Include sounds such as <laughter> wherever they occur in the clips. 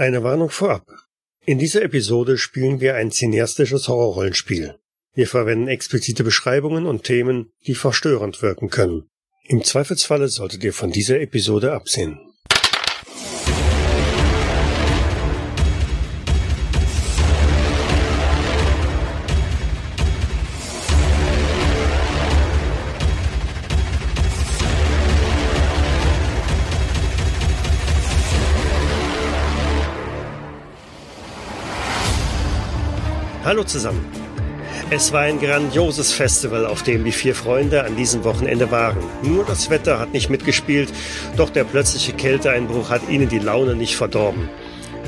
Eine Warnung vorab. In dieser Episode spielen wir ein cineastisches Horrorrollenspiel. Wir verwenden explizite Beschreibungen und Themen, die verstörend wirken können. Im Zweifelsfalle solltet ihr von dieser Episode absehen. Hallo zusammen. Es war ein grandioses Festival, auf dem die vier Freunde an diesem Wochenende waren. Nur das Wetter hat nicht mitgespielt, doch der plötzliche Kälteeinbruch hat ihnen die Laune nicht verdorben.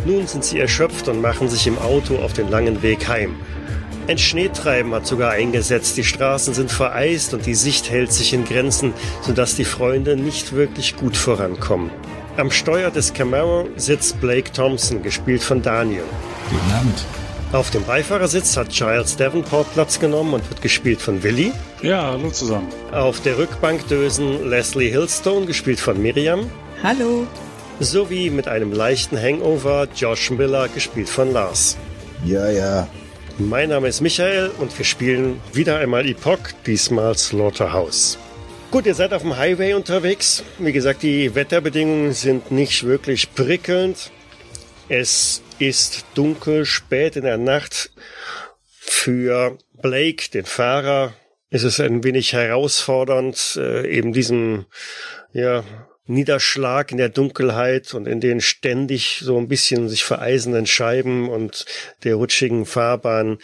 Nun sind sie erschöpft und machen sich im Auto auf den langen Weg heim. Ein Schneetreiben hat sogar eingesetzt, die Straßen sind vereist und die Sicht hält sich in Grenzen, sodass die Freunde nicht wirklich gut vorankommen. Am Steuer des Camaro sitzt Blake Thompson, gespielt von Daniel. Guten Abend. Auf dem Beifahrersitz hat Giles Davenport Platz genommen und wird gespielt von Willy. Ja, hallo zusammen. Auf der Rückbank dösen Leslie Hillstone, gespielt von Miriam. Hallo. Sowie mit einem leichten Hangover Josh Miller, gespielt von Lars. Ja, ja. Mein Name ist Michael und wir spielen wieder einmal Epoch, diesmal Slaughterhouse. Gut, ihr seid auf dem Highway unterwegs. Wie gesagt, die Wetterbedingungen sind nicht wirklich prickelnd. Es ist dunkel, spät in der Nacht. Für Blake, den Fahrer, ist es ein wenig herausfordernd, äh, eben diesen ja, Niederschlag in der Dunkelheit und in den ständig so ein bisschen sich vereisenden Scheiben und der rutschigen Fahrbahn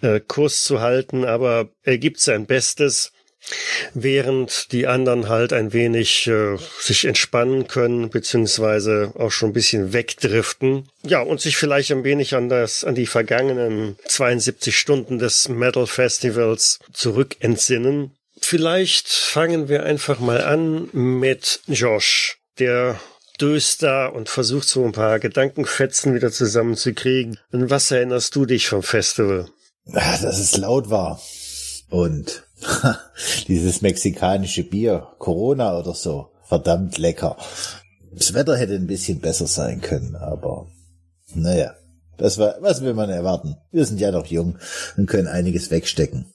äh, Kurs zu halten, aber er gibt sein Bestes während die anderen halt ein wenig äh, sich entspannen können, beziehungsweise auch schon ein bisschen wegdriften. Ja, und sich vielleicht ein wenig an das, an die vergangenen 72 Stunden des Metal Festivals zurückentsinnen. Vielleicht fangen wir einfach mal an mit Josh, der döst da und versucht so ein paar Gedankenfetzen wieder zusammenzukriegen. An was erinnerst du dich vom Festival? Dass es laut war. Und <laughs> Dieses mexikanische Bier, Corona oder so, verdammt lecker. Das Wetter hätte ein bisschen besser sein können, aber naja, das war, was will man erwarten? Wir sind ja noch jung und können einiges wegstecken.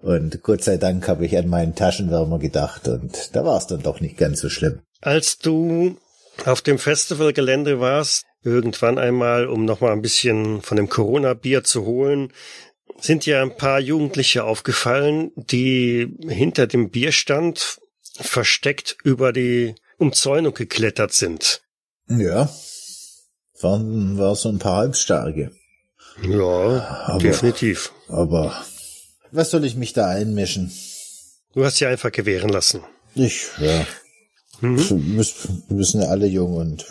Und Gott sei Dank habe ich an meinen Taschenwärmer gedacht und da war es dann doch nicht ganz so schlimm. Als du auf dem Festivalgelände warst, irgendwann einmal, um nochmal ein bisschen von dem Corona-Bier zu holen, sind ja ein paar Jugendliche aufgefallen, die hinter dem Bierstand versteckt über die Umzäunung geklettert sind. Ja, waren, war so ein paar Halbstarke. Ja, aber, definitiv. Aber was soll ich mich da einmischen? Du hast sie einfach gewähren lassen. Ich, ja. Mhm. Wir müssen ja alle jung und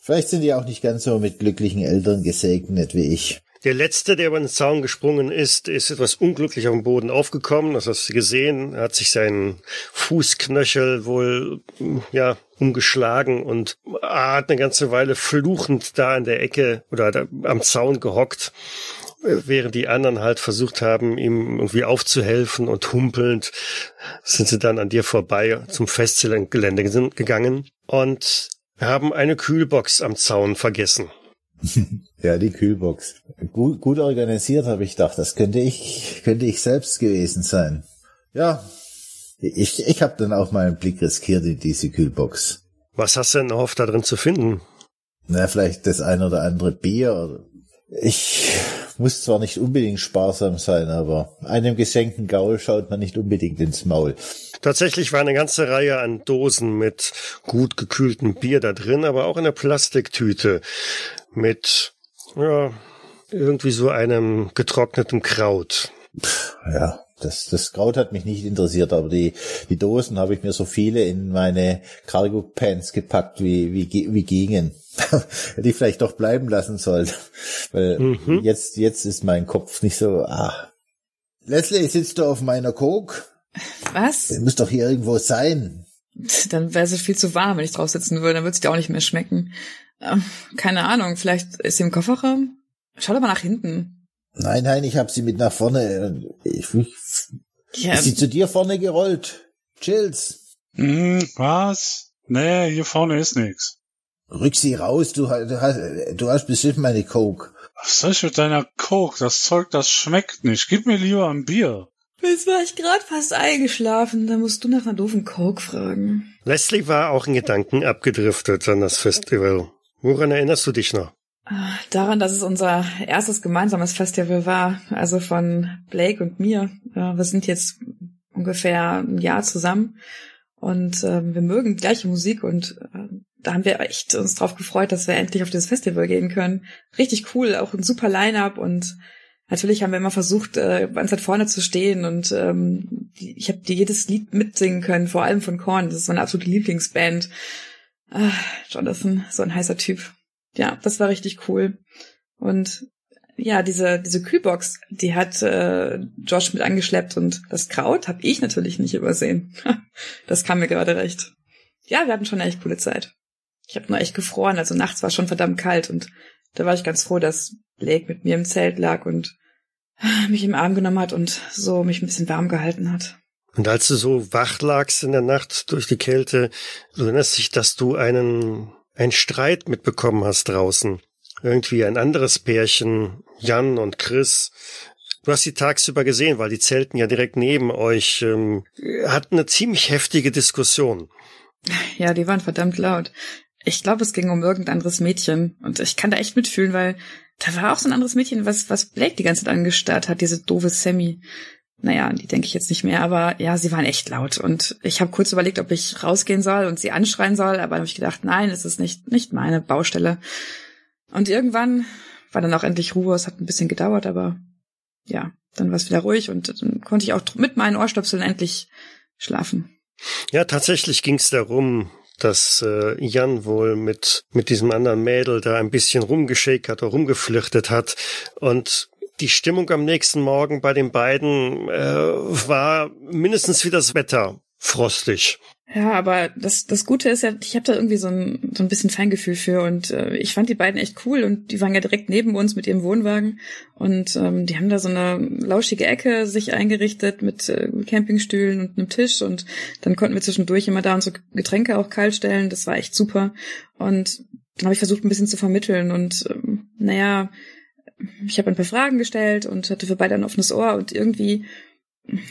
vielleicht sind die auch nicht ganz so mit glücklichen Eltern gesegnet wie ich. Der letzte, der über den Zaun gesprungen ist, ist etwas unglücklich auf dem Boden aufgekommen. Das hast du gesehen. Er hat sich seinen Fußknöchel wohl, ja, umgeschlagen und hat eine ganze Weile fluchend da in der Ecke oder da am Zaun gehockt, während die anderen halt versucht haben, ihm irgendwie aufzuhelfen und humpelnd sind sie dann an dir vorbei zum Festivalgelände gegangen und haben eine Kühlbox am Zaun vergessen. <laughs> ja, die Kühlbox. Gut, gut organisiert, habe ich gedacht. Das könnte ich, könnte ich selbst gewesen sein. Ja, ich, ich habe dann auch mal einen Blick riskiert in diese Kühlbox. Was hast du denn erhofft, da drin zu finden? Na, vielleicht das ein oder andere Bier. Ich muss zwar nicht unbedingt sparsam sein, aber einem gesenkten Gaul schaut man nicht unbedingt ins Maul. Tatsächlich war eine ganze Reihe an Dosen mit gut gekühltem Bier da drin, aber auch eine Plastiktüte mit ja, irgendwie so einem getrockneten Kraut. Ja, das, das Kraut hat mich nicht interessiert, aber die, die Dosen habe ich mir so viele in meine Cargo Pants gepackt, wie, wie, wie gingen. <laughs> Hätte ich vielleicht doch bleiben lassen sollen. Weil mhm. jetzt, jetzt ist mein Kopf nicht so, ah. Leslie, sitzt du auf meiner Coke? Was? Der muss doch hier irgendwo sein. Dann wäre es viel zu warm, wenn ich drauf sitzen würde, dann würde es dir auch nicht mehr schmecken. Ähm, keine Ahnung, vielleicht ist sie im Kofferraum? Schau doch mal nach hinten. Nein, nein, ich habe sie mit nach vorne. Ich, ich, ja. Ist sie zu dir vorne gerollt? Chills. Hm, was? Nee, hier vorne ist nix. Rück sie raus, du, du hast, du hast bestimmt meine Coke. Was soll ich mit deiner Coke? Das Zeug, das schmeckt nicht. Gib mir lieber ein Bier. Jetzt war ich gerade fast eingeschlafen, da musst du nach einer doofen Coke fragen. Leslie war auch in Gedanken abgedriftet an das Festival. Woran erinnerst du dich noch? Ah, daran, dass es unser erstes gemeinsames Festival war, also von Blake und mir. Wir sind jetzt ungefähr ein Jahr zusammen und äh, wir mögen gleiche Musik und äh, da haben wir echt uns drauf gefreut, dass wir endlich auf dieses Festival gehen können. Richtig cool, auch ein super Line-up und natürlich haben wir immer versucht, äh, ganz weit vorne zu stehen und ähm, ich habe jedes Lied mitsingen können, vor allem von Korn. Das ist meine absolute Lieblingsband. Ah, Jonathan, so ein heißer Typ. Ja, das war richtig cool. Und ja, diese, diese Kühlbox, die hat äh, Josh mit angeschleppt und das Kraut habe ich natürlich nicht übersehen. <laughs> das kam mir gerade recht. Ja, wir hatten schon eine echt coole Zeit. Ich habe nur echt gefroren, also nachts war schon verdammt kalt und da war ich ganz froh, dass Blake mit mir im Zelt lag und mich im Arm genommen hat und so mich ein bisschen warm gehalten hat. Und als du so wach lagst in der Nacht durch die Kälte, du erinnerst dich, dass du einen, einen Streit mitbekommen hast draußen. Irgendwie ein anderes Pärchen, Jan und Chris. Du hast sie tagsüber gesehen, weil die zelten ja direkt neben euch, ähm, hatten eine ziemlich heftige Diskussion. Ja, die waren verdammt laut. Ich glaube, es ging um irgendein anderes Mädchen. Und ich kann da echt mitfühlen, weil da war auch so ein anderes Mädchen, was, was Blake die ganze Zeit angestarrt hat, diese doofe Sammy. Naja, die denke ich jetzt nicht mehr, aber ja, sie waren echt laut. Und ich habe kurz überlegt, ob ich rausgehen soll und sie anschreien soll, aber habe ich gedacht, nein, es ist nicht, nicht meine Baustelle. Und irgendwann war dann auch endlich Ruhe. Es hat ein bisschen gedauert, aber ja, dann war es wieder ruhig und dann konnte ich auch mit meinen Ohrstöpseln endlich schlafen. Ja, tatsächlich ging es darum, dass äh, Jan wohl mit, mit diesem anderen Mädel da ein bisschen rumgeschickt hat oder rumgeflirtet hat. Und die Stimmung am nächsten Morgen bei den beiden äh, war mindestens wie das Wetter frostig. Ja, aber das, das Gute ist ja, ich habe da irgendwie so ein, so ein bisschen Feingefühl für und äh, ich fand die beiden echt cool und die waren ja direkt neben uns mit ihrem Wohnwagen und ähm, die haben da so eine lauschige Ecke sich eingerichtet mit äh, Campingstühlen und einem Tisch und dann konnten wir zwischendurch immer da unsere Getränke auch kalt stellen, das war echt super und dann habe ich versucht ein bisschen zu vermitteln und ähm, naja, ich habe ein paar Fragen gestellt und hatte für beide ein offenes Ohr und irgendwie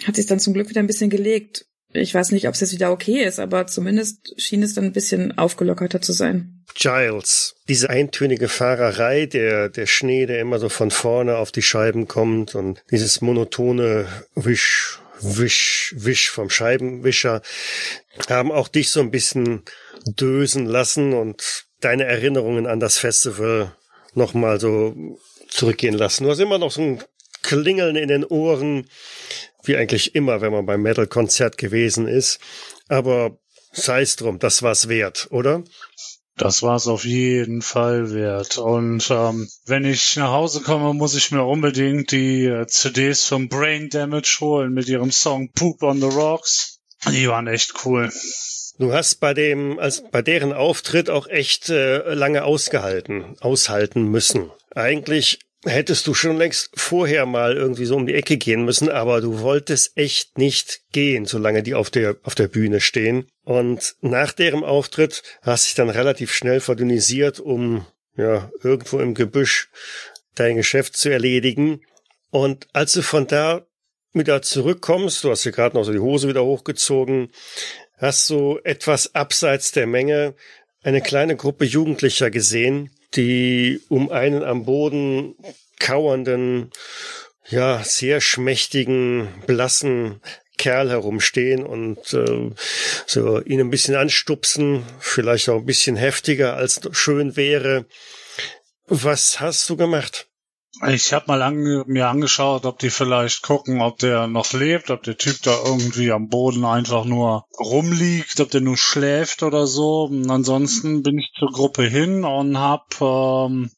hat sich dann zum Glück wieder ein bisschen gelegt ich weiß nicht, ob es jetzt wieder okay ist, aber zumindest schien es dann ein bisschen aufgelockerter zu sein. Giles, diese eintönige Fahrerei, der, der Schnee, der immer so von vorne auf die Scheiben kommt und dieses monotone Wisch, Wisch, Wisch vom Scheibenwischer, haben auch dich so ein bisschen dösen lassen und deine Erinnerungen an das Festival nochmal so zurückgehen lassen. Du hast immer noch so ein Klingeln in den Ohren, wie eigentlich immer, wenn man beim Metal-Konzert gewesen ist. Aber sei es drum, das war's wert, oder? Das war's auf jeden Fall wert. Und ähm, wenn ich nach Hause komme, muss ich mir unbedingt die äh, CDs von Brain Damage holen mit ihrem Song Poop on the Rocks. Die waren echt cool. Du hast bei dem, als bei deren Auftritt auch echt äh, lange ausgehalten, aushalten müssen. Eigentlich hättest du schon längst vorher mal irgendwie so um die Ecke gehen müssen, aber du wolltest echt nicht gehen, solange die auf der, auf der Bühne stehen. Und nach deren Auftritt hast dich dann relativ schnell verdünnisiert, um, ja, irgendwo im Gebüsch dein Geschäft zu erledigen. Und als du von da wieder zurückkommst, du hast dir gerade noch so die Hose wieder hochgezogen, hast du etwas abseits der Menge eine kleine Gruppe Jugendlicher gesehen, die um einen am Boden kauernden, ja, sehr schmächtigen, blassen Kerl herumstehen und äh, so ihn ein bisschen anstupsen, vielleicht auch ein bisschen heftiger als schön wäre. Was hast du gemacht? Ich habe mal ange mir angeschaut, ob die vielleicht gucken, ob der noch lebt, ob der Typ da irgendwie am Boden einfach nur rumliegt, ob der nur schläft oder so. Und ansonsten bin ich zur Gruppe hin und hab ähm,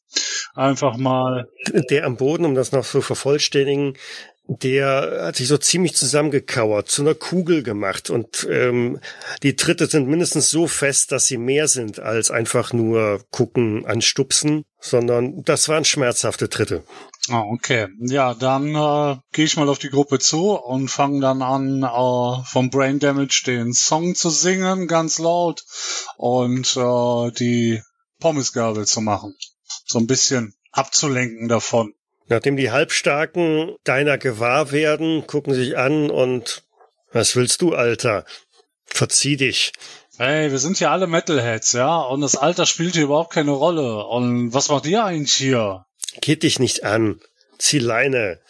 einfach mal. Der am Boden, um das noch zu vervollständigen, der hat sich so ziemlich zusammengekauert, zu einer Kugel gemacht und ähm, die Tritte sind mindestens so fest, dass sie mehr sind als einfach nur gucken, anstupsen, sondern das waren schmerzhafte Tritte. Ah, okay. Ja, dann äh, gehe ich mal auf die Gruppe zu und fange dann an, äh, vom Brain Damage den Song zu singen, ganz laut. Und äh, die Pommesgabel zu machen. So ein bisschen abzulenken davon. Nachdem die Halbstarken deiner gewahr werden, gucken sich an und was willst du, Alter? Verzieh dich. Hey, wir sind hier alle Metalheads, ja? Und das Alter spielt hier überhaupt keine Rolle. Und was macht ihr eigentlich hier? Geht dich nicht an. Zieh Leine.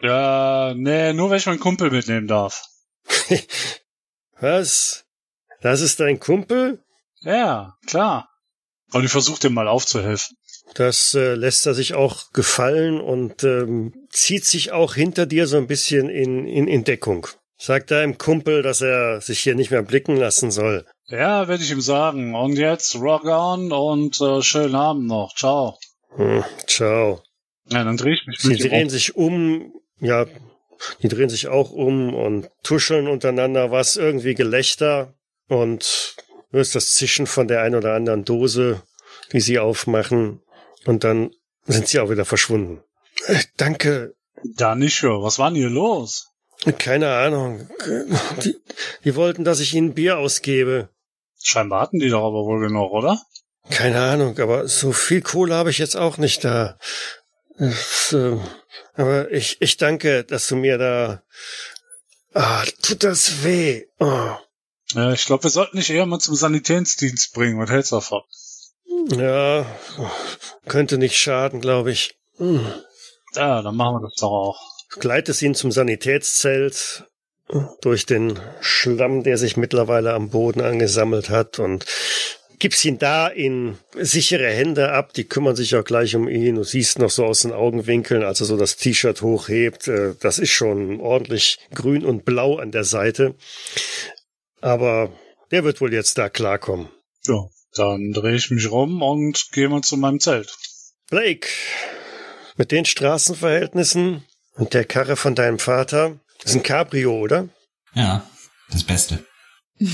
Ja, nee, nur wenn ich meinen Kumpel mitnehmen darf. <laughs> Was? Das ist dein Kumpel? Ja, klar. Und ich versuche dem mal aufzuhelfen. Das äh, lässt er sich auch gefallen und ähm, zieht sich auch hinter dir so ein bisschen in, in, in Deckung. Sagt deinem Kumpel, dass er sich hier nicht mehr blicken lassen soll. Ja, werde ich ihm sagen. Und jetzt rock on und äh, schönen Abend noch. Ciao. Hm, ciao. Ja, dann drehe ich mich Sie drehen um. sich um, ja, die drehen sich auch um und tuscheln untereinander was, irgendwie Gelächter und du hörst das Zischen von der ein oder anderen Dose, die sie aufmachen und dann sind sie auch wieder verschwunden. Äh, danke, Da nicht für. Was war denn hier los? keine Ahnung. Die, die wollten, dass ich ihnen Bier ausgebe. Scheinbar hatten die doch aber wohl genug, oder? Keine Ahnung, aber so viel Kohle habe ich jetzt auch nicht da. Es, äh, aber ich, ich danke, dass du mir da. Ah, tut das weh. Oh. Ja, ich glaube, wir sollten dich eher mal zum Sanitätsdienst bringen. Was hältst du davon? Ja, könnte nicht schaden, glaube ich. Hm. Ja, dann machen wir das doch auch. Gleitest ihn zum Sanitätszelt durch den Schlamm, der sich mittlerweile am Boden angesammelt hat und gibst ihn da in sichere Hände ab. Die kümmern sich auch gleich um ihn. Du siehst noch so aus den Augenwinkeln, als er so das T-Shirt hochhebt. äh, Das ist schon ordentlich grün und blau an der Seite. Aber der wird wohl jetzt da klarkommen. Ja, dann drehe ich mich rum und gehe mal zu meinem Zelt. Blake, mit den Straßenverhältnissen und der Karre von deinem Vater, das ist ein Cabrio, oder? Ja, das Beste. <laughs>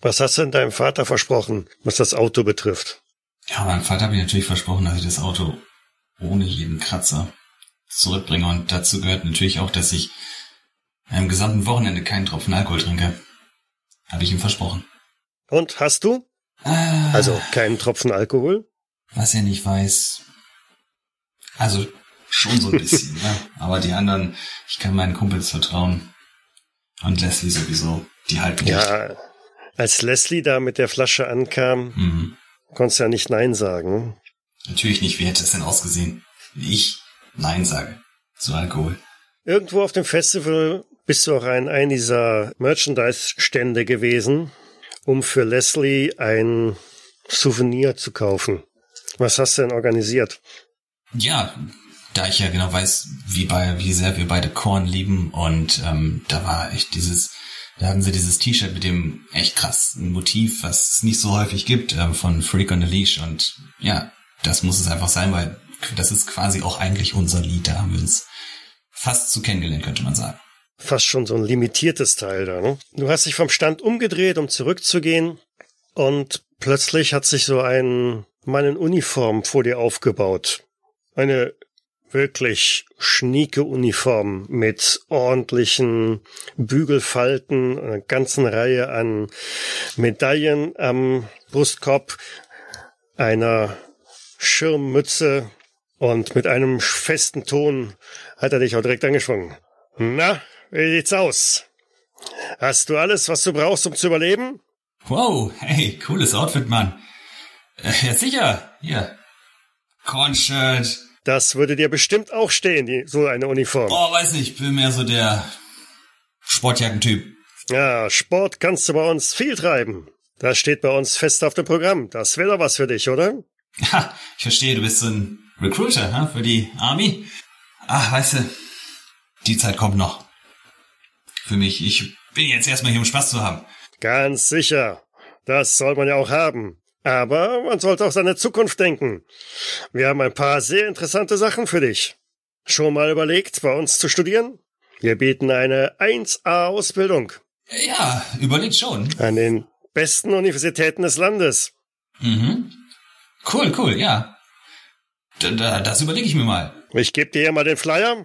Was hast du denn deinem Vater versprochen, was das Auto betrifft? Ja, meinem Vater habe ich natürlich versprochen, dass ich das Auto ohne jeden Kratzer zurückbringe. Und dazu gehört natürlich auch, dass ich am gesamten Wochenende keinen Tropfen Alkohol trinke. Habe ich ihm versprochen. Und hast du? Ah, Also keinen Tropfen Alkohol? Was er nicht weiß. Also schon so ein bisschen, ne? Aber die anderen, ich kann meinen Kumpels vertrauen. Und Leslie sowieso. Die halten mich. Ja, als Leslie da mit der Flasche ankam, Mhm. konntest du ja nicht Nein sagen. Natürlich nicht. Wie hätte es denn ausgesehen? Wie ich Nein sage zu Alkohol. Irgendwo auf dem Festival bist du auch an einem dieser Merchandise-Stände gewesen, um für Leslie ein Souvenir zu kaufen. Was hast du denn organisiert? Ja, da ich ja genau weiß, wie bei, wie sehr wir beide Korn lieben und ähm, da war echt dieses, da hatten sie dieses T-Shirt mit dem echt krassen Motiv, was es nicht so häufig gibt, ähm, von Freak on the Leash und ja, das muss es einfach sein, weil das ist quasi auch eigentlich unser Lied, da haben wir uns fast zu kennengelernt, könnte man sagen. Fast schon so ein limitiertes Teil da, ne? Du hast dich vom Stand umgedreht, um zurückzugehen und plötzlich hat sich so ein Mann in Uniform vor dir aufgebaut. Eine wirklich schnieke Uniform mit ordentlichen Bügelfalten, einer ganzen Reihe an Medaillen am Brustkorb, einer Schirmmütze und mit einem festen Ton hat er dich auch direkt angeschwungen. Na, wie sieht's aus? Hast du alles, was du brauchst, um zu überleben? Wow, hey, cooles Outfit, Mann. Äh, ja, sicher. Hier. Cornshirt. Das würde dir bestimmt auch stehen, die, so eine Uniform. Oh, weiß nicht, bin mehr so der Sportjackentyp. Ja, Sport kannst du bei uns viel treiben. Das steht bei uns fest auf dem Programm. Das wäre doch was für dich, oder? Ha, ich verstehe, du bist so ein Recruiter ha, für die Army. Ach, weißt du, die Zeit kommt noch. Für mich, ich bin jetzt erstmal hier, um Spaß zu haben. Ganz sicher. Das soll man ja auch haben. Aber man sollte auch seine Zukunft denken. Wir haben ein paar sehr interessante Sachen für dich. Schon mal überlegt, bei uns zu studieren? Wir bieten eine 1A-Ausbildung Ja, überlegt schon. an den besten Universitäten des Landes. Mhm. Cool, cool, ja. Da, da, das überlege ich mir mal. Ich gebe dir hier mal den Flyer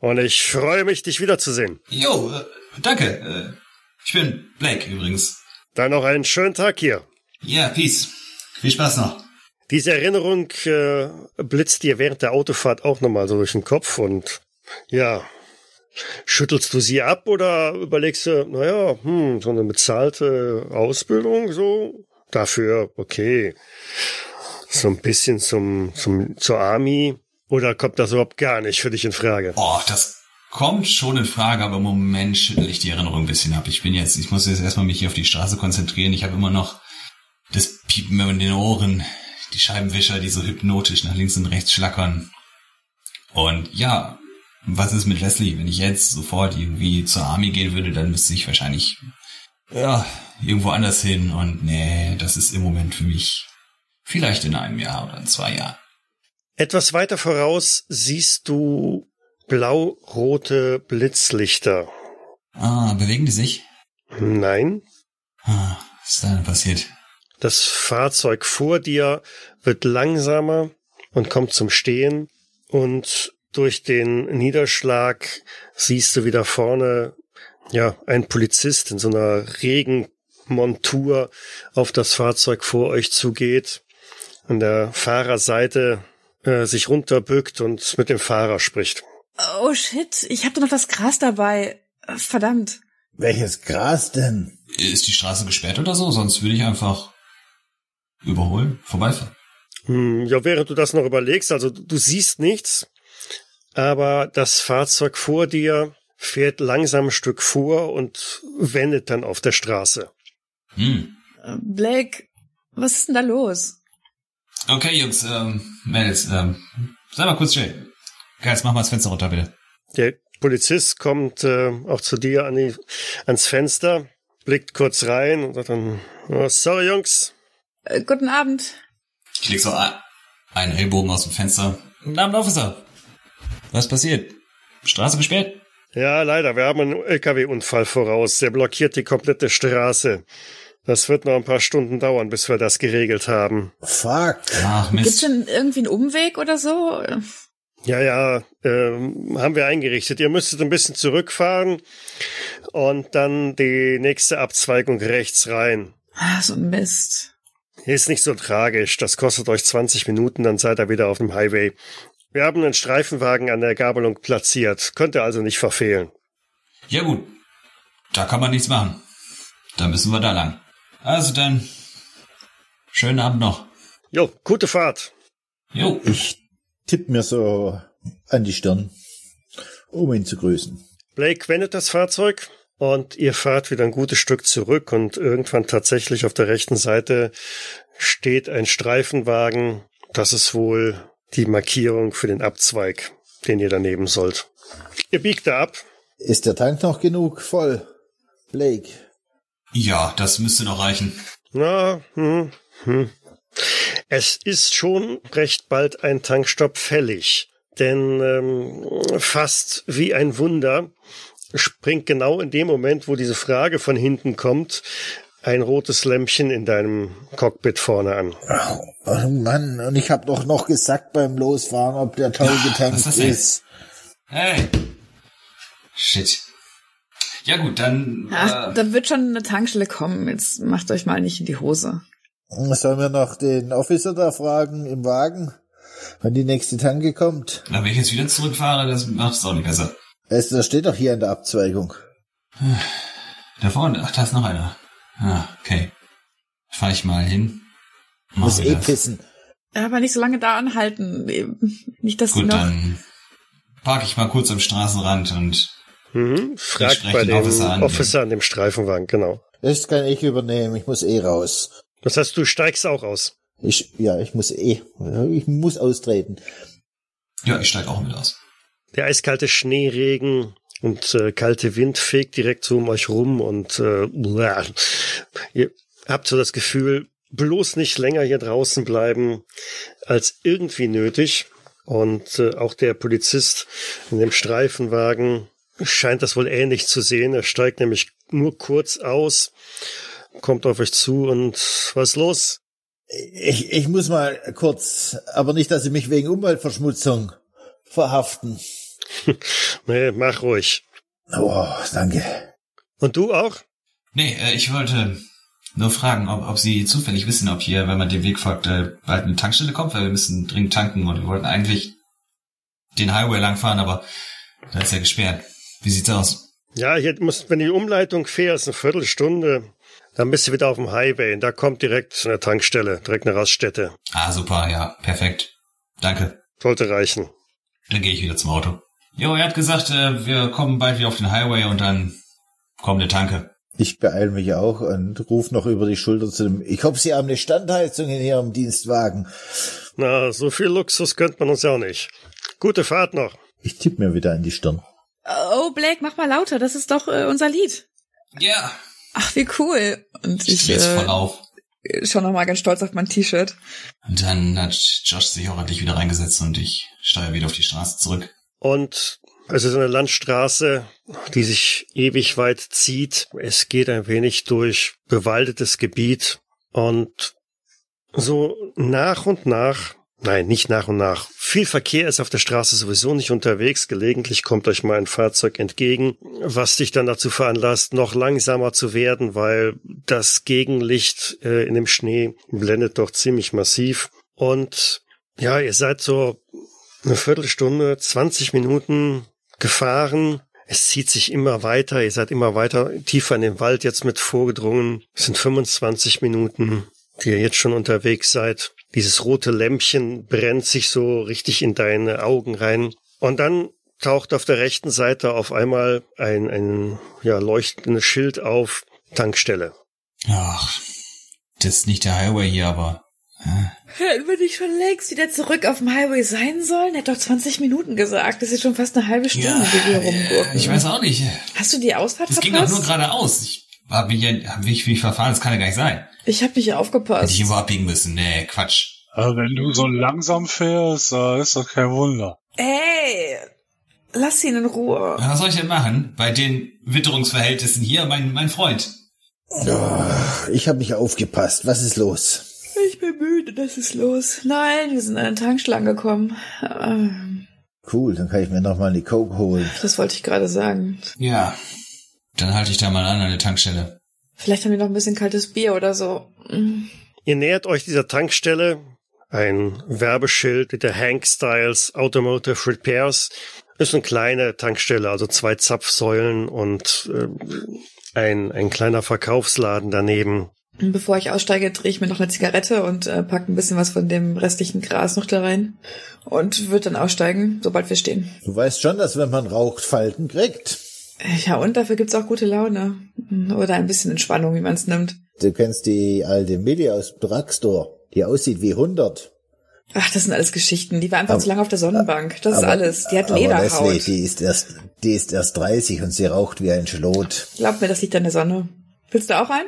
und ich freue mich, dich wiederzusehen. Jo, äh, danke. Äh, ich bin Blake übrigens. Dann noch einen schönen Tag hier. Ja, peace. Viel Spaß noch. Diese Erinnerung äh, blitzt dir während der Autofahrt auch nochmal so durch den Kopf und ja, schüttelst du sie ab oder überlegst du, naja, hm, so eine bezahlte Ausbildung, so, dafür, okay, so ein bisschen zum, zum, zur Army oder kommt das überhaupt gar nicht für dich in Frage? Oh, das kommt schon in Frage, aber im Moment schüttel ich die Erinnerung ein bisschen ab. Ich bin jetzt, ich muss jetzt erstmal mich hier auf die Straße konzentrieren. Ich habe immer noch das Piepen in den Ohren, die Scheibenwischer, die so hypnotisch nach links und rechts schlackern. Und ja, was ist mit Leslie? Wenn ich jetzt sofort irgendwie zur Army gehen würde, dann müsste ich wahrscheinlich, ja, irgendwo anders hin. Und nee, das ist im Moment für mich vielleicht in einem Jahr oder in zwei Jahren. Etwas weiter voraus siehst du blau-rote Blitzlichter. Ah, bewegen die sich? Nein. Ah, was ist da denn passiert? Das Fahrzeug vor dir wird langsamer und kommt zum Stehen und durch den Niederschlag siehst du wieder vorne, ja, ein Polizist in so einer Regenmontur auf das Fahrzeug vor euch zugeht, an der Fahrerseite äh, sich runterbückt und mit dem Fahrer spricht. Oh shit, ich hab doch noch das Gras dabei. Verdammt. Welches Gras denn? Ist die Straße gesperrt oder so? Sonst würde ich einfach überholen, vorbeifahren. Hm, ja, während du das noch überlegst, also du siehst nichts, aber das Fahrzeug vor dir fährt langsam ein Stück vor und wendet dann auf der Straße. Hm. Äh, Blake, was ist denn da los? Okay, Jungs, ähm, Mädels, ähm, sei mal kurz still. Geist, mach mal das Fenster runter, bitte. Der Polizist kommt äh, auch zu dir an die, ans Fenster, blickt kurz rein und sagt dann, oh, sorry Jungs. Äh, guten Abend. Ich leg so einen Ellbogen aus dem Fenster. Guten Abend, Officer. Was passiert? Straße gesperrt? Ja, leider. Wir haben einen LKW-Unfall voraus. Der blockiert die komplette Straße. Das wird noch ein paar Stunden dauern, bis wir das geregelt haben. Fuck. Ach, Gibt's Mist. denn irgendwie einen Umweg oder so? Ja, ja, ähm, haben wir eingerichtet. Ihr müsstet ein bisschen zurückfahren und dann die nächste Abzweigung rechts rein. Ah, so ein Mist. Ist nicht so tragisch. Das kostet euch 20 Minuten, dann seid ihr wieder auf dem Highway. Wir haben einen Streifenwagen an der Gabelung platziert. Könnt ihr also nicht verfehlen. Ja gut, da kann man nichts machen. Da müssen wir da lang. Also dann, schönen Abend noch. Jo, gute Fahrt. Jo. Ich tipp mir so an die Stirn, um ihn zu grüßen. Blake wendet das Fahrzeug und ihr fahrt wieder ein gutes Stück zurück und irgendwann tatsächlich auf der rechten Seite steht ein Streifenwagen. Das ist wohl die Markierung für den Abzweig, den ihr daneben sollt. Ihr biegt da ab. Ist der Tank noch genug voll? Blake. Ja, das müsste noch reichen. Na, hm, hm. Es ist schon recht bald ein Tankstopp fällig, denn ähm, fast wie ein Wunder springt genau in dem Moment, wo diese Frage von hinten kommt, ein rotes Lämpchen in deinem Cockpit vorne an. Oh Mann, und ich hab doch noch gesagt beim Losfahren, ob der Tank Was getankt ist. Hey. Shit. Ja gut, dann. Ach, äh, da wird schon eine Tankstelle kommen. Jetzt macht euch mal nicht in die Hose. Sollen wir noch den Officer da fragen im Wagen, wann die nächste Tanke kommt? na, wenn ich jetzt wieder zurückfahre, das macht es auch nicht besser. Du, das steht doch hier in der Abzweigung. Da vorne, ach, da ist noch einer. Ah, okay. Fahr ich mal hin. Mach Muss eh das. pissen. Aber nicht so lange da anhalten. Nicht, dass Gut, noch. dann park ich mal kurz am Straßenrand und Mhm. Fragt bei dem Officer an. Officer an dem Streifenwagen, genau. Das kann ich übernehmen, ich muss eh raus. Das heißt, du steigst auch aus. Ich, ja, ich muss eh, ich muss austreten. ja, ich steig auch mit aus. Der eiskalte Schneeregen und äh, kalte Wind fegt direkt so um euch rum und äh, ihr habt so das Gefühl, bloß nicht länger hier draußen bleiben als irgendwie nötig. Und äh, auch der Polizist in dem Streifenwagen scheint das wohl ähnlich zu sehen. Er steigt nämlich nur kurz aus, kommt auf euch zu und was ist los? Ich, ich muss mal kurz, aber nicht, dass Sie mich wegen Umweltverschmutzung verhaften. <laughs> Nee, mach ruhig. Oh, danke. Und du auch? Nee, äh, ich wollte nur fragen, ob, ob Sie zufällig wissen, ob hier, wenn man den Weg folgt, äh, bald eine Tankstelle kommt, weil wir müssen dringend tanken und wir wollten eigentlich den Highway langfahren, aber da ist ja gesperrt. Wie sieht's aus? Ja, hier muss, wenn die Umleitung fährst, eine Viertelstunde, dann bist du wieder auf dem Highway und da kommt direkt eine Tankstelle, direkt eine Raststätte. Ah, super, ja, perfekt. Danke. Sollte reichen. Dann gehe ich wieder zum Auto. Jo, er hat gesagt, äh, wir kommen bald wieder auf den Highway und dann kommt eine Tanke. Ich beeile mich auch und ruf noch über die Schulter zu dem, ich hoffe, Sie haben eine Standheizung in Ihrem Dienstwagen. Na, so viel Luxus gönnt man uns ja auch nicht. Gute Fahrt noch. Ich tipp mir wieder an die Stirn. Oh, Blake, mach mal lauter, das ist doch äh, unser Lied. Ja. Ach, wie cool. Und Ich ich stehe jetzt voll äh, auf. schon noch mal ganz stolz auf mein T-Shirt. Und dann hat Josh sich auch endlich wieder reingesetzt und ich steuere wieder auf die Straße zurück. Und es ist eine Landstraße, die sich ewig weit zieht. Es geht ein wenig durch bewaldetes Gebiet und so nach und nach, nein, nicht nach und nach, viel Verkehr ist auf der Straße sowieso nicht unterwegs. Gelegentlich kommt euch mal ein Fahrzeug entgegen, was dich dann dazu veranlasst, noch langsamer zu werden, weil das Gegenlicht äh, in dem Schnee blendet doch ziemlich massiv. Und ja, ihr seid so eine Viertelstunde, 20 Minuten gefahren. Es zieht sich immer weiter. Ihr seid immer weiter tiefer in den Wald jetzt mit vorgedrungen. Es sind 25 Minuten, die ihr jetzt schon unterwegs seid. Dieses rote Lämpchen brennt sich so richtig in deine Augen rein. Und dann taucht auf der rechten Seite auf einmal ein, ein ja, leuchtendes Schild auf. Tankstelle. Ach, das ist nicht der Highway hier, aber Hätten wir nicht schon längst wieder zurück auf dem Highway sein sollen? Er hat doch 20 Minuten gesagt. Das ist schon fast eine halbe Stunde, ja, die wir rumgurken. ich weiß auch nicht. Hast du die Ausfahrt Das ging doch verpasst? nur geradeaus. Ich hab mich, ja- hab mich, mich verfahren, das kann ja gar nicht sein. ich habe nicht Hätte aufgepasst. ich irgendwo abbiegen müssen. Nee, Quatsch. Also wenn du so langsam fährst, ist doch kein Wunder. Ey, lass ihn in Ruhe. Was soll ich denn machen? Bei den Witterungsverhältnissen hier, mein, mein Freund. Ich habe nicht aufgepasst. Was ist los? Ich bin müde, das ist los. Nein, wir sind an den Tankstelle angekommen. Ähm, Cool, dann kann ich mir noch mal eine Coke holen. Das wollte ich gerade sagen. Ja, dann halte ich da mal an an der Tankstelle. Vielleicht haben wir noch ein bisschen kaltes Bier oder so. Mm. Ihr nähert euch dieser Tankstelle. Ein Werbeschild mit der Hank Styles Automotive Repairs. Ist eine kleine Tankstelle, also zwei Zapfsäulen und ähm, ein, ein kleiner Verkaufsladen daneben. Bevor ich aussteige, drehe ich mir noch eine Zigarette und äh, packe ein bisschen was von dem restlichen Gras noch da rein. Und würde dann aussteigen, sobald wir stehen. Du weißt schon, dass wenn man raucht, Falten kriegt. Ja, und dafür gibt's auch gute Laune. Oder ein bisschen Entspannung, wie man es nimmt. Du kennst die alte Millie aus Drugstore, die aussieht wie 100. Ach, das sind alles Geschichten. Die war einfach Aber- zu lange auf der Sonnenbank. Das ist Aber- alles. Die hat aber Lederhaut. Leslie, die ist erst, die ist erst 30 und sie raucht wie ein Schlot. Glaub mir, das liegt an der Sonne. Willst du auch ein?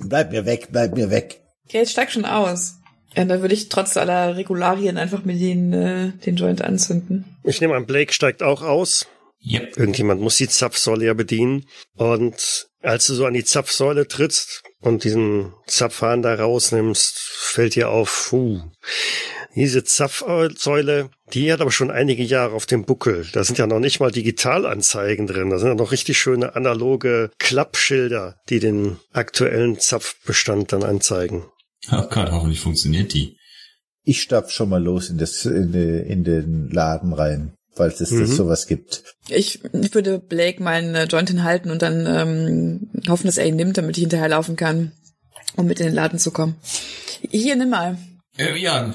Bleib mir weg, bleib mir weg. Ja, jetzt steig schon aus. Ja, dann würde ich trotz aller Regularien einfach mit den, äh, den Joint anzünden. Ich nehme an, Blake steigt auch aus. Yep. Irgendjemand muss die Zapfsäule ja bedienen. Und als du so an die Zapfsäule trittst und diesen Zapfhahn da rausnimmst, fällt dir auf, puh, diese Zapfsäule, die hat aber schon einige Jahre auf dem Buckel. Da sind ja noch nicht mal Digitalanzeigen drin. Da sind ja noch richtig schöne analoge Klappschilder, die den aktuellen Zapfbestand dann anzeigen. Oh Gott, hoffentlich funktioniert die. Ich stapf schon mal los in, das, in, de- in den Laden rein, falls es Mhm. das sowas gibt. Ich, ich würde Blake meinen äh, Joint hinhalten und dann ähm, hoffen, dass er ihn nimmt, damit ich hinterherlaufen kann, um mit in den Laden zu kommen. Hier, nimm mal. Äh, ja,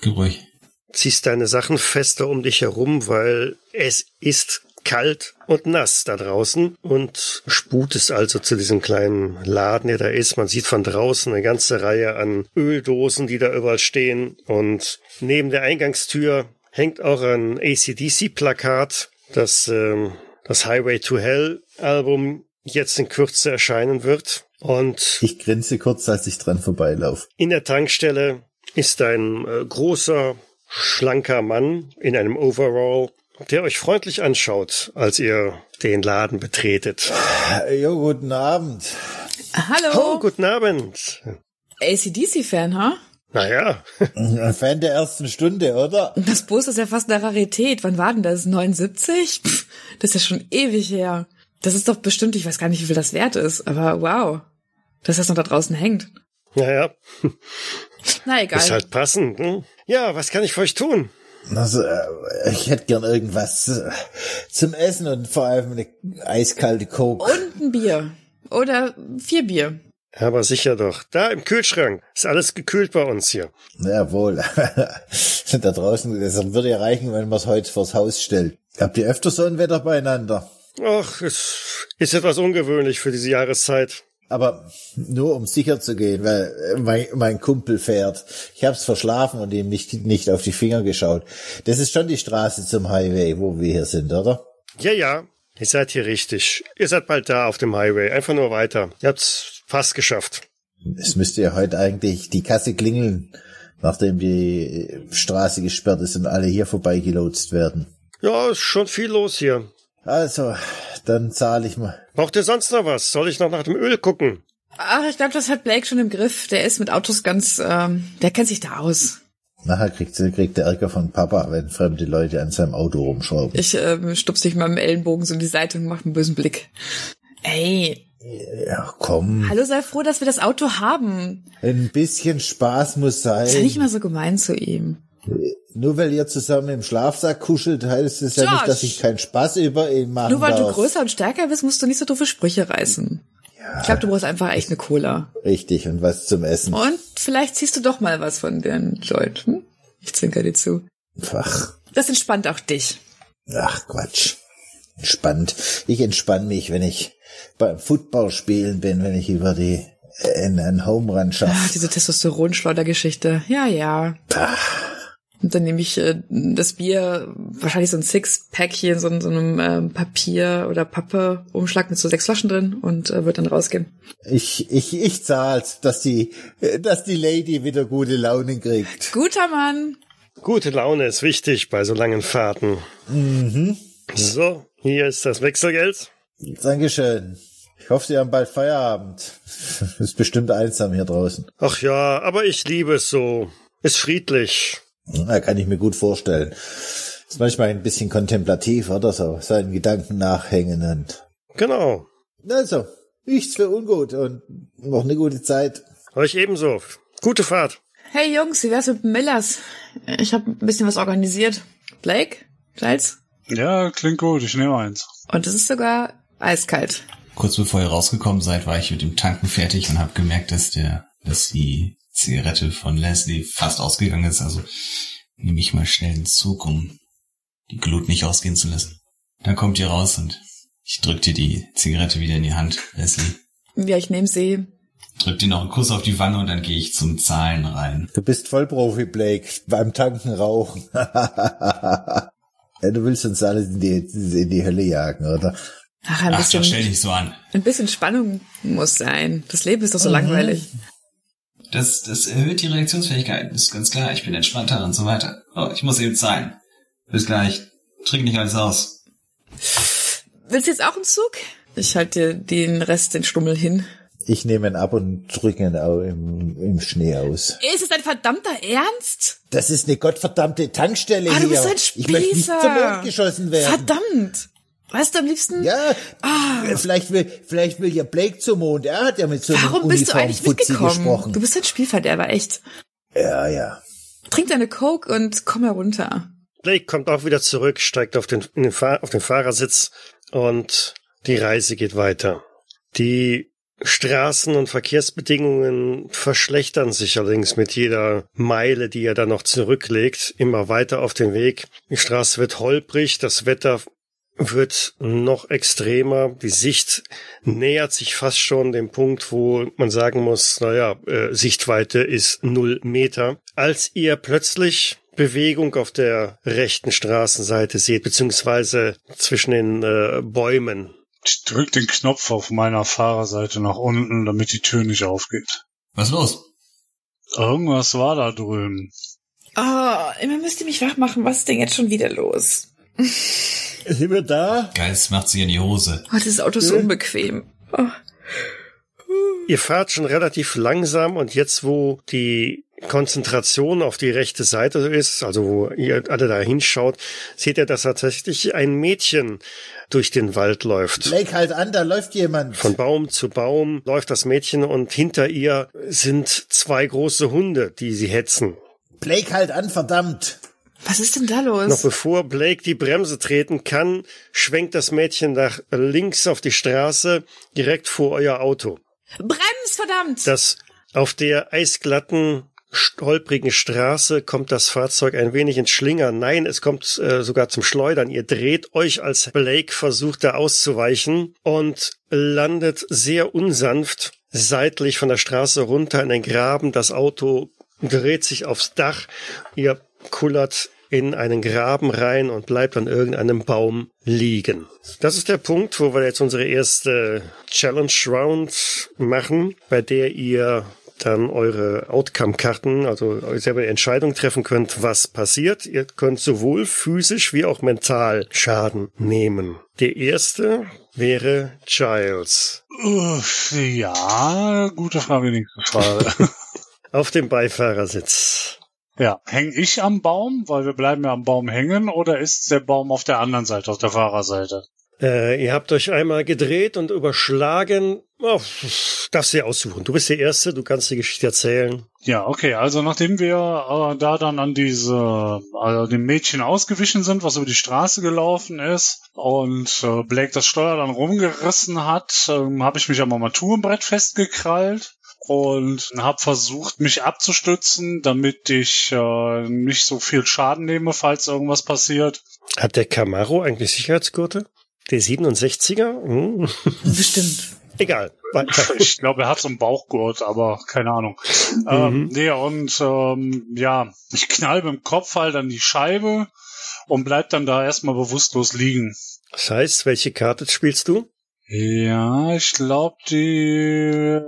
gib ruhig. ziehst deine Sachen fester um dich herum, weil es ist kalt und nass da draußen und sputest also zu diesem kleinen Laden, der da ist. Man sieht von draußen eine ganze Reihe an Öldosen, die da überall stehen und neben der Eingangstür hängt auch ein ACDC-Plakat, das ähm, das Highway to Hell Album jetzt in Kürze erscheinen wird. Und Ich grinse kurz, als ich dran vorbeilaufe. in der Tankstelle ist ein äh, großer, schlanker Mann in einem Overall, der euch freundlich anschaut, als ihr den Laden betretet. Jo, guten Abend. Hallo. Oh, guten Abend. ACDC-Fan, ha? Naja, Ein Fan der ersten Stunde, oder? Das Poster ist ja fast eine Rarität. Wann war denn das? 79? Pff, das ist ja schon ewig her. Das ist doch bestimmt, ich weiß gar nicht, wie viel das wert ist, aber wow. dass das noch da draußen hängt. Naja, Na egal. ist halt passend. Hm? Ja, was kann ich für euch tun? Also, ich hätte gern irgendwas äh, zum Essen und vor allem eine eiskalte Coke. Und ein Bier. Oder vier Bier. Aber sicher doch. Da im Kühlschrank. Ist alles gekühlt bei uns hier. Jawohl. <laughs> da draußen, das würde ja reichen, wenn man es heute vors Haus stellt. Habt ihr öfter so ein Wetter beieinander? Ach, es ist etwas ungewöhnlich für diese Jahreszeit. Aber nur um sicher zu gehen, weil mein, mein Kumpel fährt. Ich hab's verschlafen und ihm nicht, nicht auf die Finger geschaut. Das ist schon die Straße zum Highway, wo wir hier sind, oder? Ja, ja. Ihr seid hier richtig. Ihr seid bald da auf dem Highway. Einfach nur weiter. Ihr habt's fast geschafft. Es müsste ja heute eigentlich die Kasse klingeln, nachdem die Straße gesperrt ist und alle hier vorbeigelotst werden. Ja, ist schon viel los hier. Also, dann zahle ich mal. Braucht ihr sonst noch was? Soll ich noch nach dem Öl gucken? Ach, ich glaube, das hat Blake schon im Griff. Der ist mit Autos ganz, ähm, der kennt sich da aus. Nachher kriegt, kriegt der Ärger von Papa, wenn fremde Leute an seinem Auto rumschrauben. Ich ähm, stups dich mal im Ellenbogen so in die Seite und mach einen bösen Blick. Ey, Ja, komm. hallo, sei froh, dass wir das Auto haben. Ein bisschen Spaß muss sein. Sei nicht mal so gemein zu ihm. Nur weil ihr zusammen im Schlafsack kuschelt, heißt es ja Josh! nicht, dass ich keinen Spaß über ihn machen Nur weil du darf. größer und stärker bist, musst du nicht so doofe Sprüche reißen. Ich glaube, du brauchst einfach echt eine Cola. Richtig, und was zum Essen. Und vielleicht ziehst du doch mal was von den Joint. Hm? Ich zwinker dir zu. Ach, Das entspannt auch dich. ach Quatsch. Entspannt. Ich entspanne mich, wenn ich beim Football spielen bin, wenn ich über die in einen Home Run Ah, schaffe. diese Testosteronschleudergeschichte. Ja, ja. Und dann nehme ich äh, das Bier, wahrscheinlich so ein Six-Pack hier in so, in so einem ähm, Papier- oder Pappe-Umschlag mit so sechs Flaschen drin und äh, wird dann rausgehen. Ich, ich, ich zahl's, dass die, dass die Lady wieder gute Laune kriegt. Guter Mann. Gute Laune ist wichtig bei so langen Fahrten. So, hier ist das Wechselgeld. Dankeschön. Ich hoffe, Sie haben bald Feierabend. <laughs> Ist bestimmt einsam hier draußen. Ach ja, aber ich liebe es so. Ist friedlich. Na, kann ich mir gut vorstellen. Ist manchmal ein bisschen kontemplativ, oder so, seinen Gedanken nachhängen und. Genau. Also, nichts für ungut und noch eine gute Zeit. Euch ebenso. Gute Fahrt. Hey Jungs, wie wär's mit Millers? Ich habe ein bisschen was organisiert. Blake? Salz? Ja, klingt gut, ich nehme eins. Und es ist sogar eiskalt. Kurz bevor ihr rausgekommen seid, war ich mit dem Tanken fertig und habe gemerkt, dass der, dass die Zigarette von Leslie fast ausgegangen ist. Also nehme ich mal schnell einen Zug, um die Glut nicht ausgehen zu lassen. Dann kommt ihr raus und ich drück dir die Zigarette wieder in die Hand, Leslie. Ja, ich nehme sie. Drück dir noch einen Kuss auf die Wange und dann gehe ich zum Zahlen rein. Du bist Vollprofi, Blake, beim Tanken rauchen. <laughs> du willst uns alle in die, in die Hölle jagen, oder? Ach, ein Ach, bisschen, doch, stell dich so an. ein bisschen Spannung muss sein. Das Leben ist doch so langweilig. Das, das erhöht die Reaktionsfähigkeit, ist ganz klar. Ich bin entspannter und so weiter. Oh, ich muss eben zahlen. Bis gleich. Trink nicht alles aus. Willst du jetzt auch einen Zug? Ich halte dir den Rest, den Stummel hin. Ich nehme ihn ab und drücke ihn auch im, im Schnee aus. Ist es dein verdammter Ernst? Das ist eine gottverdammte Tankstelle Ah, hier. du bist ein ich möchte nicht Spießer. zum Mond geschossen werden. Verdammt! Weißt du am liebsten? Ja, vielleicht will, vielleicht will ja Blake zum Mond. Er hat ja mit so einem Warum bist du eigentlich mitgekommen? gesprochen. Du bist ein Spielverderber, echt. Ja, ja. Trink deine Coke und komm herunter. Blake kommt auch wieder zurück, steigt auf den, in den, Fahr auf den Fahrersitz und die Reise geht weiter. Die Straßen- und Verkehrsbedingungen verschlechtern sich allerdings mit jeder Meile, die er dann noch zurücklegt, immer weiter auf den Weg. Die Straße wird holprig, das Wetter wird noch extremer. Die Sicht nähert sich fast schon dem Punkt, wo man sagen muss, naja, äh, Sichtweite ist null Meter. Als ihr plötzlich Bewegung auf der rechten Straßenseite seht, beziehungsweise zwischen den äh, Bäumen. Ich drück den Knopf auf meiner Fahrerseite nach unten, damit die Tür nicht aufgeht. Was ist los? Irgendwas war da drüben. Oh, immer müsst ihr mich wach machen. Was ist denn jetzt schon wieder los? Sind wir da? Geil, es macht sich in die Hose. Oh, dieses Auto ist so unbequem. Oh. Ihr fahrt schon relativ langsam und jetzt, wo die Konzentration auf die rechte Seite ist, also wo ihr alle da hinschaut, seht ihr, dass tatsächlich ein Mädchen durch den Wald läuft. Blake halt an, da läuft jemand. Von Baum zu Baum läuft das Mädchen und hinter ihr sind zwei große Hunde, die sie hetzen. Blake halt an, verdammt. Was ist denn da los? Noch bevor Blake die Bremse treten kann, schwenkt das Mädchen nach links auf die Straße, direkt vor euer Auto. Brems, verdammt! Das auf der eisglatten holprigen Straße kommt das Fahrzeug ein wenig ins Schlingern. Nein, es kommt äh, sogar zum Schleudern. Ihr dreht euch, als Blake versucht, da auszuweichen und landet sehr unsanft seitlich von der Straße runter in den Graben. Das Auto dreht sich aufs Dach. Ihr kullert in einen Graben rein und bleibt an irgendeinem Baum liegen. Das ist der Punkt, wo wir jetzt unsere erste Challenge Round machen, bei der ihr dann eure Outcome-Karten, also selber die Entscheidung treffen könnt, was passiert. Ihr könnt sowohl physisch wie auch mental Schaden nehmen. Der erste wäre Giles. Ja, gute Frage, nächste Frage. <laughs> Auf dem Beifahrersitz. Ja, häng ich am Baum, weil wir bleiben ja am Baum hängen, oder ist der Baum auf der anderen Seite, auf der Fahrerseite? Äh, ihr habt euch einmal gedreht und überschlagen. Oh, darfst du dir aussuchen. Du bist der Erste, du kannst die Geschichte erzählen. Ja, okay, also nachdem wir äh, da dann an diese, also dem Mädchen ausgewichen sind, was über die Straße gelaufen ist und äh, Blake das Steuer dann rumgerissen hat, ähm, habe ich mich am Armaturenbrett festgekrallt und habe versucht, mich abzustützen, damit ich äh, nicht so viel Schaden nehme, falls irgendwas passiert. Hat der Camaro eigentlich Sicherheitsgurte? Der 67er? Hm. Bestimmt. <laughs> Egal. Weiter. <laughs> Ich glaube, er hat so einen Bauchgurt, aber keine Ahnung. Ähm, nee, und ähm, ja, ich knall mit dem Kopf halt an die Scheibe und bleib dann da erstmal bewusstlos liegen. Das heißt, welche Karte spielst du? Ja, ich glaube die äh,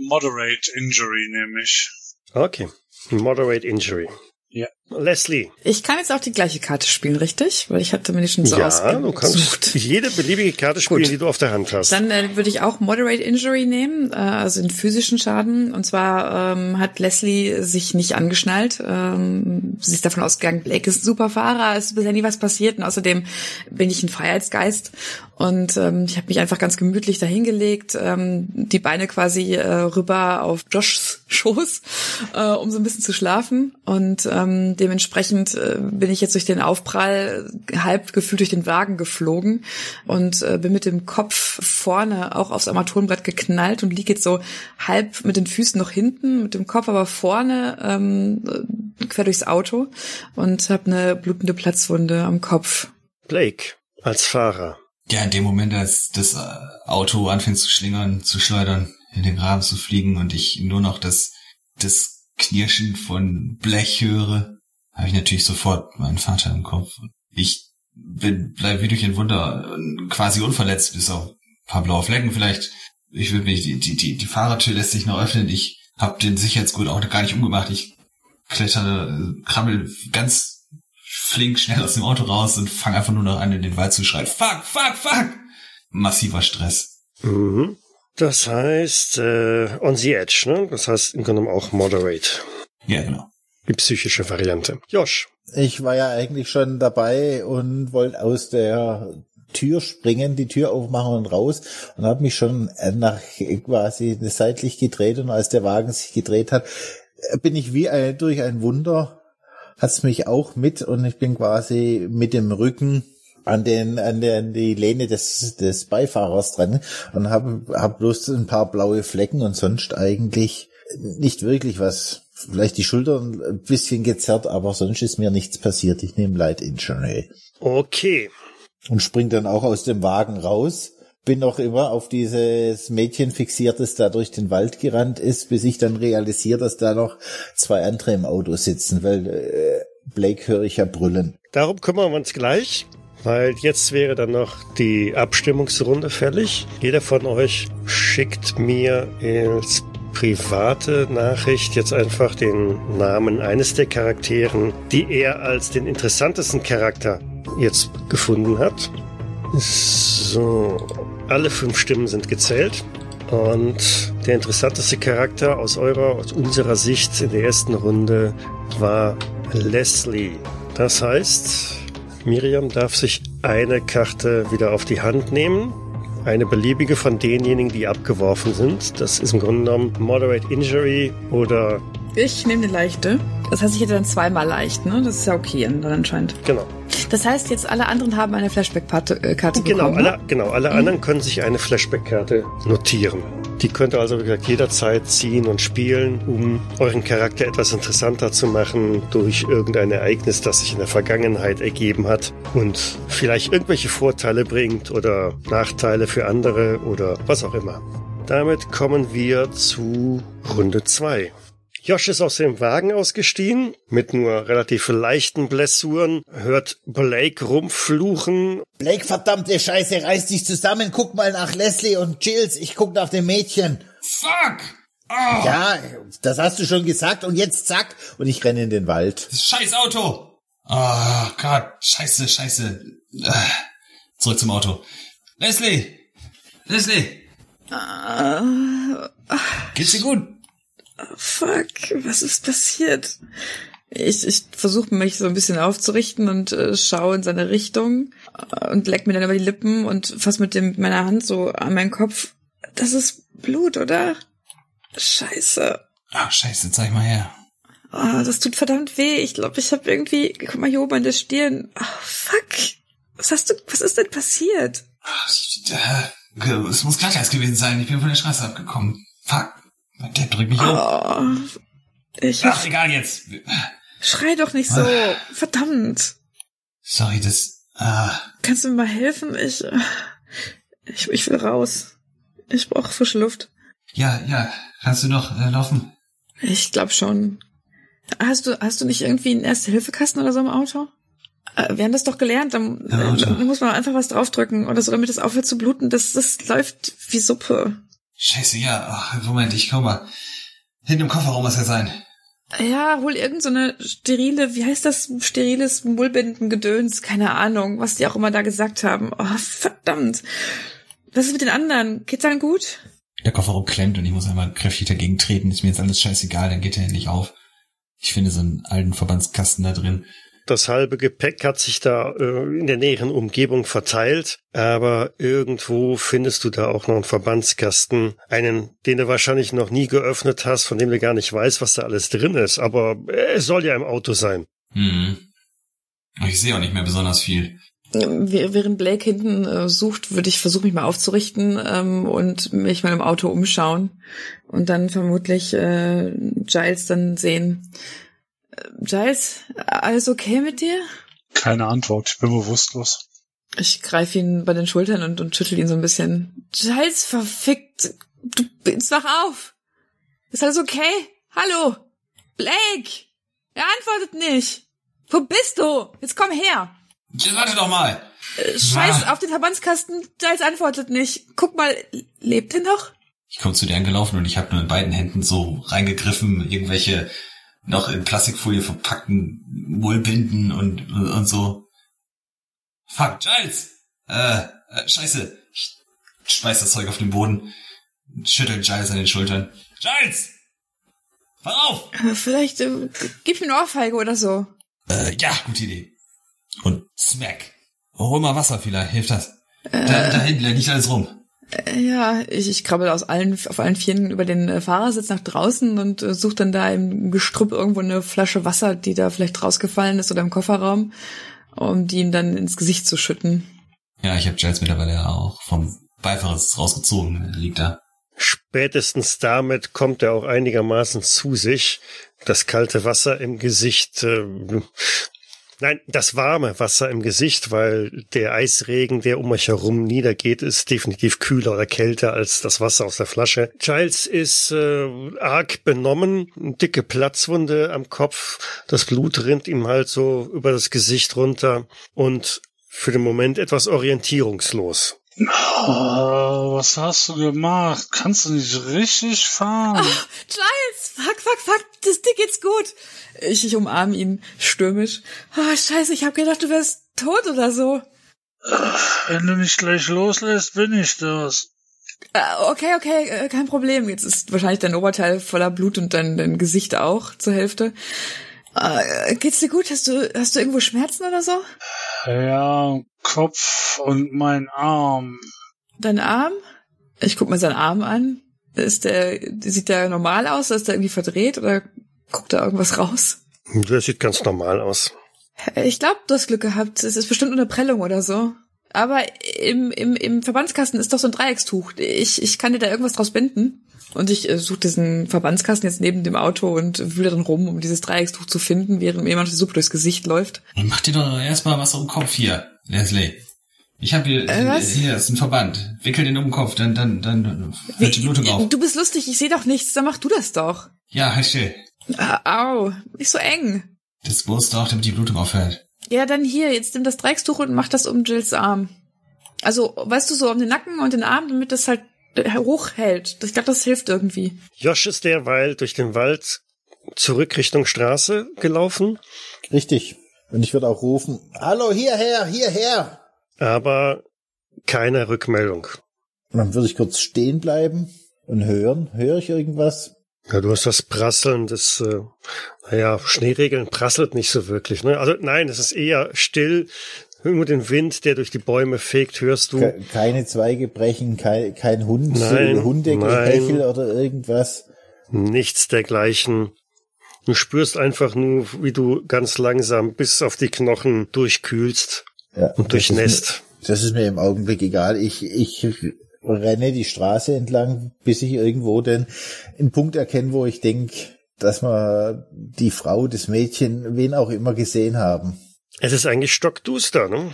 Moderate Injury nehme ich. Okay. Moderate Injury. Ja. Leslie. Ich kann jetzt auch die gleiche Karte spielen, richtig? Weil ich hatte mir die schon so ja, ausgesucht. du kannst jede beliebige Karte spielen, Gut. die du auf der Hand hast. Dann äh, würde ich auch Moderate Injury nehmen, äh, also den physischen Schaden. Und zwar ähm, hat Leslie sich nicht angeschnallt. Ähm, sie ist davon ausgegangen, Blake ist ein super Fahrer, es ist bisher nie was passiert. Und außerdem bin ich ein Freiheitsgeist. Und ähm, ich habe mich einfach ganz gemütlich dahingelegt, ähm, die Beine quasi äh, rüber auf Joshs Schoß, äh, um so ein bisschen zu schlafen. Und ähm, dementsprechend äh, bin ich jetzt durch den Aufprall halb gefühlt durch den Wagen geflogen und äh, bin mit dem Kopf vorne auch aufs Armaturenbrett geknallt und liege jetzt so halb mit den Füßen noch hinten, mit dem Kopf aber vorne ähm, quer durchs Auto und habe eine blutende Platzwunde am Kopf. Blake als Fahrer. Ja, in dem Moment, als das äh, Auto anfängt zu schlingern, zu schleudern, in den Graben zu fliegen und ich nur noch das, das Knirschen von Blech höre, habe ich natürlich sofort meinen Vater im Kopf. Ich bin, bleib wie durch ein Wunder äh, quasi unverletzt, bis auf ein paar blaue Flecken vielleicht. Ich würde mich, die, die, die, die Fahrertür lässt sich noch öffnen. Ich habe den Sicherheitsgurt auch gar nicht umgemacht. Ich kletter, äh, krabbel ganz flink schnell aus dem Auto raus und fange einfach nur noch an, in den Wald zu schreien. Fuck, fuck, fuck! Massiver Stress. Mhm. Das heißt, äh, on the edge, ne? Das heißt im Grunde genommen auch moderate. Ja, genau. Die psychische Variante. Josh. Ich war ja eigentlich schon dabei und wollte aus der Tür springen, die Tür aufmachen und raus und habe mich schon nach quasi seitlich gedreht und als der Wagen sich gedreht hat, bin ich wie ein, durch ein Wunder hat's mich auch mit und ich bin quasi mit dem Rücken an den an der an die Lehne des des Beifahrers dran und habe hab bloß ein paar blaue Flecken und sonst eigentlich nicht wirklich was. Vielleicht die Schultern ein bisschen gezerrt, aber sonst ist mir nichts passiert. Ich nehme Light Injury Okay. und spring dann auch aus dem Wagen raus. Bin noch immer auf dieses Mädchen fixiert, das da durch den Wald gerannt ist, bis ich dann realisiere, dass da noch zwei andere im Auto sitzen, weil äh, Blake höre ich ja brüllen. Darum kümmern wir uns gleich, weil jetzt wäre dann noch die Abstimmungsrunde fällig. Jeder von euch schickt mir als private Nachricht jetzt einfach den Namen eines der Charakteren, die er als den interessantesten Charakter jetzt gefunden hat. So, alle fünf Stimmen sind gezählt. Und der interessanteste Charakter aus eurer, aus unserer Sicht in der ersten Runde war Leslie. Das heißt, Miriam darf sich eine Karte wieder auf die Hand nehmen. Eine beliebige von denjenigen, die abgeworfen sind. Das ist im Grunde genommen Moderate Injury oder. Ich nehme eine leichte. Das heißt, ich hätte dann zweimal leicht, ne? Das ist ja okay dann anscheinend. Genau. Das heißt, jetzt alle anderen haben eine Flashback-Karte äh, Genau, bekommen. alle, genau, alle Mhm. anderen können sich eine Flashback-Karte notieren. Die könnt ihr also, wie gesagt, jederzeit ziehen und spielen, um euren Charakter etwas interessanter zu machen durch irgendein Ereignis, das sich in der Vergangenheit ergeben hat und vielleicht irgendwelche Vorteile bringt oder Nachteile für andere oder was auch immer. Damit kommen wir zu Runde zwei. Josh ist aus dem Wagen ausgestiegen, mit nur relativ leichten Blessuren, hört Blake rumfluchen Blake, verdammte Scheiße, reiß dich zusammen, guck mal nach Leslie und Jills, ich guck nach dem Mädchen. Fuck! Oh, Ja, das hast du schon gesagt und jetzt zack und ich renne in den Wald. scheiß Auto! Oh Gott, scheiße, scheiße. Äh, Zurück zum Auto. Leslie! Leslie! Geht's dir gut? Fuck, was ist passiert? Ich, ich versuche mich so ein bisschen aufzurichten und äh, schaue in seine Richtung äh, und leck mir dann über die Lippen und fass mit dem mit meiner Hand so an meinen Kopf. Das ist Blut, oder? Scheiße. Ah, scheiße, zeig mal her. Oh, das tut verdammt weh. Ich glaube, ich habe irgendwie, guck mal hier oben an der Stirn. Oh, fuck. Was hast du, was ist denn passiert? Äh, Es muss Glatteis gewesen sein. Ich bin von der Straße abgekommen. Fuck. Der drückt mich um. Oh, ich Ach, egal jetzt. schrei doch nicht so. Verdammt. Sorry, das. Ah, Kannst du mir mal helfen? Ich, äh, ich, ich will raus. Ich brauche frische Luft. ja, ja. Kannst du noch äh, laufen? Ich glaube schon. Hast du, hast du nicht irgendwie einen Erste-Hilfe-Kasten oder so im Auto? Äh, wir haben das doch gelernt. Dann, dann muss man einfach was draufdrücken oder so, damit es aufhört zu bluten. Das, das läuft wie Suppe. Scheiße, ja. Ach, Moment, ich komm mal. Hinten im Kofferraum muss er sein. Ja, hol irgend so eine sterile, wie heißt das, steriles Mullbindengedöns, keine Ahnung, was die auch immer da gesagt haben. Oh, verdammt. Was ist mit den anderen? Geht's allen gut? Der Kofferraum klemmt und ich muss einmal kräftig dagegen treten. Ist mir jetzt alles scheißegal, dann geht er endlich auf. Ich finde so einen alten Verbandskasten da drin. Das halbe Gepäck hat sich da äh, in der näheren Umgebung verteilt, aber irgendwo findest du da auch noch einen Verbandskasten, einen, den du wahrscheinlich noch nie geöffnet hast, von dem du gar nicht weißt, was da alles drin ist, aber es soll ja im Auto sein. Hm. Ich sehe auch nicht mehr besonders viel. Wäh- Während Blake hinten äh, sucht, würde ich versuchen, mich mal aufzurichten ähm, und mich mal im Auto umschauen und dann vermutlich äh, Giles dann sehen. Äh, Giles, alles okay mit dir? Keine Antwort, ich bin bewusstlos. Ich greife ihn bei den Schultern und, und schüttel ihn so ein bisschen. Giles, verfickt, du bist wach auf. Ist alles okay? Hallo? Blake! Er antwortet nicht. Wo bist du? Jetzt komm her. Ja, Warte doch mal. Äh, Scheiß Ah. auf den Verbandskasten, Giles antwortet nicht. Guck mal, lebt er noch? Ich komme zu dir angelaufen und ich habe nur in beiden Händen so reingegriffen, irgendwelche noch in Plastikfolie verpackten Mullbinden und, und so. Fuck, Giles! Äh, äh, scheiße. Ich schmeiß das Zeug auf den Boden, schüttel Giles an den Schultern. Giles! Wach auf! Äh, Vielleicht äh, gib mir eine Ohrfeige oder so. Äh, ja, gute Idee. Und smack. Hol mal Wasser vielleicht, hilft das. Da, da hinten, liegt alles rum. Äh, Ja, ich, ich krabbel aus allen, auf allen Vieren über den äh, Fahrersitz nach draußen und äh, suche dann da im Gestrüpp irgendwo eine Flasche Wasser, die da vielleicht rausgefallen ist oder im Kofferraum, um die ihm dann ins Gesicht zu schütten. Ja, ich habe Giles mittlerweile auch vom Beifahrersitz rausgezogen. Liegt da. Spätestens damit kommt er auch einigermaßen zu sich. Das kalte Wasser im Gesicht, äh, nein, das warme Wasser im Gesicht, weil der Eisregen, der um euch herum niedergeht, ist definitiv kühler oder kälter als das Wasser aus der Flasche. Giles ist äh, arg benommen, eine dicke Platzwunde am Kopf, das Blut rinnt ihm halt so über das Gesicht runter und für den Moment etwas orientierungslos. Oh, was hast du gemacht? Kannst du nicht richtig fahren? Giles, fuck, fuck, fuck, das dir geht's gut. Ich, ich umarme ihn stürmisch. Oh, scheiße, ich hab gedacht, du wärst tot oder so. Wenn du mich gleich loslässt, bin ich das. Äh, okay, okay, äh, kein Problem. Jetzt ist wahrscheinlich dein Oberteil voller Blut und dein, dein Gesicht auch zur Hälfte. Äh, geht's dir gut? Hast du, hast du irgendwo Schmerzen oder so? Ja, Kopf und mein Arm. Dein Arm? Ich guck mir seinen Arm an. Ist der, sieht der normal aus? Ist der irgendwie verdreht oder guckt da irgendwas raus? Der sieht ganz normal aus. Ich glaube, du hast Glück gehabt. Es ist bestimmt eine Prellung oder so. Aber im, im, im Verbandskasten ist doch so ein Dreieckstuch. Ich, ich kann dir da irgendwas draus binden. Und ich äh, suche diesen Verbandskasten jetzt neben dem Auto und wühle dann rum, um dieses Dreieckstuch zu finden, während mir jemand die Suppe durchs Gesicht läuft. Mach dir doch erstmal was um den Kopf hier, Leslie. Ich habe hier, Äh, was? hier ist ein Verband. Wickel den um den Kopf, dann, dann, dann hört die Blutung auf. Du bist lustig, ich sehe doch nichts, dann mach du das doch. Ja, Hasche. Au, nicht so eng. Das muss doch, damit die Blutung aufhört. Ja, dann hier, jetzt nimm das Dreieckstuch und mach das um Jills Arm. Also, weißt du, so um den Nacken und den Arm, damit das halt äh, hochhält. Ich glaube, das hilft irgendwie. Josh ist derweil durch den Wald zurück Richtung Straße gelaufen, Richtig. Und ich würde auch rufen, hallo, hierher, hierher. aber keine Rückmeldung. Dann würde ich kurz stehen bleiben und hören. Höre ich irgendwas? Ja, du hast das Prasseln des, äh, naja, Schneeregeln prasselt nicht so wirklich. Ne? Also nein, es ist eher still. Nur den Wind, der durch die Bäume fegt, hörst du. Ke keine Zweige brechen, kein, kein Hund, Nein, Hundegehechel oder irgendwas. Nichts dergleichen. Du spürst einfach nur, wie du ganz langsam bis auf die Knochen durchkühlst Ja, und das durchnässt. Das ist mir im Augenblick egal. Ich, ich renne die Straße entlang, bis ich irgendwo den einen Punkt erkenne, wo ich denke, dass wir die Frau, das Mädchen, wen auch immer gesehen haben. Es ist eigentlich stockduster, ne?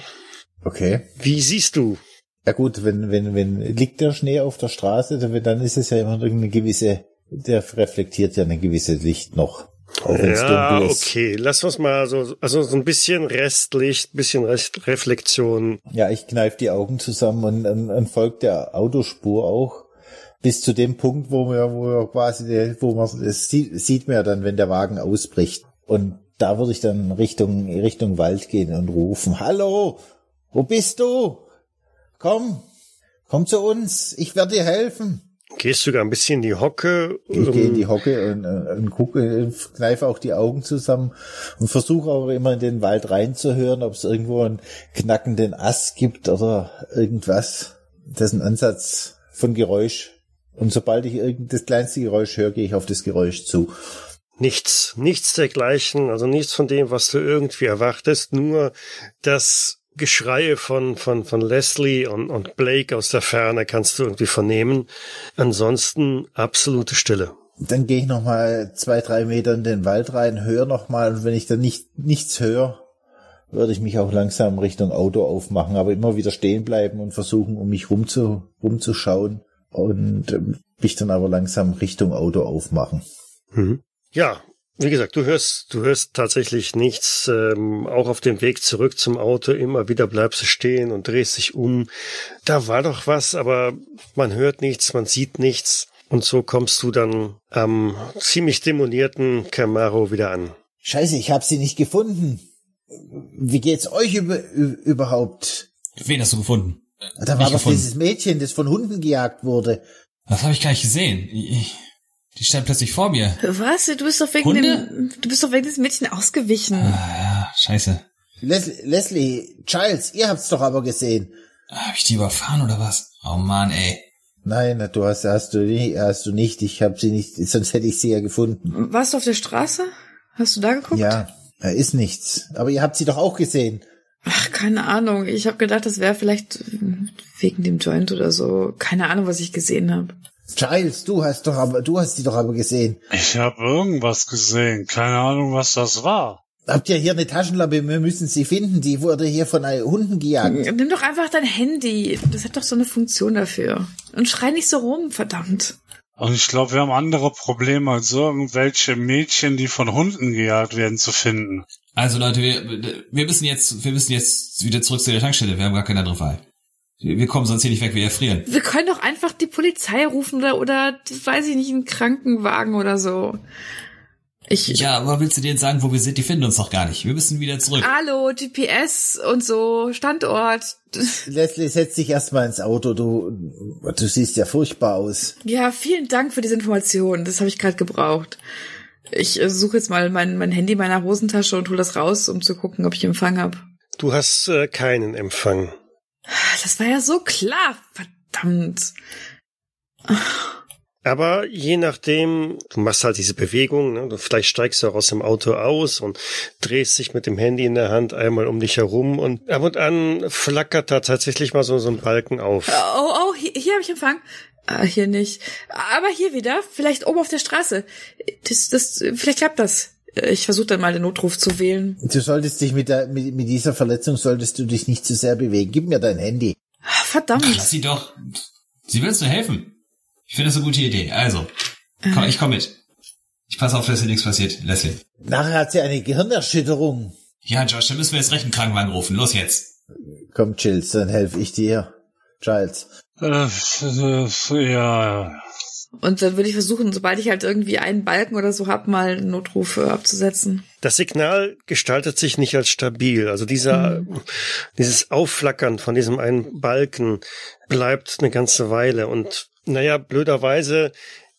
Okay. Wie siehst du? Ja gut, wenn, wenn, wenn liegt der Schnee auf der Straße, dann dann ist es ja immer irgendeine gewisse, der reflektiert ja eine gewisse Licht noch. Ja, okay. Lass uns mal so, also so ein bisschen Restlicht, bisschen Rest Reflexion. Ja, ich kneif die Augen zusammen und, und, und folgt der Autospur auch bis zu dem Punkt, wo wir, wo wir quasi, wo man, es sieht, sieht man ja dann, wenn der Wagen ausbricht. Und da würde ich dann Richtung, Richtung Wald gehen und rufen, hallo, wo bist du? Komm, komm zu uns, ich werde dir helfen. Gehst sogar ein bisschen in die Hocke. Ich gehe in um- die Hocke und, äh, und gucke, kneife auch die Augen zusammen und versuche auch immer in den Wald reinzuhören, ob es irgendwo einen knackenden Ast gibt oder irgendwas. Das ist ein Ansatz von Geräusch. Und sobald ich irgend das kleinste Geräusch höre, gehe ich auf das Geräusch zu. Nichts, nichts dergleichen, also nichts von dem, was du irgendwie erwartest, nur das Geschreie von, von, von Leslie und, und Blake aus der Ferne kannst du irgendwie vernehmen. Ansonsten absolute Stille. Dann gehe ich noch mal zwei, drei Meter in den Wald rein, höre noch mal und wenn ich dann nicht nichts höre, würde ich mich auch langsam Richtung Auto aufmachen, aber immer wieder stehen bleiben und versuchen, um mich rum zu, rumzuschauen und ähm, mich dann aber langsam Richtung Auto aufmachen. Mhm. Ja, wie gesagt, du hörst, du hörst tatsächlich nichts. Ähm, auch auf dem Weg zurück zum Auto immer wieder bleibst du stehen und drehst dich um. Da war doch was, aber man hört nichts, man sieht nichts. Und so kommst du dann am ziemlich demolierten Camaro wieder an. Scheiße, ich habe sie nicht gefunden. Wie geht's euch über, überhaupt? Wen hast du gefunden? Da war Nicht doch gefunden. dieses Mädchen, das von Hunden gejagt wurde. Das habe ich gar nicht gesehen. Ich, die stand plötzlich vor mir. Was? Du bist doch wegen Hunde? dem, du bist doch wegen diesem Mädchen ausgewichen. Ah, ja, scheiße. Les Leslie, Giles, ihr habt's doch aber gesehen. Habe ich die überfahren oder was? Oh Mann, ey. Nein, du hast, hast du nicht, hast du nicht. Ich habe sie nicht, sonst hätte ich sie ja gefunden. Warst du auf der Straße? Hast du da geguckt? Ja, da ist nichts. Aber ihr habt sie doch auch gesehen. Ach, keine Ahnung. Ich habe gedacht, das wäre vielleicht wegen dem Joint oder so. Keine Ahnung, was ich gesehen habe. Giles, du hast doch aber, du hast sie doch aber gesehen. Ich habe irgendwas gesehen. Keine Ahnung, was das war. Habt ihr hier eine Taschenlampe? Wir müssen sie finden. Die wurde hier von äh, Hunden gejagt. Nimm doch einfach dein Handy. Das hat doch so eine Funktion dafür. Und schrei nicht so rum, verdammt. Und ich glaube, wir haben andere Probleme als irgendwelche Mädchen, die von Hunden gejagt werden, zu finden. Also Leute, wir, wir müssen jetzt, wir müssen jetzt wieder zurück zu der Tankstelle. Wir haben gar keine andere Wahl. Wir kommen sonst hier nicht weg, wir erfrieren. Wir können doch einfach die Polizei rufen oder, oder weiß ich nicht, einen Krankenwagen oder so. Ich, Ja, aber willst du dir jetzt sagen, wo wir sind? Die finden uns doch gar nicht. Wir müssen wieder zurück. Hallo, GPS und so, Standort. <laughs> Leslie, setz dich erstmal ins Auto. Du, du siehst ja furchtbar aus. Ja, vielen Dank für diese Information. Das habe ich gerade gebraucht. Ich äh, suche jetzt mal mein, mein Handy in meiner Hosentasche und hole das raus, um zu gucken, ob ich Empfang habe. Du hast äh, keinen Empfang. Das war ja so klar. Verdammt. Aber je nachdem, du machst halt diese Bewegung, ne? du vielleicht steigst du auch aus dem Auto aus und drehst dich mit dem Handy in der Hand einmal um dich herum und ab und an flackert da tatsächlich mal so, so ein Balken auf. Oh, oh, hier, hier habe ich Empfang. Ah, hier nicht. Aber hier wieder, vielleicht oben auf der Straße. Das, das, vielleicht klappt das. Ich versuche dann mal den Notruf zu wählen. Du solltest dich mit, der, mit, mit dieser Verletzung solltest du dich nicht zu sehr bewegen. Gib mir dein Handy. Ah, Verdammt. Ach, lass sie doch. Sie will uns nur helfen. Ich finde das eine gute Idee. Also, komm, ich komm mit. Ich passe auf, dass hier nichts passiert. Leslie. Nachher hat sie eine Gehirnerschütterung. Ja, Josh, dann müssen wir jetzt recht einen Krankenwagen rufen. Los jetzt. Komm, Chills, dann helfe ich dir. Giles. Äh, äh, ja, Und dann würde ich versuchen, sobald ich halt irgendwie einen Balken oder so hab, mal einen Notruf äh, abzusetzen. Das Signal gestaltet sich nicht als stabil. Also dieser, dieses Aufflackern von diesem einen Balken bleibt eine ganze Weile und naja, blöderweise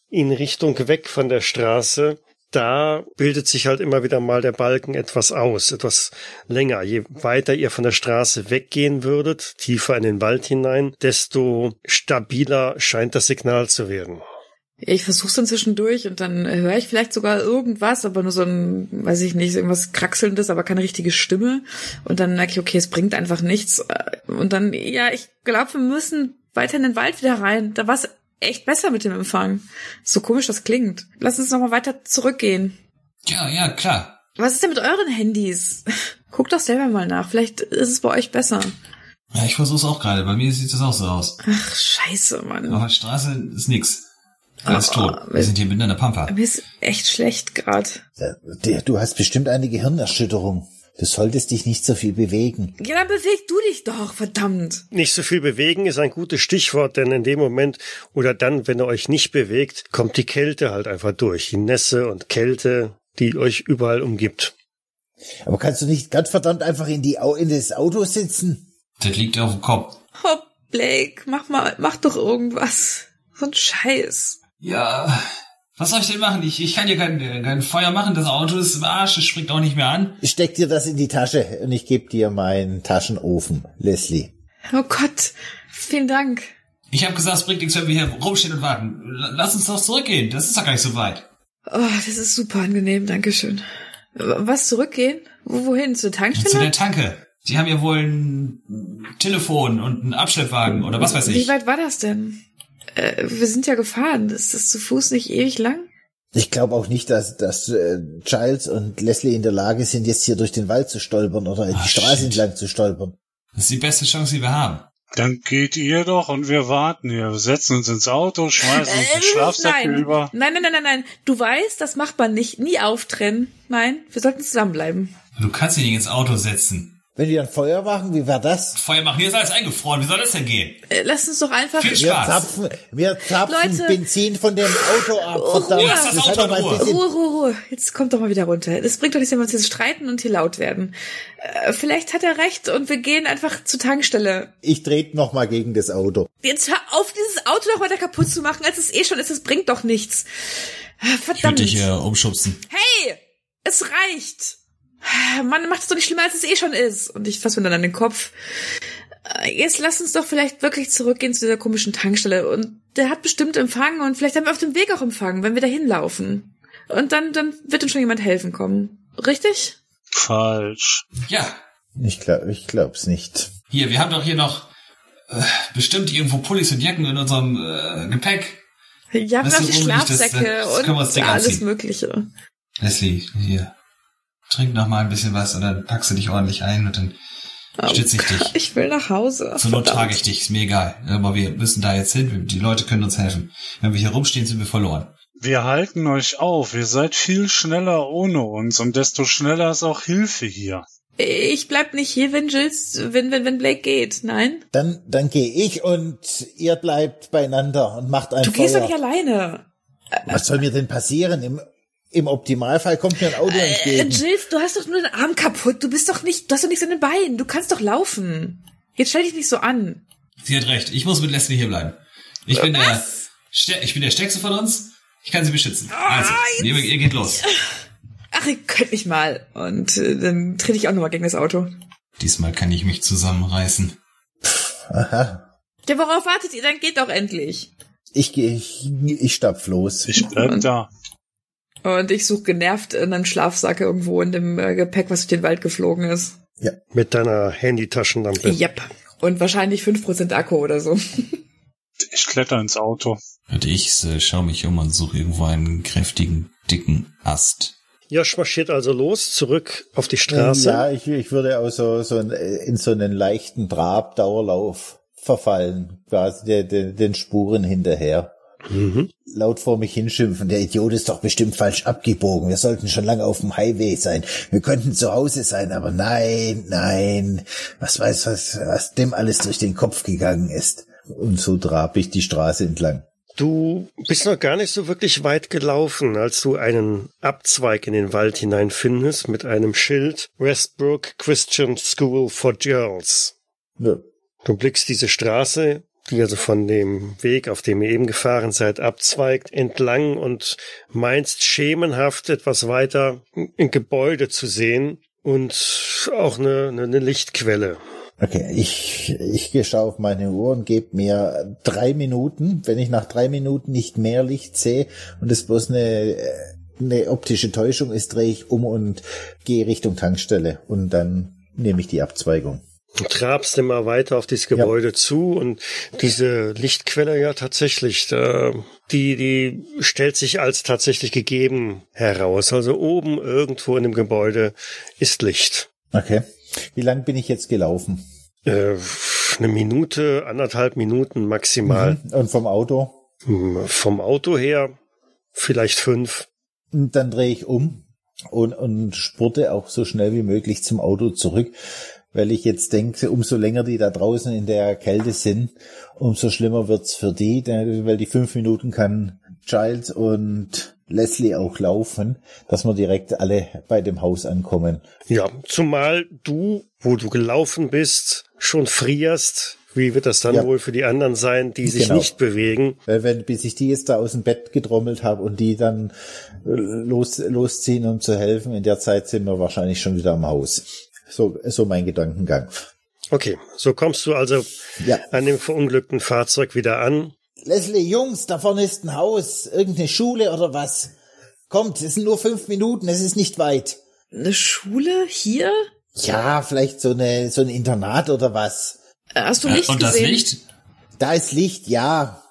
in Richtung weg von der Straße, da bildet sich halt immer wieder mal der Balken etwas aus, etwas länger. Je weiter ihr von der Straße weggehen würdet, tiefer in den Wald hinein, desto stabiler scheint das Signal zu werden. Ich versuch's dann zwischendurch und dann höre ich vielleicht sogar irgendwas, aber nur so ein, weiß ich nicht, irgendwas Kraxelndes, aber keine richtige Stimme. Und dann merke ich, okay, es bringt einfach nichts. Und dann, ja, ich glaube, wir müssen weiter in den Wald wieder rein. Da war's echt besser mit dem Empfang. So komisch das klingt. Lass uns nochmal weiter zurückgehen. Ja, ja, klar. Was ist denn mit euren Handys? <laughs> Guckt doch selber mal nach. Vielleicht ist es bei euch besser. Ja, ich versuch's auch gerade. Bei mir sieht das auch so aus. Ach, scheiße, Mann. Auf der Straße ist nix. Alles Oh, tot. Wir sind hier mitten in der Pampa. Mir ist echt schlecht grad. Der- Du hast bestimmt eine Gehirnerschütterung. Du solltest dich nicht so viel bewegen. Ja, dann beweg du dich doch, verdammt. Nicht so viel bewegen ist ein gutes Stichwort, denn in dem Moment oder dann, wenn ihr euch nicht bewegt, kommt die Kälte halt einfach durch. Die Nässe und Kälte, die euch überall umgibt. Aber kannst du nicht ganz verdammt einfach in, die, Au- in das Auto sitzen? Das liegt auf dem Kopf. Oh, Blake, mach mal, mach doch irgendwas. So ein Scheiß. Ja, was soll ich denn machen? Ich, ich kann hier kein, kein Feuer machen. Das Auto ist im Arsch. Es springt auch nicht mehr an. Ich steck dir das in die Tasche und ich gebe dir meinen Taschenofen, Leslie. Oh Gott, vielen Dank. Ich habe gesagt, es bringt nichts, wenn wir hier rumstehen und warten. L- Lass uns doch zurückgehen. Das ist doch gar nicht so weit. Oh, das ist super angenehm, Dankeschön. Was, zurückgehen? Wo, wohin? Zur Zu Tankstelle? der Tanke. Die haben ja wohl ein Telefon und einen Abschleppwagen oder was weiß Wie ich. weit war das denn? Äh, wir sind ja gefahren. Ist das zu Fuß nicht ewig lang? Ich glaube auch nicht, dass, dass äh, Giles und Leslie in der Lage sind, jetzt hier durch den Wald zu stolpern oder in die Ah, Straße shit. entlang zu stolpern. Das ist die beste Chance, die wir haben. Dann geht ihr doch und wir warten hier. Wir setzen uns ins Auto, schmeißen uns die Äh, Schlafsäcke nein. über. Nein, nein, nein, nein, nein. Du weißt, das macht man nicht. Nie auftrennen. Nein, wir sollten zusammenbleiben. Du kannst dich nicht ins Auto setzen. Wenn wir ein Feuer machen, wie wäre das? Feuer machen, hier ist alles eingefroren. Wie soll das denn gehen? Äh, lass uns doch einfach... Viel Wir Spaß. zapfen, wir zapfen Leute. Benzin von dem Auto ab. Oh, Verdammt, Ruhe. Lass das das Auto mal Ruhe. bisschen Ruhe, Ruhe, Ruhe. Jetzt kommt doch mal wieder runter. Es bringt doch nichts, wenn wir uns jetzt streiten und hier laut werden. Äh, vielleicht hat er recht und wir gehen einfach zur Tankstelle. Ich trete noch mal gegen das Auto. Jetzt hör auf, dieses Auto noch weiter kaputt zu machen, als es eh schon ist. Es bringt doch nichts. Ah, Ich würde Verdammt. dich äh, umschubsen. Hey, es reicht. Man macht es doch nicht schlimmer, als es eh schon ist. Und ich fasse mir dann an den Kopf. Äh, Jetzt lass uns doch vielleicht wirklich zurückgehen zu dieser komischen Tankstelle. Und der hat bestimmt Empfang und vielleicht haben wir auf dem Weg auch Empfang, wenn wir da hinlaufen. Und dann, dann wird uns schon jemand helfen kommen. Richtig? Falsch. Ja, Ich glaub, ich glaub's nicht. hier, wir haben doch hier noch äh, bestimmt irgendwo Pullis und Jacken in unserem äh, Gepäck. Ja, Das wir ist die unruhig, das- Schlafsäcke das wir uns und alles anziehen. Mögliche. Leslie, hier. Trink noch mal ein bisschen was und dann packst du dich ordentlich ein und dann stütze ich dich. Ich will nach Hause. Zur Not trage ich dich, ist mir egal. Aber wir müssen da jetzt hin. Die Leute können uns helfen. Wenn wir hier rumstehen, sind wir verloren. Wir halten euch auf. Ihr seid viel schneller ohne uns und desto schneller ist auch Hilfe hier. Ich bleib nicht hier, wenn Jill, wenn, wenn, wenn Blake geht. Nein? Dann, dann gehe ich und ihr bleibt beieinander und macht ein Du gehst doch Feuer. nicht alleine. Was soll mir denn passieren? Im, Im Optimalfall kommt mir ein Auto Äh, entgegen. Jill, du hast doch nur den Arm kaputt. Du bist doch nicht, du hast doch nichts an den Beinen. Du kannst doch laufen. Jetzt stell dich nicht so an. Sie hat recht. Ich muss mit Leslie hier bleiben. Ich bin der, Ste- ich bin der Stärkste von uns. Ich kann sie beschützen. Also, ihr, ihr geht los. Ach, ihr könnt mich mal. Und äh, dann trete ich auch nochmal gegen das Auto. Diesmal kann ich mich zusammenreißen. Aha. Ja, worauf wartet ihr? Dann geht doch endlich. Ich gehe, ich, ich stapf los. Ich bleib da. Und ich suche genervt in einem Schlafsack irgendwo in dem äh, Gepäck, was durch den Wald geflogen ist. Mit deiner Handytaschenlampe. Yep. Und wahrscheinlich 5% Akku oder so. <laughs> Ich kletter ins Auto. Und ich äh, schaue mich um und suche irgendwo einen kräftigen, dicken Ast. Josh marschiert also los, zurück auf die Straße. Ja, ich, ich würde auch so, so in, in so einen leichten Trab, Dauerlauf verfallen, quasi den, den Spuren hinterher. Mhm. Laut vor mich hinschimpfen, der Idiot ist doch bestimmt falsch abgebogen. Wir sollten schon lange auf dem Highway sein. Wir könnten zu Hause sein, aber nein, nein. Was weiß, was, was dem alles durch den Kopf gegangen ist. Und so trab ich die Straße entlang. Du bist noch gar nicht so wirklich weit gelaufen, als du einen Abzweig in den Wald hineinfindest mit einem Schild Westbrook Christian School for Girls. Ja. Du blickst diese Straße, die also von dem Weg, auf dem ihr eben gefahren seid, abzweigt, entlang und meinst schemenhaft etwas weiter ein Gebäude zu sehen und auch eine, eine, Lichtquelle. Okay, ich, ich gehe auf meine Uhr und gebe mir drei Minuten. Wenn ich nach drei Minuten nicht mehr Licht sehe und es bloß eine, eine optische Täuschung ist, drehe ich um und gehe Richtung Tankstelle und dann nehme ich die Abzweigung. Du trabst immer weiter auf dieses Gebäude zu und diese Lichtquelle ja tatsächlich, die, die stellt sich als tatsächlich gegeben heraus. Also oben irgendwo in dem Gebäude ist Licht. Okay. Wie lang bin ich jetzt gelaufen? Äh, eine Minute, anderthalb Minuten maximal. Mhm. Und vom Auto? Hm, Vom Auto her vielleicht fünf. Und dann drehe ich um und, und spurte auch so schnell wie möglich zum Auto zurück, weil ich jetzt denke, umso länger die da draußen in der Kälte sind, umso schlimmer wird's für die, weil die fünf Minuten kann Giles und Leslie auch laufen, dass wir direkt alle bei dem Haus ankommen. Ja, zumal du, wo du gelaufen bist, schon frierst. Wie wird das dann Ja. wohl für die anderen sein, die sich Genau. nicht bewegen? Weil wenn, bis ich die jetzt da aus dem Bett getrommelt habe und die dann äh, los, losziehen, um zu helfen, in der Zeit sind wir wahrscheinlich schon wieder am Haus. So, so mein Gedankengang. Okay, so kommst du also Ja. an dem verunglückten Fahrzeug wieder an. Leslie, Jungs, da vorne ist ein Haus, irgendeine Schule oder was? Kommt, es sind nur fünf Minuten, es ist nicht weit. Eine Schule? Hier? Ja, vielleicht so eine, so ein Internat oder was. Äh, Hast du Äh, Licht und das gesehen? Licht? Da ist Licht, ja.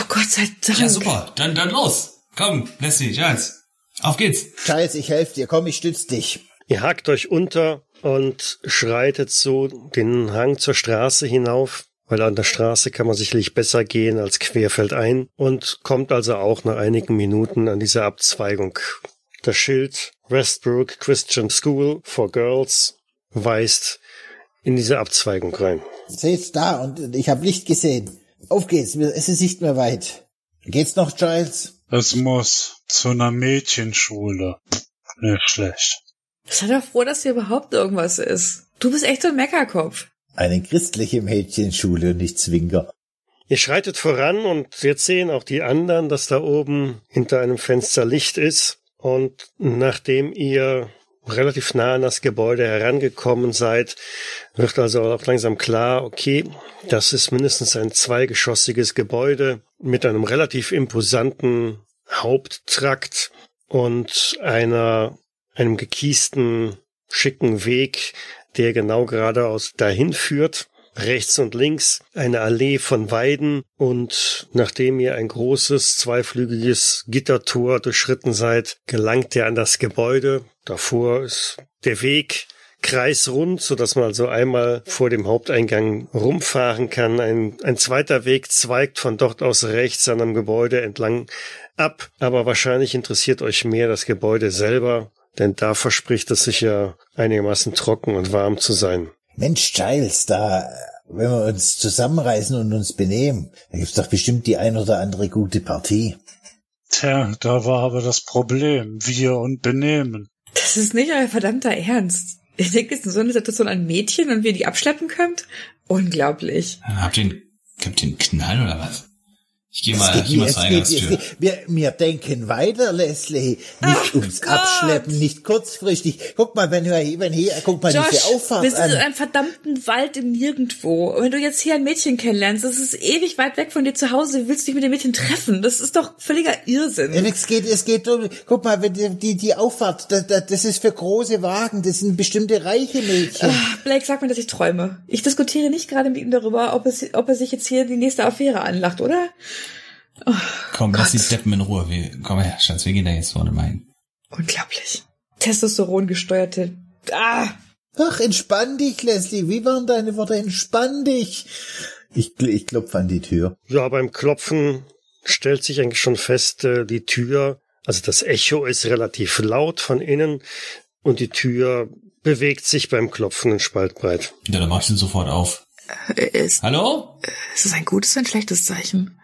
Oh Gott sei Dank. Ja, super. Dann, dann los. Komm, Leslie, Giles. Auf geht's. Scheiß, ich helfe dir, komm, ich stütz dich. Ihr hakt euch unter und schreitet so den Hang zur Straße hinauf, weil an der Straße kann man sicherlich besser gehen als querfeldein und kommt also auch nach einigen Minuten an diese Abzweigung. Das Schild Westbrook Christian School for Girls weist in diese Abzweigung rein. Seht's da und ich habe Licht gesehen. Auf geht's, es ist nicht mehr weit. Geht's noch, Giles? Es muss zu einer Mädchenschule. Nicht schlecht. Sei doch froh, dass hier überhaupt irgendwas ist. Du bist echt so ein Meckerkopf. Eine christliche Mädchenschule und nicht Zwinker. Ihr schreitet voran und jetzt sehen auch die anderen, dass da oben hinter einem Fenster Licht ist. Und nachdem ihr relativ nah an das Gebäude herangekommen seid, wird also auch langsam klar, okay, das ist mindestens ein zweigeschossiges Gebäude mit einem relativ imposanten Haupttrakt und einer, einem gekiesten, schicken Weg, der genau geradeaus dahin führt. Rechts und links eine Allee von Weiden und nachdem ihr ein großes zweiflügiges Gittertor durchschritten seid, gelangt ihr an das Gebäude. Davor ist der Weg kreisrund, so dass man also einmal vor dem Haupteingang rumfahren kann. Ein, ein zweiter Weg zweigt von dort aus rechts an einem Gebäude entlang ab, aber wahrscheinlich interessiert euch mehr das Gebäude selber, denn da verspricht es sich ja einigermaßen trocken und warm zu sein. Mensch, Giles, da, wenn wir uns zusammenreißen und uns benehmen, da gibt's doch bestimmt die ein oder andere gute Partie. Tja, da war aber das Problem. Wir und Benehmen. Das ist nicht euer verdammter Ernst. Ihr denkt jetzt in so einer Situation an Mädchen und wie ihr die abschleppen könnt? Unglaublich. Habt ihr einen, habt ihr einen Knall oder was? Ich gehe mal, Es ich geh mal zur geht, Eingangstür. geht, wir, wir denken weiter, Leslie. Nicht Ach ums Gott. Abschleppen, nicht kurzfristig. Guck mal, wenn wir, wenn hier, guck mal Josh, diese Auffahrt wir sind in an. einem verdammten Wald im Nirgendwo. Und wenn du jetzt hier ein Mädchen kennenlernst, das ist ewig weit weg von dir zu Hause, du willst dich mit dem Mädchen treffen. Das ist doch völliger Irrsinn. Es geht, es geht um, guck mal, wenn die, die, die Auffahrt, das, das das ist für große Wagen, das sind bestimmte reiche Mädchen. Ah, Blake, sag mir, dass ich träume. Ich diskutiere nicht gerade mit ihm darüber, ob, es, ob er sich jetzt hier die nächste Affäre anlacht, oder? Komm, lass die Gott. Deppen in Ruhe. Wir, komm her, Schatz, wir gehen da jetzt vorne mal hin. Unglaublich. Testosteron gesteuerte. Ah! Ach, entspann dich, Leslie. Wie waren deine Worte? Entspann dich. Ich, ich klopfe an die Tür. Ja, beim Klopfen stellt sich eigentlich schon fest, äh, die Tür, also das Echo ist relativ laut von innen und die Tür bewegt sich beim Klopfen in Spaltbreit. Ja, dann mach ich sie sofort auf. Ist, Hallo? ist das ein gutes oder ein schlechtes Zeichen?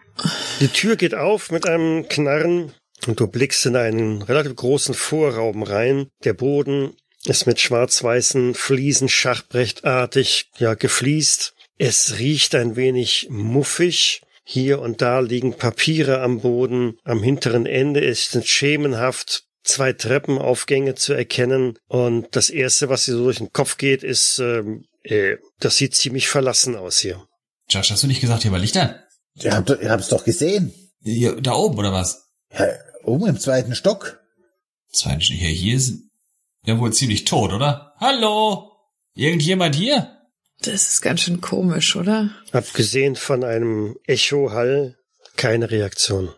Die Tür geht auf mit einem Knarren und du blickst in einen relativ großen Vorraum rein. Der Boden ist mit schwarz-weißen Fliesen schachbrechtartig, ja, gefliest. Es riecht ein wenig muffig. Hier und da liegen Papiere am Boden. Am hinteren Ende ist es schemenhaft zwei Treppenaufgänge zu erkennen. Und das erste, was dir so durch den Kopf geht, ist, ähm, äh, das sieht ziemlich verlassen aus hier. Josh, hast du nicht gesagt, hier war Licht an? Ihr habt, ihr habt's doch gesehen. Hier, da oben, oder was? Ja, oben im zweiten Stock. Zweitens, hier, hier ist ja wohl ziemlich tot, oder? Hallo? Irgendjemand hier? Das ist ganz schön komisch, oder? Abgesehen von einem Echohall keine Reaktion.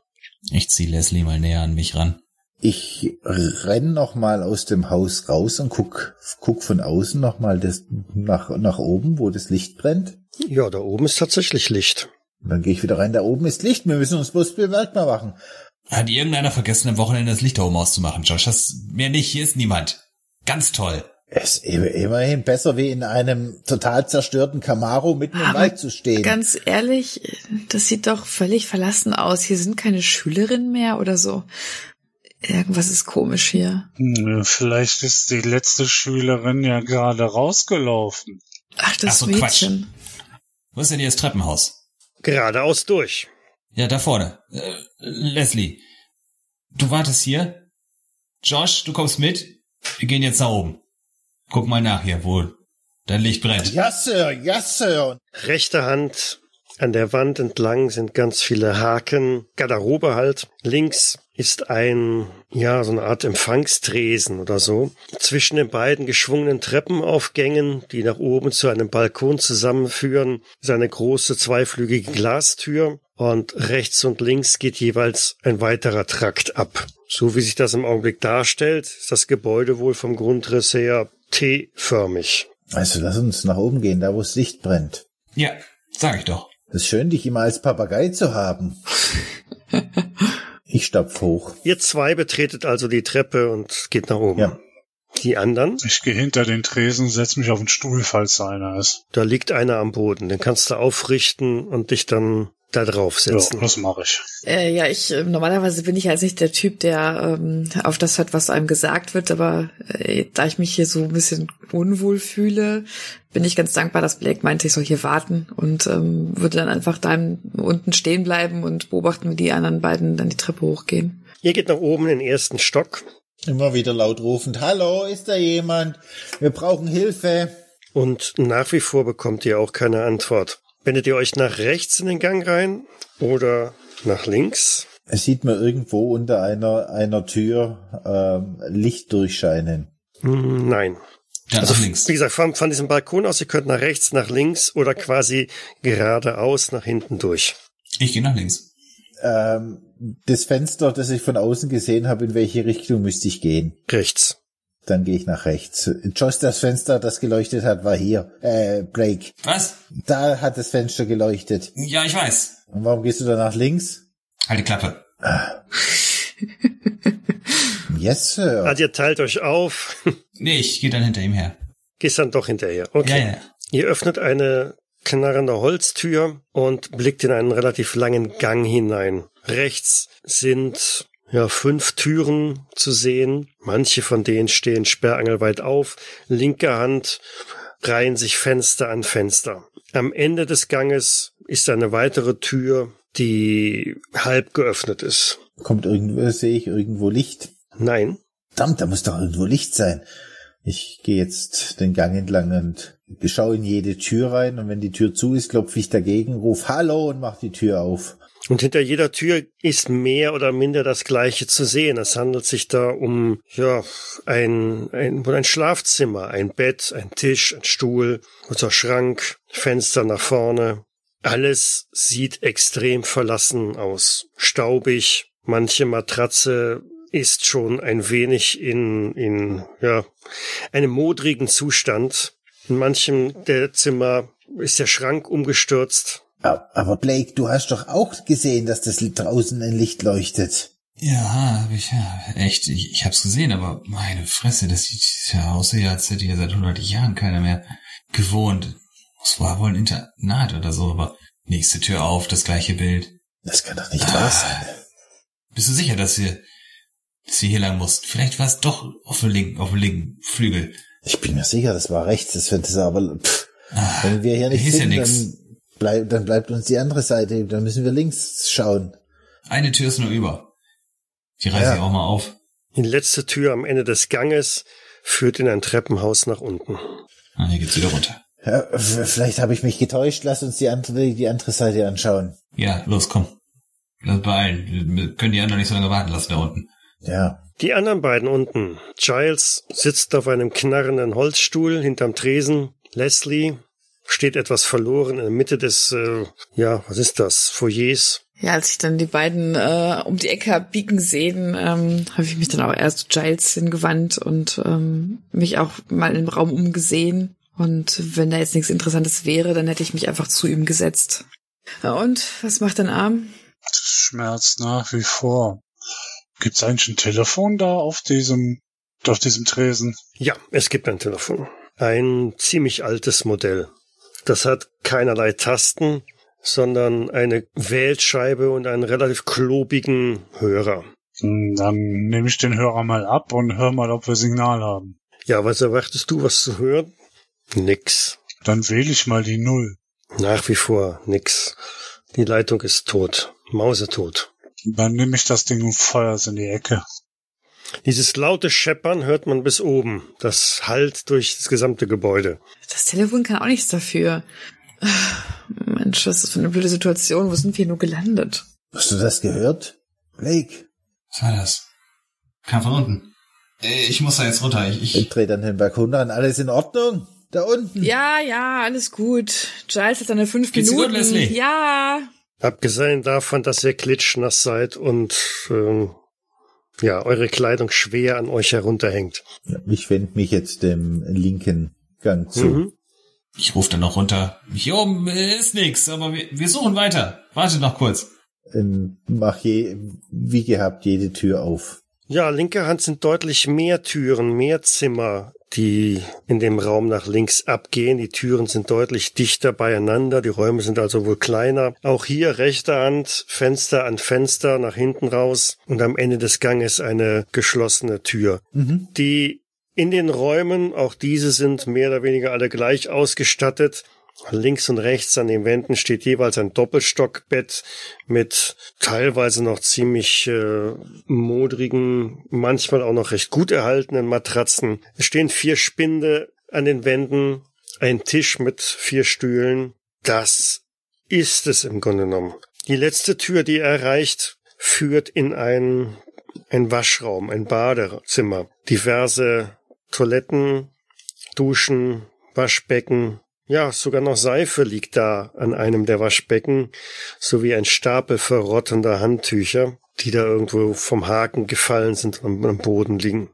Ich zieh Leslie mal näher an mich ran. Ich renn noch mal aus dem Haus raus und guck, guck von außen noch mal das, nach, nach oben, wo das Licht brennt. Ja, da oben ist tatsächlich Licht. Und dann gehe ich wieder rein. Da oben ist Licht. Wir müssen uns bloß bemerkbar machen. Hat irgendeiner vergessen, am Wochenende das Licht da oben auszumachen, Josh? Das mehr nicht, hier ist niemand. Ganz toll. Es ist immerhin besser, wie in einem total zerstörten Camaro mitten im Aber Wald zu stehen. Ganz ehrlich, das sieht doch völlig verlassen aus. Hier sind keine Schülerinnen mehr oder so. Irgendwas ist komisch hier. Hm, Vielleicht ist die letzte Schülerin ja gerade rausgelaufen. Ach, das Ach so, Quatsch. Mädchen. Wo ist denn hier das Treppenhaus? Geradeaus durch. Ja, da vorne. Äh, Leslie, du wartest hier. Josh, du kommst mit. Wir gehen jetzt nach oben. Guck mal nach hier, wo dein Licht brennt. Ja, Sir, ja, Sir. Rechte Hand an der Wand entlang sind ganz viele Haken, Garderobe halt. Links ist ein, ja, so eine Art Empfangstresen oder so. Zwischen den beiden geschwungenen Treppenaufgängen, die nach oben zu einem Balkon zusammenführen, ist eine große zweiflügige Glastür und rechts und links geht jeweils ein weiterer Trakt ab. So wie sich das im Augenblick darstellt, ist das Gebäude wohl vom Grundriss her T-förmig. Also lass uns nach oben gehen, da wo das Licht brennt. Ja, sag ich doch. Es ist schön, dich immer als Papagei zu haben. <laughs> Ich stapf hoch. Ihr zwei betretet also die Treppe und geht nach oben. Ja. Die anderen, Ich gehe hinter den Tresen, setz mich auf den Stuhl, falls da einer ist. da liegt einer am Boden. Den kannst du aufrichten und dich dann da drauf Ja, das mache ich. Äh, ja, ich äh, normalerweise bin ich jetzt nicht der Typ, der ähm, auf das hört, was einem gesagt wird, aber äh, da ich mich hier so ein bisschen unwohl fühle, bin ich ganz dankbar, dass Blake meinte, ich soll hier warten und ähm, würde dann einfach da unten stehen bleiben und beobachten, wie die anderen beiden dann die Treppe hochgehen. Ihr geht nach oben in den ersten Stock Immer wieder laut rufend, hallo, ist da jemand? Wir brauchen Hilfe. und nach wie vor bekommt ihr auch keine Antwort. Wendet ihr euch nach rechts in den Gang rein oder nach links? Es sieht mir irgendwo unter einer, einer Tür ähm, Licht durchscheinen. Hm, Nein. Dann Also, nach links. wie gesagt, von, von diesem Balkon aus, ihr könnt nach rechts, nach links oder quasi geradeaus nach hinten durch. Ich gehe nach links. Ähm, das Fenster, das ich von außen gesehen habe, in welche Richtung müsste ich gehen? Rechts. Dann gehe ich nach rechts. Josh, das Fenster, das geleuchtet hat, war hier. Äh, Blake. Was? Da hat das Fenster geleuchtet. Ja, ich weiß. Und warum gehst du da nach links? Halt die Klappe. <laughs> Yes, Sir. Also ihr teilt euch auf, <laughs> Nee, ich gehe dann hinter ihm her. gehst dann doch hinterher. Okay. Ja, ja. Ihr öffnet eine knarrende Holztür und blickt in einen relativ langen Gang hinein. Rechts sind ja, fünf Türen zu sehen. Manche von denen stehen sperrangelweit auf. Linke Hand reihen sich Fenster an Fenster. Am Ende des Ganges ist eine weitere Tür, die halb geöffnet ist. Kommt irgendwo, sehe ich irgendwo Licht? Nein. Verdammt, da muss doch irgendwo Licht sein. Ich gehe jetzt den Gang entlang und schaue in jede Tür rein und wenn die Tür zu ist, klopfe ich dagegen, ruf Hallo und mach die Tür auf. Und hinter jeder Tür ist mehr oder minder das Gleiche zu sehen. Es handelt sich da um, ja, ein, ein, ein Schlafzimmer, ein Bett, ein Tisch, ein Stuhl, unser Schrank, Fenster nach vorne. Alles sieht extrem verlassen aus. Staubig. Manche Matratze ist schon ein wenig in, in, ja, einem modrigen Zustand. In manchem der Zimmer ist der Schrank umgestürzt. Aber Blake, du hast doch auch gesehen, dass das draußen ein Licht leuchtet. Ja, hab ich ja. Echt, ich, ich hab's gesehen, aber meine Fresse, das sieht ja aus, als hätte hier seit hundert Jahren keiner mehr gewohnt. Es war wohl ein Internat oder so, aber nächste Tür auf, das gleiche Bild. Das kann doch nicht ah, wahr sein. Bist du sicher, dass wir, dass wir hier lang mussten? Vielleicht war es doch auf dem linken, auf dem linken Flügel. Ich bin mir sicher, das war rechts, das wird es aber, pff, ah, wenn wir hier nicht sind, ja dann bleib, dann bleibt uns die andere Seite, dann müssen wir links schauen. Eine Tür ist nur über. Die reiße ja. ich auch mal auf. Die letzte Tür am Ende des Ganges führt in ein Treppenhaus nach unten. Ah, hier geht's wieder runter. Ja, vielleicht habe ich mich getäuscht. Lass uns die andere, die andere Seite anschauen. Ja, los, komm. Lass beeilen. Wir können die anderen nicht so lange warten lassen da unten. Ja. Die anderen beiden unten. Giles sitzt auf einem knarrenden Holzstuhl hinterm Tresen. Leslie steht etwas verloren in der Mitte des, äh, ja, was ist das, Foyers. Ja, als ich dann die beiden äh, um die Ecke hab biegen sehen, ähm, habe ich mich dann auch erst zu Giles hingewandt und ähm, mich auch mal im Raum umgesehen. Und wenn da jetzt nichts Interessantes wäre, dann hätte ich mich einfach zu ihm gesetzt. Und was macht dein Arm? Schmerzt nach wie vor. Gibt's eigentlich ein Telefon da auf diesem, auf diesem Tresen? Ja, es gibt ein Telefon. Ein ziemlich altes Modell. Das hat keinerlei Tasten, sondern eine Wählscheibe und einen relativ klobigen Hörer. Hm, dann nehme ich den Hörer mal ab und hör mal, ob wir Signal haben. Ja, was erwartest du, was zu hören? Nix. Dann wähle ich mal die Null. Nach wie vor nix. Die Leitung ist tot. Mausetot. Dann nehme ich das Ding und feuer's in die Ecke. Dieses laute Scheppern hört man bis oben. Das hallt durch das gesamte Gebäude. Das Telefon kann auch nichts dafür. Mensch, was ist das für eine blöde Situation? Wo sind wir nur gelandet? Hast du das gehört? Blake? Was war das? Kam von unten. Äh, ich muss da jetzt runter. Ich, ich, ich dreh dann den Balkon an. Alles in Ordnung? Da unten? Ja, ja, alles gut. Giles hat seine fünf Geht's Minuten. Gut, Leslie? Ja. Abgesehen davon, dass ihr klitschnass seid und ähm, ja, eure Kleidung schwer an euch herunterhängt. Ich wende mich jetzt dem linken Gang zu. Mhm. Ich rufe dann noch runter. Hier oben ist nix, aber wir, wir suchen weiter. Warte noch kurz. Ähm, mach je, wie gehabt jede Tür auf. Ja, linke Hand sind deutlich mehr Türen, mehr Zimmer, die in dem Raum nach links abgehen. Die Türen sind deutlich dichter beieinander, die Räume sind also wohl kleiner. Auch hier rechte Hand, Fenster an Fenster nach hinten raus und am Ende des Ganges eine geschlossene Tür. Mhm. Die in den Räumen, auch diese sind mehr oder weniger alle gleich ausgestattet, Links und rechts an den Wänden steht jeweils ein Doppelstockbett mit teilweise noch ziemlich äh, modrigen, manchmal auch noch recht gut erhaltenen Matratzen. Es stehen vier Spinde an den Wänden, ein Tisch mit vier Stühlen. Das ist es im Grunde genommen. Die letzte Tür, die er erreicht, führt in ein, ein Waschraum, ein Badezimmer. Diverse Toiletten, Duschen, Waschbecken, ja, sogar noch Seife liegt da an einem der Waschbecken, sowie ein Stapel verrottender Handtücher, die da irgendwo vom Haken gefallen sind und am Boden liegen.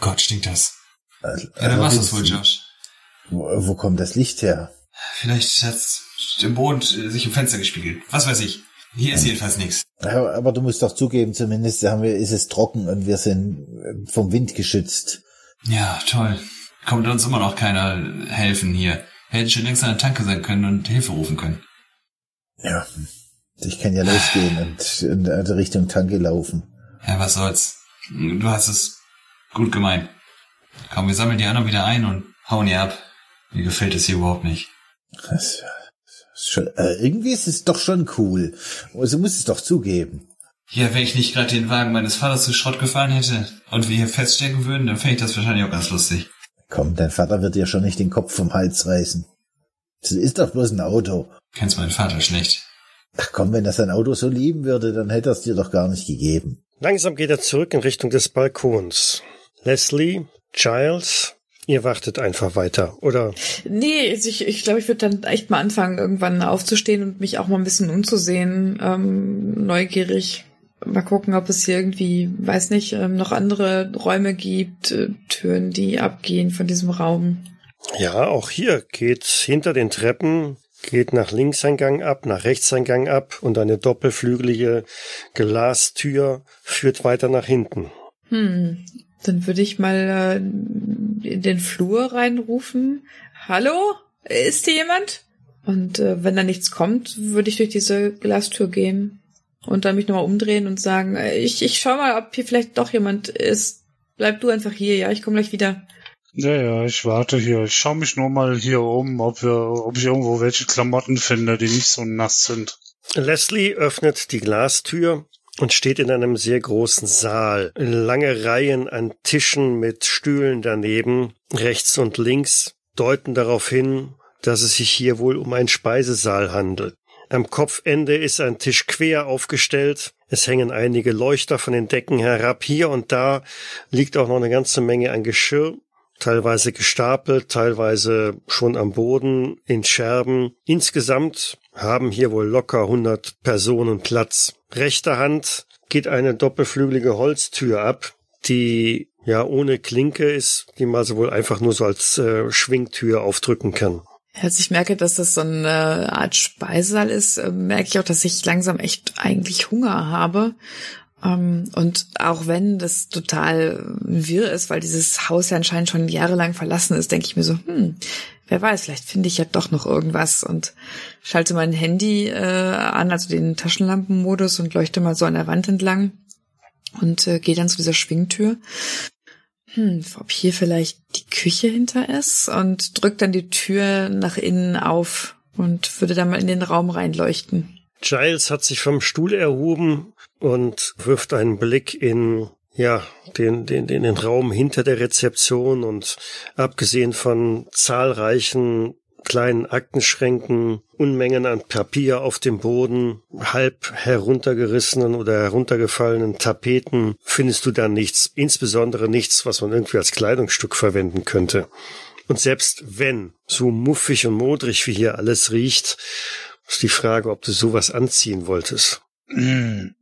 Gott, stinkt das. Also, ja, dann war's das wohl, Josh. Wo, wo kommt das Licht her? Vielleicht hat's im Boden sich im Fenster gespiegelt. Was weiß ich. Hier ist jedenfalls nichts. Aber du musst doch zugeben, zumindest haben wir, ist es trocken und wir sind vom Wind geschützt. Ja, toll kommt uns immer noch keiner helfen hier. Hätten schon längst an der Tanke sein können und Hilfe rufen können. Ja. Ich kann ja losgehen und in Richtung Tanke laufen. Ja, was soll's. Du hast es gut gemeint. Komm, wir sammeln die anderen wieder ein und hauen ihr ab. Mir gefällt es hier überhaupt nicht. Das, schon, äh, irgendwie ist es doch schon cool. Also muss es doch zugeben. Ja, wenn ich nicht gerade den Wagen meines Vaters zu Schrott gefahren hätte und wir hier feststecken würden, dann fände ich das wahrscheinlich auch ganz lustig. Komm, dein Vater wird dir schon nicht den Kopf vom Hals reißen. Das ist doch bloß ein Auto. Kennst meinen Vater schlecht. Ach komm, wenn das ein Auto so lieben würde, dann hätte er es dir doch gar nicht gegeben. Langsam geht er zurück in Richtung des Balkons. Leslie, Giles, ihr wartet einfach weiter, oder? Nee, also ich, ich glaube, ich würde dann echt mal anfangen, irgendwann aufzustehen und mich auch mal ein bisschen umzusehen, ähm, neugierig. Mal gucken, ob es hier irgendwie, weiß nicht, ähm, noch andere Räume gibt, äh, Türen, die abgehen von diesem Raum. Ja, auch hier geht hinter den Treppen geht nach links ein Gang ab, nach rechts ein Gang ab und eine doppelflügelige Glastür führt weiter nach hinten. Hm, dann würde ich mal äh, in den Flur reinrufen. Hallo? Ist hier jemand? Und äh, wenn da nichts kommt, würde ich durch diese Glastür gehen und dann mich nochmal umdrehen und sagen, äh, ich, ich schau mal, ob hier vielleicht doch jemand ist. Bleib du einfach hier, ja, ich komme gleich wieder. Ja, ja, ich warte hier. Ich schaue mich nur mal hier um, ob wir, ob ich irgendwo welche Klamotten finde, die nicht so nass sind. Leslie öffnet die Glastür und steht in einem sehr großen Saal. Lange Reihen an Tischen mit Stühlen daneben, rechts und links, deuten darauf hin, dass es sich hier wohl um einen Speisesaal handelt. Am Kopfende ist ein Tisch quer aufgestellt. Es hängen einige Leuchter von den Decken herab. Hier und da liegt auch noch eine ganze Menge an Geschirr, teilweise gestapelt, teilweise schon am Boden in Scherben. Insgesamt haben hier wohl locker 100 Personen Platz. Rechter Hand geht eine doppelflügelige Holztür ab, die ja ohne Klinke ist, die man also wohl einfach nur so als äh, Schwingtür aufdrücken kann. Als ich merke, dass das so eine Art Speisesaal ist, äh, merke ich auch, dass ich langsam echt eigentlich Hunger habe. Ähm, und auch wenn das total wirr ist, weil dieses Haus ja anscheinend schon jahrelang verlassen ist, denke ich mir so, hm, wer weiß, vielleicht finde ich ja doch noch irgendwas und schalte mein Handy äh, an, also den Taschenlampenmodus und leuchte mal so an der Wand entlang und äh, gehe dann zu dieser Schwingtür. Hm, ob hier vielleicht die Küche hinter ist und drückt dann die Tür nach innen auf und würde dann mal in den Raum reinleuchten. Giles hat sich vom Stuhl erhoben und wirft einen Blick in ja, den, den, den, den Raum hinter der Rezeption und abgesehen von zahlreichen kleinen Aktenschränken, Unmengen an Papier auf dem Boden, halb heruntergerissenen oder heruntergefallenen Tapeten, findest du da nichts, insbesondere nichts, was man irgendwie als Kleidungsstück verwenden könnte. Und selbst wenn, so muffig und modrig wie hier alles riecht, ist die Frage, ob du sowas anziehen wolltest. Hm.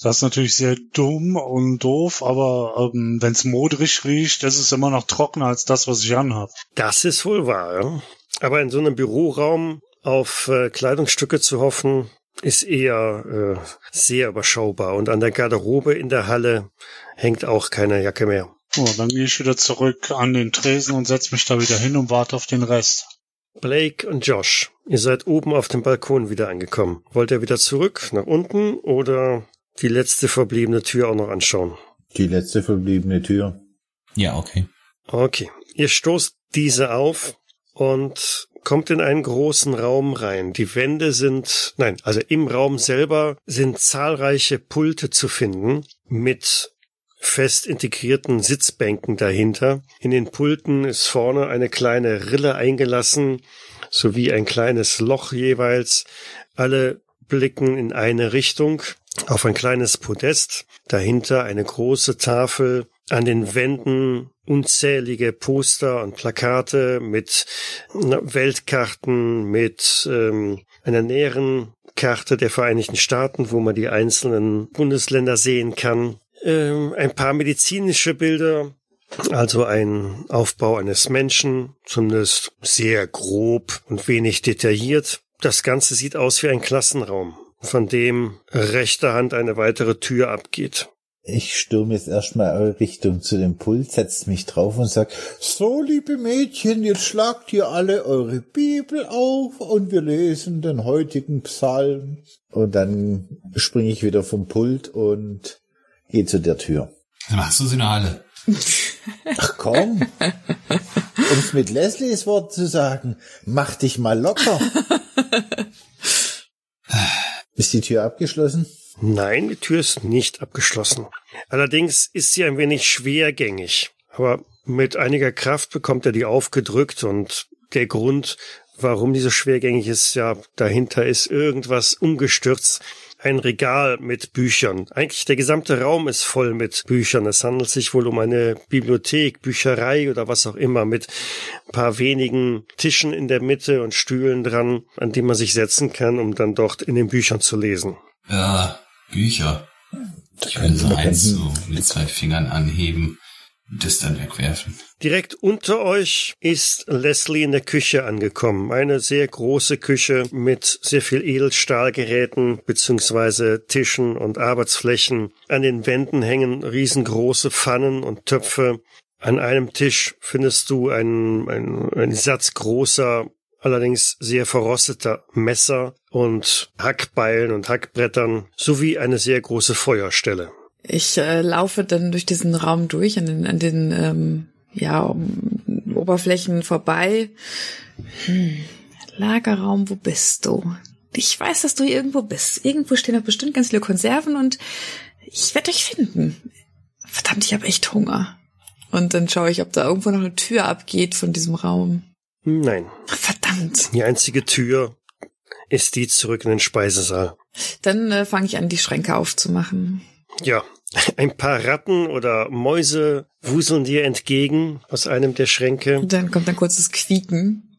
Das ist natürlich sehr dumm und doof, aber ähm, wenn es modrig riecht, das ist immer noch trockener als das, was ich anhab. Das ist wohl wahr. Ja? Aber in so einem Büroraum auf äh, Kleidungsstücke zu hoffen, ist eher äh, sehr überschaubar. Und an der Garderobe in der Halle hängt auch keine Jacke mehr. Oh, dann gehe ich wieder zurück an den Tresen und setze mich da wieder hin und warte auf den Rest. Blake und Josh, ihr seid oben auf dem Balkon wieder angekommen. Wollt ihr wieder zurück nach unten oder die letzte verbliebene Tür auch noch anschauen? Die letzte verbliebene Tür. Ja, okay. Okay. Ihr stoßt diese auf und kommt in einen großen Raum rein. Die Wände sind, nein, also im Raum selber sind zahlreiche Pulte zu finden mit fest integrierten Sitzbänken dahinter. In den Pulten ist vorne eine kleine Rille eingelassen, sowie ein kleines Loch jeweils. Alle blicken in eine Richtung auf ein kleines Podest, dahinter eine große Tafel, an den Wänden unzählige Poster und Plakate mit Weltkarten, mit ähm, einer näheren Karte der Vereinigten Staaten, wo man die einzelnen Bundesländer sehen kann. Ähm, ein paar medizinische Bilder, also ein Aufbau eines Menschen, zumindest sehr grob und wenig detailliert. Das Ganze sieht aus wie ein Klassenraum, von dem rechter Hand eine weitere Tür abgeht. Ich stürme jetzt erstmal Richtung zu dem Pult, setz mich drauf und sag, so liebe Mädchen, jetzt schlagt ihr alle eure Bibel auf und wir lesen den heutigen Psalm. Und dann springe ich wieder vom Pult und gehe zu der Tür. Machst du sie noch alle? Ach komm, um's mit Leslies Wort zu sagen, mach dich mal locker. <laughs> Ist die Tür abgeschlossen? Nein, die Tür ist nicht abgeschlossen. Allerdings ist sie ein wenig schwergängig. Aber mit einiger Kraft bekommt er die aufgedrückt und der Grund, warum die so schwergängig ist, ja, dahinter ist irgendwas umgestürzt. Ein Regal mit Büchern. Eigentlich der gesamte Raum ist voll mit Büchern. Es handelt sich wohl um eine Bibliothek, Bücherei oder was auch immer mit ein paar wenigen Tischen in der Mitte und Stühlen dran, an die man sich setzen kann, um dann dort in den Büchern zu lesen. Ja, Bücher. Ich so eins so mit zwei Fingern anheben das dann wegwerfen. Direkt unter euch ist Leslie in der Küche angekommen. Eine sehr große Küche mit sehr viel Edelstahlgeräten beziehungsweise Tischen und Arbeitsflächen. An den Wänden hängen riesengroße Pfannen und Töpfe. An einem Tisch findest du einen, einen, einen Satz großer allerdings sehr verrosteter Messer und Hackbeilen und Hackbrettern sowie eine sehr große Feuerstelle. Ich äh, laufe dann durch diesen Raum durch, an den, an den ähm, ja, um, Oberflächen vorbei. Hm. Lagerraum, wo bist du? Ich weiß, dass du hier irgendwo bist. Irgendwo stehen doch bestimmt ganz viele Konserven und ich werde dich finden. Verdammt, ich habe echt Hunger. Und dann schaue ich, ob da irgendwo noch eine Tür abgeht von diesem Raum. Nein. Verdammt. Die einzige Tür ist die zurück in den Speisesaal. Dann äh, fange ich an, die Schränke aufzumachen. Ja, <laughs> ein paar Ratten oder Mäuse wuseln dir entgegen aus einem der Schränke. Dann kommt ein kurzes Quieken.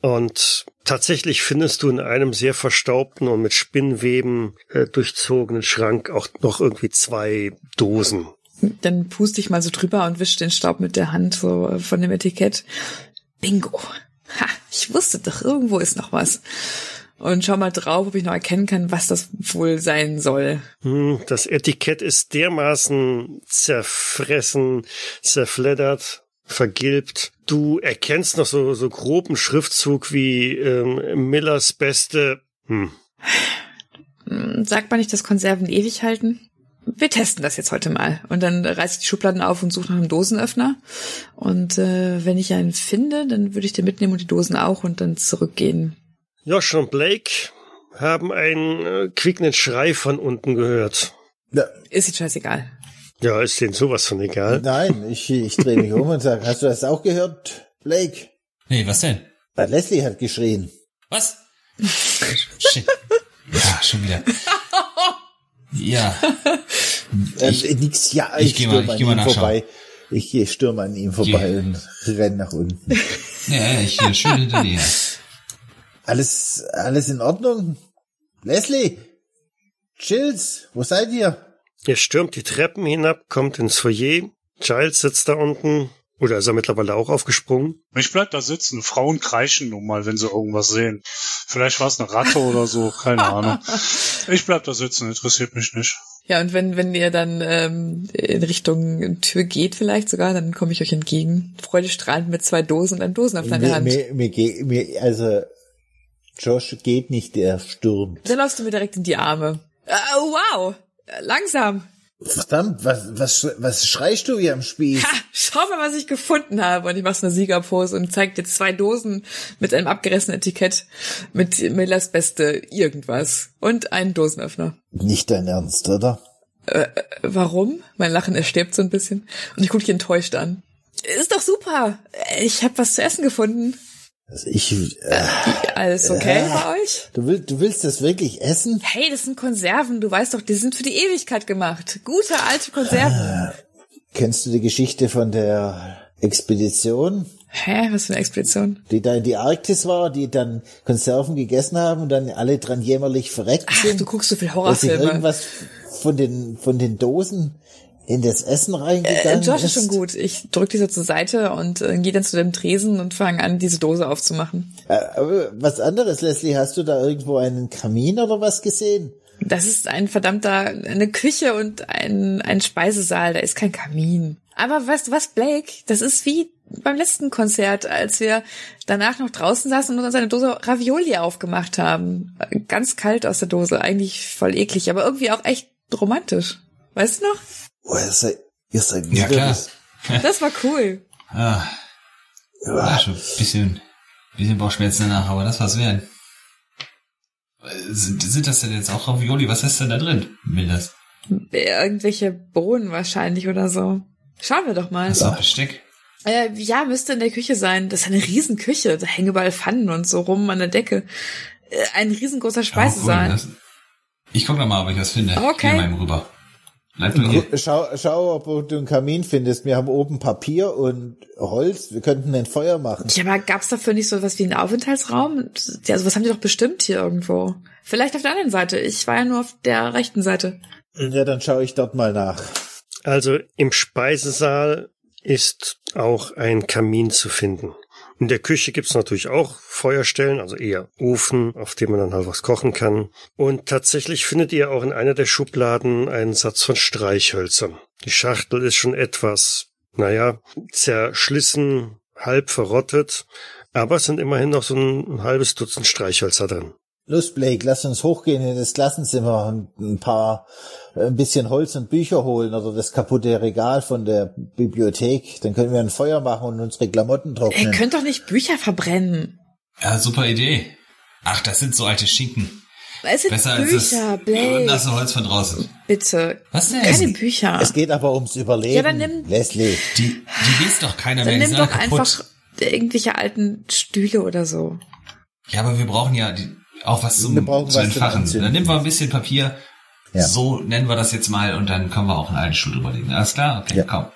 Und tatsächlich findest du in einem sehr verstaubten und mit Spinnweben äh, durchzogenen Schrank auch noch irgendwie zwei Dosen. Dann puste ich mal so drüber und wische den Staub mit der Hand so äh, von dem Etikett. Bingo. Ha, ich wusste doch, irgendwo ist noch was. Und schau mal drauf, ob ich noch erkennen kann, was das wohl sein soll. Hm, Das Etikett ist dermaßen zerfressen, zerfleddert, vergilbt. Du erkennst noch so, so groben Schriftzug wie ähm, Millers beste. Hm. Hm, Sagt man nicht, dass Konserven ewig halten? Wir testen das jetzt heute mal. Und dann reiße ich die Schubladen auf und suche nach einem Dosenöffner. Und äh, wenn ich einen finde, dann würde ich den mitnehmen und die Dosen auch und dann zurückgehen. Josh und Blake haben einen äh, quiekenden Schrei von unten gehört. Ja, Ist jetzt scheißegal. Ja, ist denen sowas von egal. nein, ich, ich drehe mich um und sage, hast du das auch gehört, Blake? Nee, was denn? Ah, Leslie hat geschrien. Was? Shit. Ja, schon wieder. Ja. Ich- äh, nix, ja, ich ich, geh mal- ich an geh mal ihm nachschauen. vorbei. Ich gehe stürme an ihm vorbei Geh. und renn nach unten. Ja, ich schön hinter dir. Alles, alles in Ordnung? Leslie? Chills, wo seid ihr? Ihr stürmt die Treppen hinab, kommt ins Foyer. Giles sitzt da unten. Oder ist er mittlerweile auch aufgesprungen? Ich bleib da sitzen. Frauen kreischen nun mal, wenn sie irgendwas sehen. Vielleicht war es eine Ratte oder so, keine Ahnung. Ich bleib da sitzen, interessiert mich nicht. Ja, und wenn, wenn ihr dann ähm, in Richtung Tür geht vielleicht sogar, dann komme ich euch entgegen. Freudestrahlend mit zwei Dosen und einem Dosenöffner in der Mir, Hand. mir, mir, ge- mir, also, Josh geht nicht, der stürmt. Dann läufst du mir direkt in die Arme. Äh, wow, Äh, langsam. Verdammt, was, was, was schreist du hier am Spieß? Ha, schau mal, was ich gefunden habe. Und ich mache so eine Siegerpose und zeig dir zwei Dosen mit einem abgerissenen Etikett mit Millers Beste irgendwas. Und einen Dosenöffner. Nicht dein Ernst, oder? Warum? Mein Lachen erstirbt so ein bisschen. Und ich gucke dich enttäuscht an. Ist doch super. Ich habe was zu essen gefunden. Also ich, äh, <laughs> Alles okay bei euch? du willst, du willst das wirklich essen? Hey, das sind Konserven. Du weißt doch, die sind für die Ewigkeit gemacht. Gute alte Konserven. Kennst du die Geschichte von der Expedition, Hä? Was für eine Expedition? die da in die Arktis war, die dann Konserven gegessen haben und dann alle dran jämmerlich verreckt Ach, sind? du guckst so viel dass sich Horrorfilme. irgendwas von den, von den Dosen in das Essen Äh, reingegangen Josh ist? schon gut. Ich drück die so zur Seite und äh, gehe dann zu dem Tresen und fange an, diese Dose aufzumachen. Äh, was anderes, Leslie, hast du da irgendwo einen Kamin oder was gesehen? Das ist ein verdammter, eine Küche und ein, ein Speisesaal, da ist kein Kamin. Aber weißt du was, Blake? Das ist wie beim letzten Konzert, als wir danach noch draußen saßen und uns eine Dose Ravioli aufgemacht haben. Ganz kalt aus der Dose, eigentlich voll eklig, aber irgendwie auch echt romantisch. Weißt du noch? Oh, ihr seid, ihr seid Ja, klar. das- <laughs> Das war cool. Ah, war schon ein bisschen, bisschen Bauchschmerzen danach, aber das war's wert. Sind, sind das denn jetzt auch Ravioli? Was ist denn da drin? Will das? Irgendwelche Bohnen wahrscheinlich oder so. Schauen wir doch mal. Das ist auch Besteck. Äh, ja, müsste in der Küche sein. Das ist eine Riesenküche. Da hängen überall Pfannen und so rum an der Decke. Äh, ein riesengroßer cool, Speisesaal. das, ich guck noch mal, ob ich was finde. Okay. Hier mal rüber. Schau, schau, ob du einen Kamin findest. Wir haben oben Papier und Holz. Wir könnten ein Feuer machen. ja, aber gab's dafür nicht so was wie einen Aufenthaltsraum? Ja, sowas haben die doch bestimmt hier irgendwo. Vielleicht auf der anderen Seite. Ich war ja nur auf der rechten Seite. Ja, dann schaue ich dort mal nach. Also im Speisesaal ist auch ein Kamin zu finden. In der Küche gibt's natürlich auch Feuerstellen, also eher Ofen, auf dem man dann halt was kochen kann. Und tatsächlich findet ihr auch in einer der Schubladen einen Satz von Streichhölzern. Die Schachtel ist schon etwas, naja, zerschlissen, halb verrottet, aber es sind immerhin noch so ein halbes Dutzend Streichhölzer drin. Los, Blake, lass uns hochgehen in das Klassenzimmer und ein paar, ein bisschen Holz und Bücher holen oder das kaputte Regal von der Bibliothek. Dann können wir ein Feuer machen und unsere Klamotten Ihr trocknen. könnt doch nicht Bücher verbrennen. Ja, super Idee. Ach, das sind so alte Schinken. Es sind Besser als das Bücher, Blake. nasse Holz von draußen. Bitte. Was denn? Keine Bücher. Es geht aber ums Überleben. Ja, dann nimm- Leslie. Die, die liest doch keiner Dann mehr. Die nimm doch kaputt. einfach irgendwelche alten Stühle oder so. Ja, aber wir brauchen ja die, auch was zum, Wir brauchen zu was entfachen. Dann nehmen wir ein bisschen Papier. Ja. So nennen wir das jetzt mal und dann können wir auch einen alten Stuhl drüberlegen. Alles klar? Okay, Ja. komm.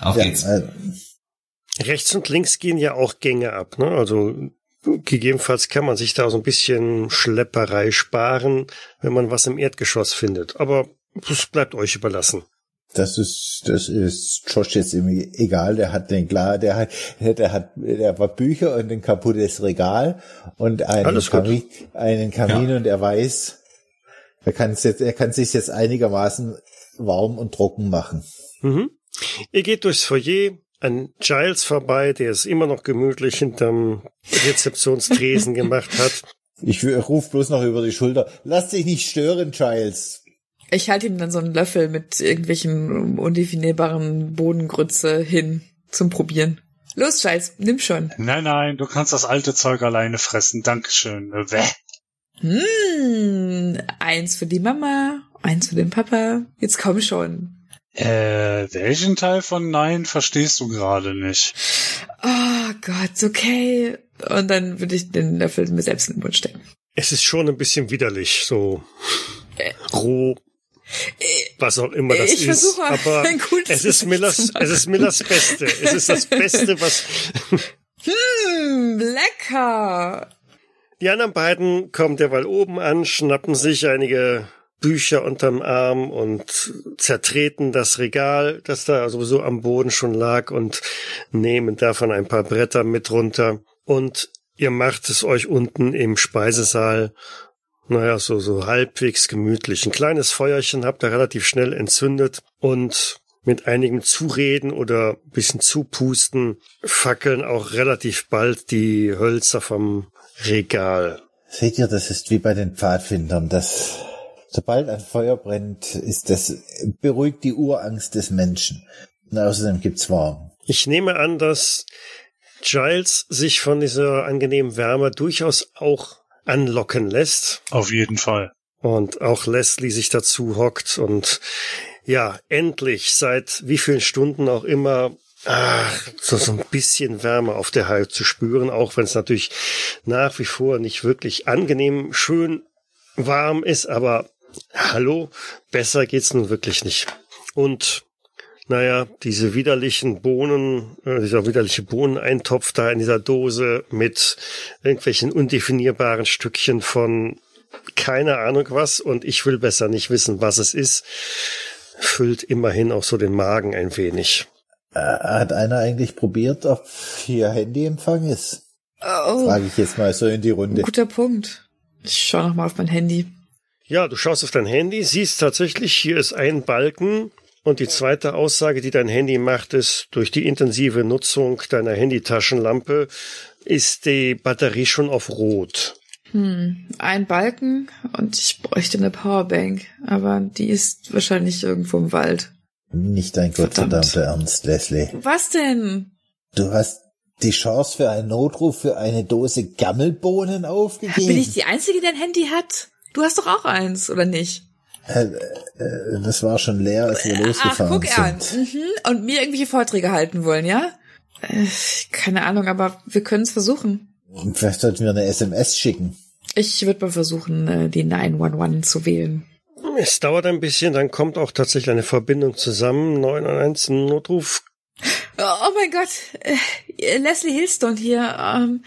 Auf Ja, geht's. also, Rechts und links gehen ja auch Gänge ab, ne? Also gegebenenfalls kann man sich da so ein bisschen Schlepperei sparen, wenn man was im Erdgeschoss findet. Aber das bleibt euch überlassen. das ist, das ist Josh jetzt irgendwie egal. Der hat den klar, der hat, der hat, der hat Bücher und ein kaputtes Regal und einen Alles gut. Kamin, einen Kamin Ja. und er weiß, er kann es jetzt, er kann sich jetzt einigermaßen warm und trocken machen. Mhm. Ihr geht durchs Foyer an Giles vorbei, der es immer noch gemütlich hinterm Rezeptionstresen <laughs> gemacht hat. Ich ruf bloß noch über die Schulter. Lass dich nicht stören, Giles. Ich halte ihm dann so einen Löffel mit irgendwelchen undefinierbaren Bodengrütze hin zum Probieren. Los, Scheiß, nimm schon. Nein, nein, du kannst das alte Zeug alleine fressen. Dankeschön. Äh, Wäh. Hm, eins für die Mama, eins für den Papa. Jetzt komm schon. Äh, welchen Teil von Nein verstehst du gerade nicht? Oh Gott, okay. Und dann würde ich den Löffel mir selbst in den Mund stecken. Es ist schon ein bisschen widerlich, so roh, was auch immer das ich ist. versuche mal Aber ein gutes es ist Millers, es ist Millers Beste. Es ist das Beste, was <laughs> Hm, lecker. Die anderen beiden kommen derweil oben an, schnappen sich einige Bücher unterm Arm und zertreten das Regal, das da sowieso am Boden schon lag und nehmen davon ein paar Bretter mit runter. Und ihr macht es euch unten im Speisesaal, naja, so, so halbwegs gemütlich. Ein kleines Feuerchen habt ihr relativ schnell entzündet und mit einigem Zureden oder bisschen Zupusten fackeln auch relativ bald die Hölzer vom Regal. Seht ihr, das ist wie bei den Pfadfindern. Das, sobald ein Feuer brennt, ist das, beruhigt die Urangst des Menschen. Und außerdem gibt's warm. Ich nehme an, dass Giles sich von dieser angenehmen Wärme durchaus auch anlocken lässt Auf jeden Fall. und auch Leslie sich dazu hockt und ja, endlich seit wie vielen Stunden auch immer ach, so, so ein bisschen Wärme auf der Haut zu spüren, auch wenn es natürlich nach wie vor nicht wirklich angenehm schön warm ist, aber hallo, besser geht's nun wirklich nicht. Und naja, diese widerlichen Bohnen, äh, dieser widerliche Bohneneintopf da in dieser Dose mit irgendwelchen undefinierbaren Stückchen von keine Ahnung was und ich will besser nicht wissen, was es ist, füllt immerhin auch so den Magen ein wenig. Äh, hat einer eigentlich probiert, ob hier Handyempfang ist? Oh, Frage ich jetzt mal so in die Runde. guter Punkt. Ich schaue noch mal auf mein Handy. Ja, du schaust auf dein Handy, siehst tatsächlich, hier ist ein Balken. Und die zweite Aussage, die dein Handy macht, ist, durch die intensive Nutzung deiner Handytaschenlampe ist die Batterie schon auf Rot. Hm, ein Balken und ich bräuchte eine Powerbank, aber die ist wahrscheinlich irgendwo im Wald. Nicht dein gottverdammter Ernst, Leslie. Was denn? Du hast die Chance für einen Notruf für eine Dose Gammelbohnen aufgegeben. Bin ich die Einzige, die ein Handy hat? Du hast doch auch eins, oder nicht? Äh, äh, das war schon leer, als wir losgefahren Ach, guck an. sind. Mhm. Und mir irgendwelche Vorträge halten wollen, ja? Äh, keine Ahnung, aber wir können es versuchen. Vielleicht sollten wir eine SMS schicken. Ich würde mal versuchen, äh, die 911 zu wählen. Es dauert ein bisschen, dann kommt auch tatsächlich eine Verbindung zusammen. 911 Notruf. Oh, oh mein Gott, äh, Leslie Hillstone hier. Ähm,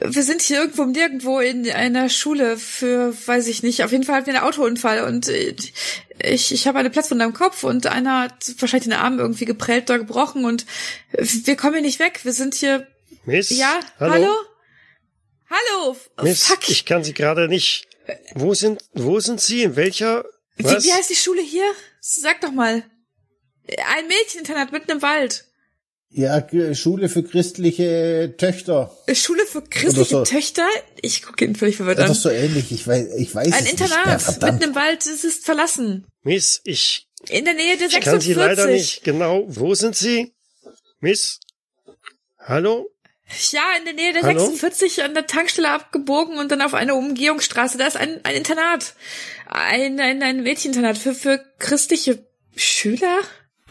wir sind hier irgendwo nirgendwo in einer Schule für, weiß ich nicht, auf jeden Fall hatten wir einen Autounfall und äh, ich, ich habe eine Platzwunde am Kopf und einer hat wahrscheinlich den Arm irgendwie geprellt oder gebrochen und wir kommen hier nicht weg. Wir sind hier. Miss? Ja, hallo? Hallo? Hallo? Miss, fuck. ich kann Sie gerade nicht. Wo sind, wo sind Sie? In welcher? Wie, Was? wie heißt die Schule hier? Sag doch mal. Ein Mädcheninternat mitten im Wald. Ja, Schule für christliche Töchter. Schule für christliche so. Töchter? Ich gucke ihn völlig verwirrt Das an. ist so ähnlich. Ich weiß, ich weiß Ein es nicht mehr. Internat mitten im Wald, es ist verlassen. Miss, ich In der Nähe der Ich kann 46. Sie leider nicht genau. Wo sind Sie? Miss? Hallo? Ja, in der Nähe der Hallo? 46 an der Tankstelle abgebogen und dann auf eine Umgehungsstraße. Da ist ein, ein Internat. Ein, ein, ein Mädcheninternat für, für christliche Schüler?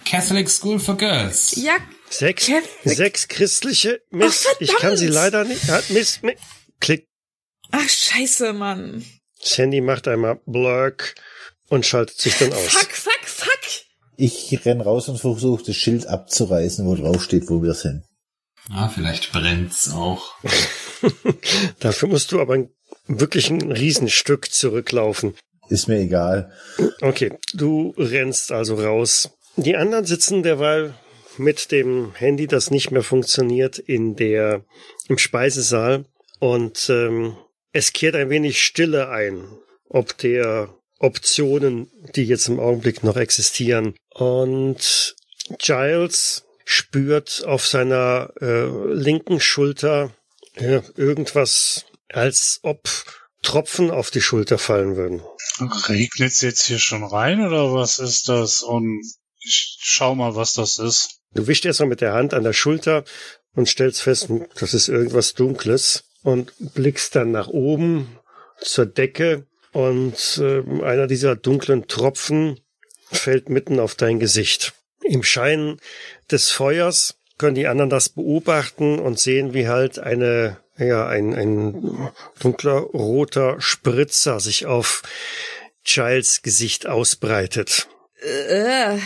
Catholic School for Girls. Ja, Sechs, Catholic- sechs christliche. Miss, Ach, ich kann Sie verdammt! leider nicht. Ja, Miss, Miss. Klick. ach scheiße, Mann. Sandy macht einmal Blurk und schaltet sich dann aus. Fuck, fuck, fuck. Ich renn raus und versuche das Schild abzureißen, wo drauf steht, wo wir sind. Ah, vielleicht brennt's auch. <laughs> Dafür musst du aber ein, wirklich ein Riesenstück zurücklaufen. Ist mir egal. Okay, du rennst also raus. Die anderen sitzen derweil mit dem Handy, das nicht mehr funktioniert, in der im Speisesaal und ähm, es kehrt ein wenig Stille ein, ob der Optionen, die jetzt im Augenblick noch existieren. Und Giles spürt auf seiner äh, linken Schulter äh, irgendwas, als ob Tropfen auf die Schulter fallen würden. Regnet's jetzt hier schon rein oder was ist das? Und ich schau mal, was das ist. Du wischst erstmal mit der Hand an der Schulter und stellst fest, hm, das ist irgendwas Dunkles und blickst dann nach oben zur Decke und äh, einer dieser dunklen Tropfen fällt mitten auf dein Gesicht. Im Schein des Feuers können die anderen das beobachten und sehen, wie halt eine, ja, ein, ein dunkler roter Spritzer sich auf Giles Gesicht ausbreitet. Äh,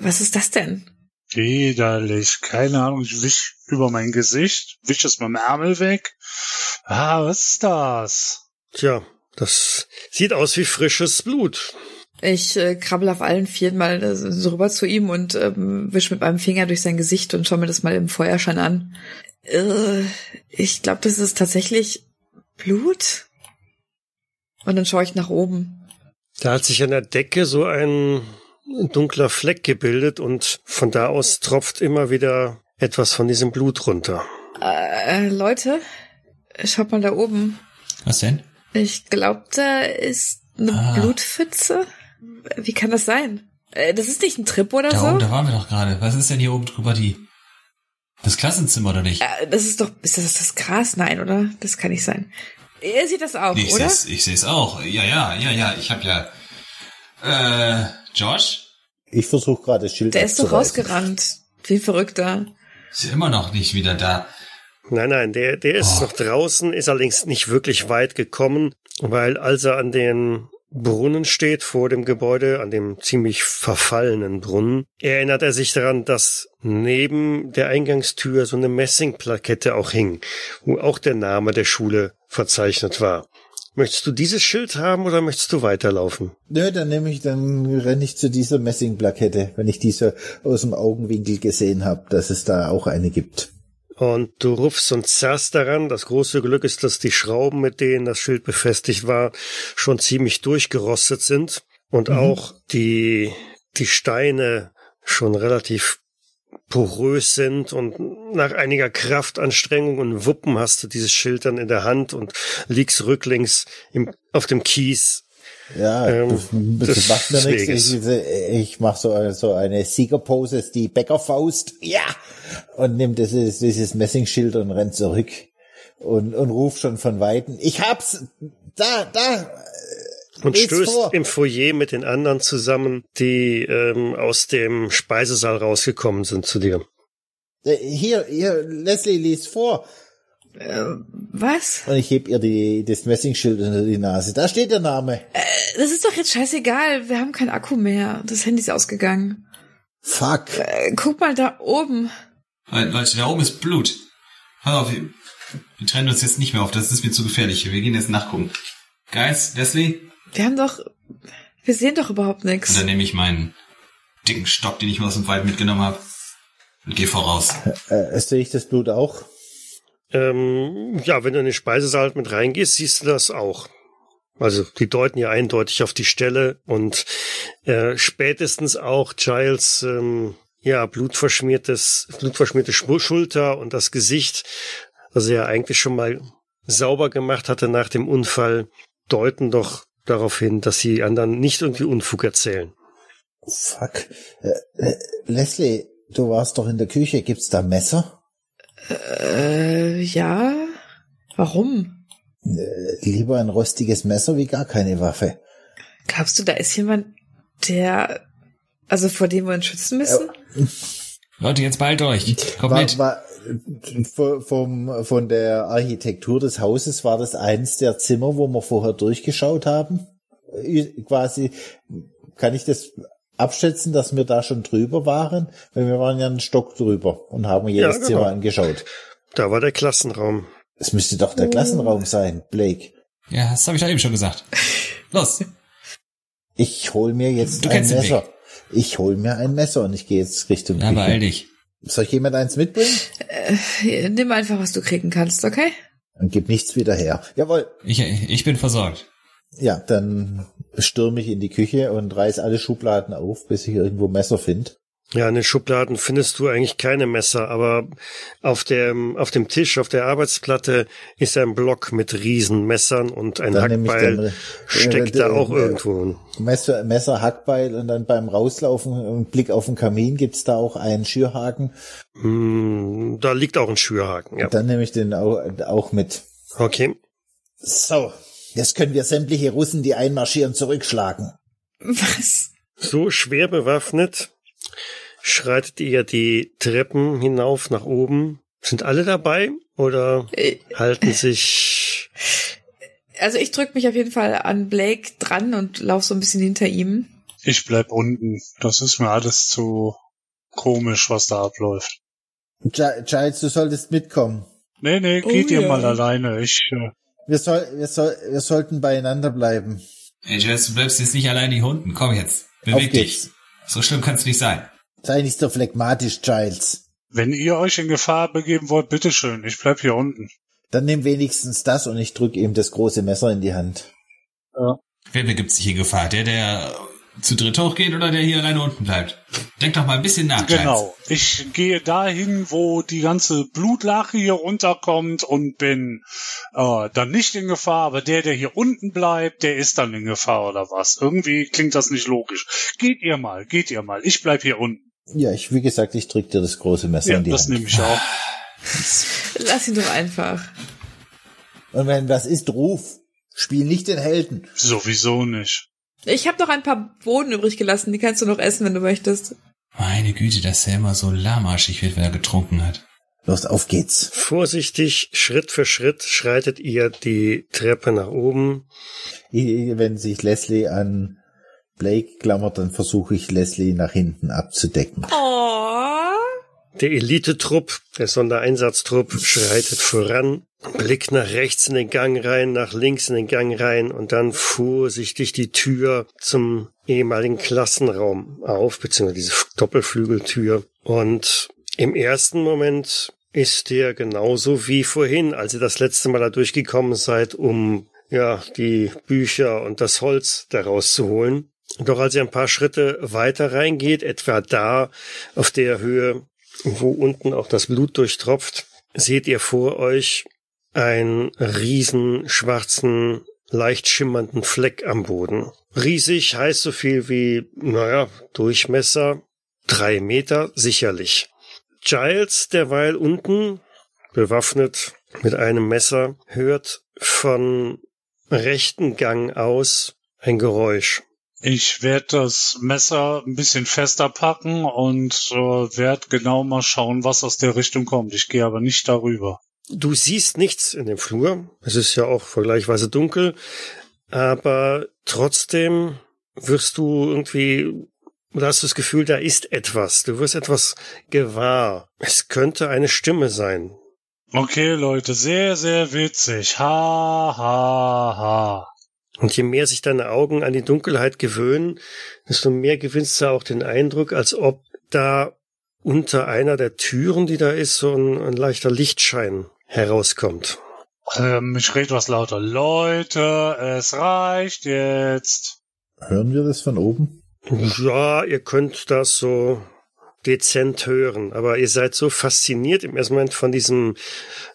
was ist das denn? Widerlich. Keine Ahnung. Ich wisch über mein Gesicht, wisch das mit dem Ärmel weg. Ah, was ist das? Tja, das sieht aus wie frisches Blut. Ich äh, krabbel auf allen Vieren mal äh, so rüber zu ihm und ähm, wisch mit meinem Finger durch sein Gesicht und schau mir das mal im Feuerschein an. Äh, ich glaube, das ist tatsächlich Blut. Und dann schaue ich nach oben. Da hat sich an der Decke so ein dunkler Fleck gebildet und von da aus tropft immer wieder etwas von diesem Blut runter. Äh, Leute, schaut mal da oben. Was denn? Ich glaube, da ist eine Ah. Blutpfütze. Wie kann das sein? Äh, das ist nicht ein Trip oder Da so? oben, da waren wir doch gerade. Was ist denn hier oben drüber die? Das Klassenzimmer oder nicht? Äh, das ist doch, ist das das Gras? Nein, oder? Das kann nicht sein. Ihr seht das auch, ich oder? seh's, ich seh's auch. Ja, ja, ja, ja. Ich hab ja. Äh, Josh? Ich versuche gerade das Schild Der ist doch rausgerannt. Wie ein Verrückter. Ist ja immer noch nicht wieder da. Nein, nein, der, der ist Oh. noch draußen, ist allerdings nicht wirklich weit gekommen, weil als er an den Brunnen steht vor dem Gebäude, an dem ziemlich verfallenen Brunnen, erinnert er sich daran, dass neben der Eingangstür so eine Messingplakette auch hing, wo auch der Name der Schule verzeichnet war. Möchtest du dieses Schild haben oder möchtest du weiterlaufen? Nö, dann nehme ich, dann renne ich zu dieser Messingplakette, wenn ich diese aus dem Augenwinkel gesehen habe, dass es da auch eine gibt. Und du rufst und zerrst daran. Das große Glück ist, dass die Schrauben, mit denen das Schild befestigt war, schon ziemlich durchgerostet sind und mhm. auch die, die Steine schon relativ porös sind und nach einiger Kraftanstrengung und Wuppen hast du dieses Schild dann in der Hand und liegst rücklings im, auf dem Kies. Ja, ähm, das, das macht mir nichts. Ich, ich mache so, so eine Siegerpose, die Bäckerfaust, ja, und nimm dieses, dieses Messingschild und rennt zurück und, und ruft schon von Weitem, ich hab's, da, da, und stößt vor. im Foyer mit den anderen zusammen, die ähm, aus dem Speisesaal rausgekommen sind zu dir. Äh, hier, hier, Leslie liest vor. Äh, was? Und ich heb ihr die, das Messingschild unter die Nase. Da steht der Name. Äh, das ist doch jetzt scheißegal. Wir haben keinen Akku mehr. Das Handy ist ausgegangen. Fuck. Äh, guck mal da oben. Leute, da oben ist Blut. Pass auf, wir, wir trennen uns jetzt nicht mehr auf. Das ist mir zu gefährlich. Wir gehen jetzt nachgucken. Guys, Leslie, wir haben doch, wir sehen doch überhaupt nichts. Und dann nehme ich meinen dicken Stock, den ich mir aus dem Wald mitgenommen habe, und gehe voraus. Äh, äh, sehe ich das Blut auch? Ähm, ja, wenn du in den Speisesaal mit reingehst, siehst du das auch. Also die deuten ja eindeutig auf die Stelle und äh, spätestens auch Giles ähm, ja blutverschmiertes blutverschmierte Schulter und das Gesicht, das er ja eigentlich schon mal sauber gemacht hatte nach dem Unfall, deuten doch darauf hin, dass die anderen nicht irgendwie Unfug erzählen. Fuck. Äh, äh, Leslie, du warst doch in der Küche. Gibt's da Messer? Äh, ja. Warum? Äh, lieber ein rostiges Messer wie gar keine Waffe. Glaubst du, da ist jemand, der, also vor dem wir uns schützen müssen? Äh, Leute, jetzt bald euch. Kommt war, mit. War, vom, von der Architektur des Hauses war das eins der Zimmer, wo wir vorher durchgeschaut haben. Quasi, kann ich das abschätzen, dass wir da schon drüber waren? Weil wir waren ja einen Stock drüber und haben jedes ja, genau. Zimmer angeschaut. Da war der Klassenraum. Es müsste doch der Klassenraum sein, Blake. Ja, das habe ich ja eben schon gesagt. Los. Ich hol mir jetzt du ein Messer. Ich hol mir ein Messer und ich gehe jetzt Richtung. Ja, beeil dich. Soll ich jemand eins mitbringen? Äh, nimm einfach, was du kriegen kannst, okay? Und gib nichts wieder her. Jawohl. Ich, ich bin versorgt. Ja, dann stürme ich in die Küche und reiß alle Schubladen auf, bis ich irgendwo Messer finde. Ja, in den Schubladen findest du eigentlich keine Messer, aber auf dem, auf dem Tisch, auf der Arbeitsplatte ist ein Block mit Riesenmessern und ein dann Hackbeil dann, steckt äh, da auch äh, irgendwo. Messer, Messer, Hackbeil und dann beim Rauslaufen und Blick auf den Kamin gibt's da auch einen Schürhaken. Mm, da liegt auch ein Schürhaken, ja. Und dann nehme ich den auch, auch mit. Okay. So, jetzt können wir sämtliche Russen, die einmarschieren, zurückschlagen. Was? So schwer bewaffnet schreitet ihr die Treppen hinauf nach oben. Sind alle dabei oder äh, halten sich? Also ich drück mich auf jeden Fall an Blake dran und lauf so ein bisschen hinter ihm. Ich bleib unten. Das ist mir alles zu komisch, was da abläuft. Giles, du solltest mitkommen. Nee, nee, geht oh, ihr ja. mal alleine. Ich. Äh wir, soll, wir, soll, wir sollten beieinander bleiben. Ey, Giles, du bleibst jetzt nicht allein hier unten. Komm jetzt. Beweg dich. So schlimm kann es nicht sein. Sei nicht so phlegmatisch, Giles. Wenn ihr euch in Gefahr begeben wollt, bitteschön, ich bleib hier unten. Dann nimm wenigstens das und ich drück ihm das große Messer in die Hand. Ja. Wer begibt sich in Gefahr? Der, der zu dritt hochgeht oder der hier alleine unten bleibt? Denk doch mal ein bisschen nach. Genau. Ich gehe dahin, wo die ganze Blutlache hier runterkommt und bin äh, dann nicht in Gefahr, aber der, der hier unten bleibt, der ist dann in Gefahr oder was? Irgendwie klingt das nicht logisch. Geht ihr mal, geht ihr mal. Ich bleib hier unten. Ja, ich, wie gesagt, ich drück dir das große Messer ja, in die das Hand. nehme ich auch. Lass ihn doch einfach. Und wenn was ist, ruf. Spiel nicht den Helden. Sowieso nicht. Ich habe noch ein paar Bohnen übrig gelassen, die kannst du noch essen, wenn du möchtest. Meine Güte, dass er immer so lahmarschig wird, wenn er getrunken hat. Los, auf geht's. Vorsichtig, Schritt für Schritt schreitet ihr die Treppe nach oben. Wenn sich Leslie an Blake klammert, dann versuche ich Leslie nach hinten abzudecken. Oh. Der Elitetrupp, der Sondereinsatztrupp, schreitet voran, blickt nach rechts in den Gang rein, nach links in den Gang rein und dann vorsichtig die Tür zum ehemaligen Klassenraum auf, beziehungsweise diese Doppelflügeltür. Und im ersten Moment ist dir genauso wie vorhin, als ihr das letzte Mal da durchgekommen seid, um ja die Bücher und das Holz daraus zu holen. Doch als ihr ein paar Schritte weiter reingeht, etwa da auf der Höhe, wo unten auch das Blut durchtropft, seht ihr vor euch einen riesen schwarzen, leicht schimmernden Fleck am Boden. Riesig heißt so viel wie, naja, Durchmesser drei Meter sicherlich. Giles derweil unten, bewaffnet mit einem Messer, hört von rechten Gang aus ein Geräusch. Ich werde das Messer ein bisschen fester packen und äh, werde genau mal schauen, was aus der Richtung kommt. Ich gehe aber nicht darüber. Du siehst nichts in dem Flur. Es ist ja auch vergleichsweise dunkel. Aber trotzdem wirst du irgendwie, oder hast du das Gefühl, da ist etwas. Du wirst etwas gewahr. Es könnte eine Stimme sein. Okay, Leute, sehr, sehr witzig. Ha, ha, ha. Und je mehr sich deine Augen an die Dunkelheit gewöhnen, desto mehr gewinnst du auch den Eindruck, als ob da unter einer der Türen, die da ist, so ein, ein leichter Lichtschein herauskommt. Ähm, ich rede was lauter. Leute, es reicht jetzt. Hören wir das von oben? Ja, ihr könnt das so dezent hören, aber ihr seid so fasziniert im ersten Moment von diesem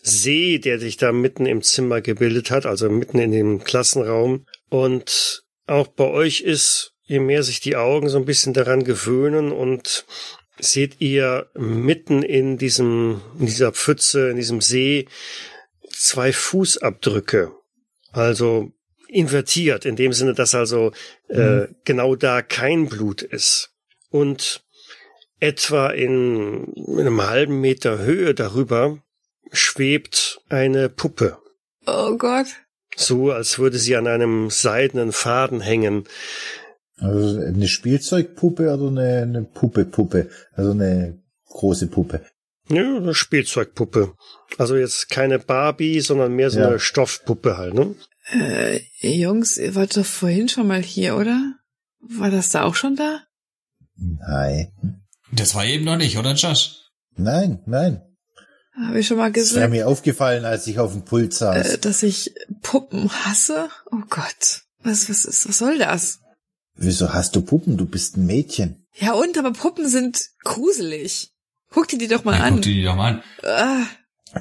See, der sich da mitten im Zimmer gebildet hat, also mitten in dem Klassenraum. Und auch bei euch ist, je mehr sich die Augen so ein bisschen daran gewöhnen und seht ihr mitten in diesem, in dieser Pfütze, in diesem See zwei Fußabdrücke. Also invertiert, in dem Sinne, dass also äh, mhm. genau da kein Blut ist. Und etwa in, in einem halben Meter Höhe darüber schwebt eine Puppe. Oh Gott. So, als würde sie an einem seidenen Faden hängen. Also eine Spielzeugpuppe oder eine, eine Puppe-Puppe? Also eine große Puppe. Ja, eine Spielzeugpuppe. Also jetzt keine Barbie, sondern mehr so ja. eine Stoffpuppe halt, ne? Äh, Jungs, ihr wart doch vorhin schon mal hier, oder? War das da auch schon da? Nein. Das war eben noch nicht, oder Josh? Nein, nein. Habe ich schon mal gesagt. Das wäre mir aufgefallen, als ich auf dem Pult saß. Äh, dass ich Puppen hasse? Oh Gott. Was, was ist, was soll das? Wieso hast du Puppen? Du bist ein Mädchen. Ja und, aber Puppen sind gruselig. Guck dir die doch mal ja, an. Guck dir die doch mal an. Ah.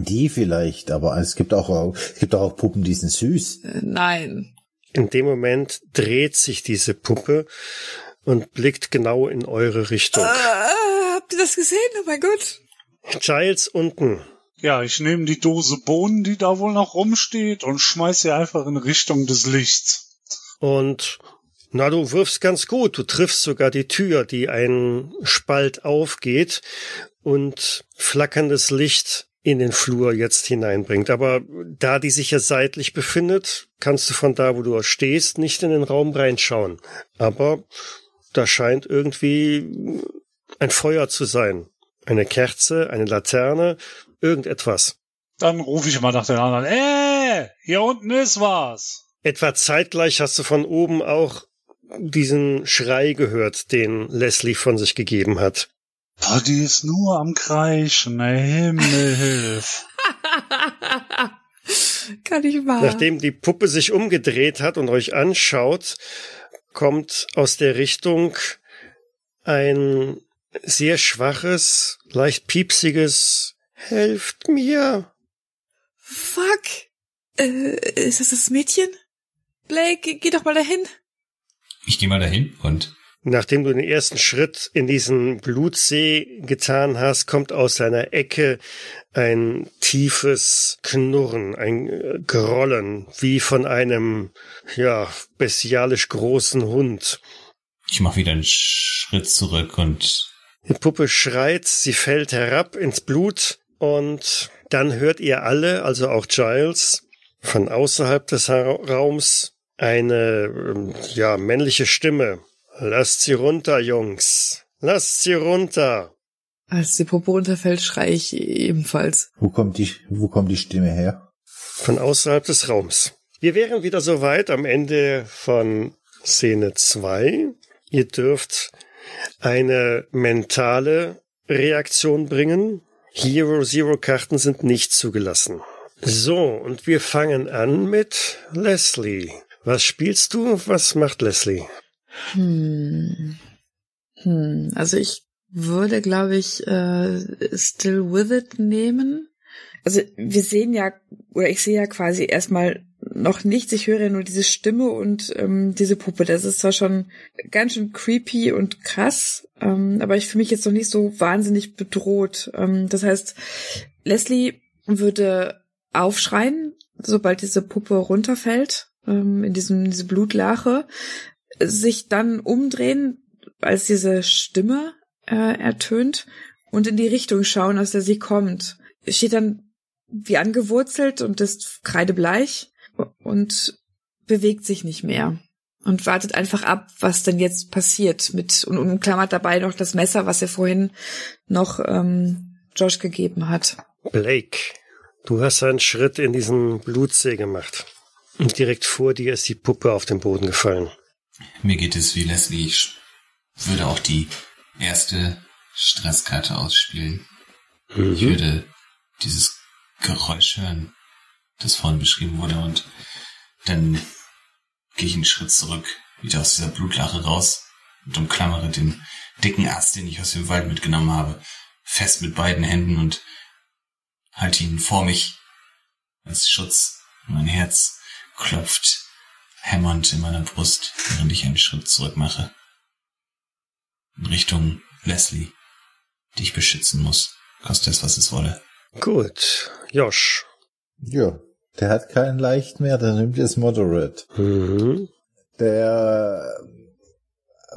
Die vielleicht, aber es gibt auch, es gibt auch Puppen, die sind süß. Äh, nein. In dem Moment dreht sich diese Puppe und blickt genau in eure Richtung. Ah, habt ihr das gesehen? Oh mein Gott. Giles unten. Ja, ich nehme die Dose Bohnen, die da wohl noch rumsteht, und schmeiß sie einfach in Richtung des Lichts. Und na, du wirfst ganz gut. Du triffst sogar die Tür, die einen Spalt aufgeht und flackerndes Licht in den Flur jetzt hineinbringt. Aber da die sich ja seitlich befindet, kannst du von da, wo du stehst, nicht in den Raum reinschauen. Aber da scheint irgendwie ein Feuer zu sein. Eine Kerze, eine Laterne, irgendetwas. Dann rufe ich mal nach den anderen. Äh, hier unten ist was. Etwa zeitgleich hast du von oben auch diesen Schrei gehört, den Leslie von sich gegeben hat. Oh, die ist nur am Kreischen, Himmel hilf. <laughs> Kann ich wahr. Nachdem die Puppe sich umgedreht hat und euch anschaut, kommt aus der Richtung ein sehr schwaches, leicht piepsiges Helft mir. Fuck. Äh, ist das das Mädchen? Blake, geh doch mal dahin. Ich geh mal dahin und Nachdem du den ersten Schritt in diesen Blutsee getan hast, kommt aus seiner Ecke ein tiefes Knurren, ein äh, Grollen, wie von einem, ja, bestialisch großen Hund. Ich mache wieder einen Schritt zurück und die Puppe schreit, sie fällt herab ins Blut und dann hört ihr alle, also auch Giles, von außerhalb des Raums eine, ähm, ja, männliche Stimme. Lasst sie runter, Jungs. Lasst sie runter. Als die Puppe runterfällt, schreie ich ebenfalls. Wo kommt die, wo kommt die Stimme her? Von außerhalb des Raums. Wir wären wieder soweit am Ende von Szene 2. Ihr dürft eine mentale Reaktion bringen. Hero Zero Karten sind nicht zugelassen. So, und wir fangen an mit Leslie. Was spielst du? Was macht Leslie? Hm. Hm. Also ich würde, glaube ich, äh, Still With It nehmen. Also wir sehen ja, oder ich sehe ja quasi erstmal noch nichts. Ich höre ja nur diese Stimme und ähm, diese Puppe. Das ist zwar schon ganz schön creepy und krass, ähm, aber ich fühle mich jetzt noch nicht so wahnsinnig bedroht. Ähm, das heißt, Leslie würde aufschreien, sobald diese Puppe runterfällt ähm, in diesem diese Blutlache, sich dann umdrehen, als diese Stimme äh, ertönt und in die Richtung schauen, aus der sie kommt. Steht dann wie angewurzelt und ist kreidebleich und bewegt sich nicht mehr und wartet einfach ab, was denn jetzt passiert mit und umklammert dabei noch das Messer, was er vorhin noch ähm, Josh gegeben hat. Blake, du hast einen Schritt in diesen Blutsee gemacht. Und direkt vor dir ist die Puppe auf den Boden gefallen. Mir geht es wie Leslie. Ich würde auch die erste Stresskarte ausspielen. Mhm. Ich würde dieses Geräusch hören, das vorhin beschrieben wurde, und dann gehe ich einen Schritt zurück, wieder aus dieser Blutlache raus und umklammere den dicken Ast, den ich aus dem Wald mitgenommen habe, fest mit beiden Händen und halte ihn vor mich als Schutz. Mein Herz klopft hämmernd in meiner Brust, während ich einen Schritt zurück mache. In Richtung Leslie, die ich beschützen muss, koste es, was es wolle. Gut, Josh. Ja, der hat keinen Leicht mehr, der nimmt jetzt Moderate. Mhm. Der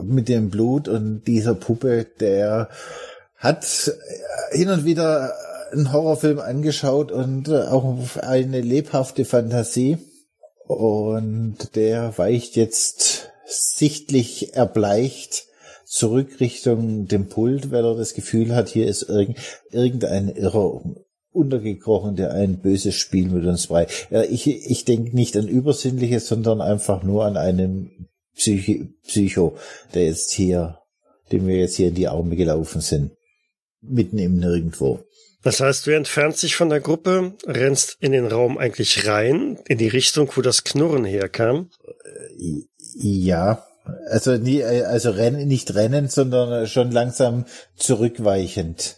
mit dem Blut und dieser Puppe, der hat hin und wieder einen Horrorfilm angeschaut und auch eine lebhafte Fantasie. Und der weicht jetzt sichtlich erbleicht zurück Richtung dem Pult, weil er das Gefühl hat, hier ist irgendein Irrer untergekrochen, der ein böses Spiel mit uns frei. Ich, ich denke nicht an Übersinnliches, sondern einfach nur an einen Psychi Psycho, der jetzt hier, dem wir jetzt hier in die Arme gelaufen sind. Mitten im Nirgendwo. Das heißt, du entfernst dich von der Gruppe, rennst in den Raum eigentlich rein, in die Richtung, wo das Knurren herkam? Ja, also nie, also rennen, nicht rennen, sondern schon langsam zurückweichend.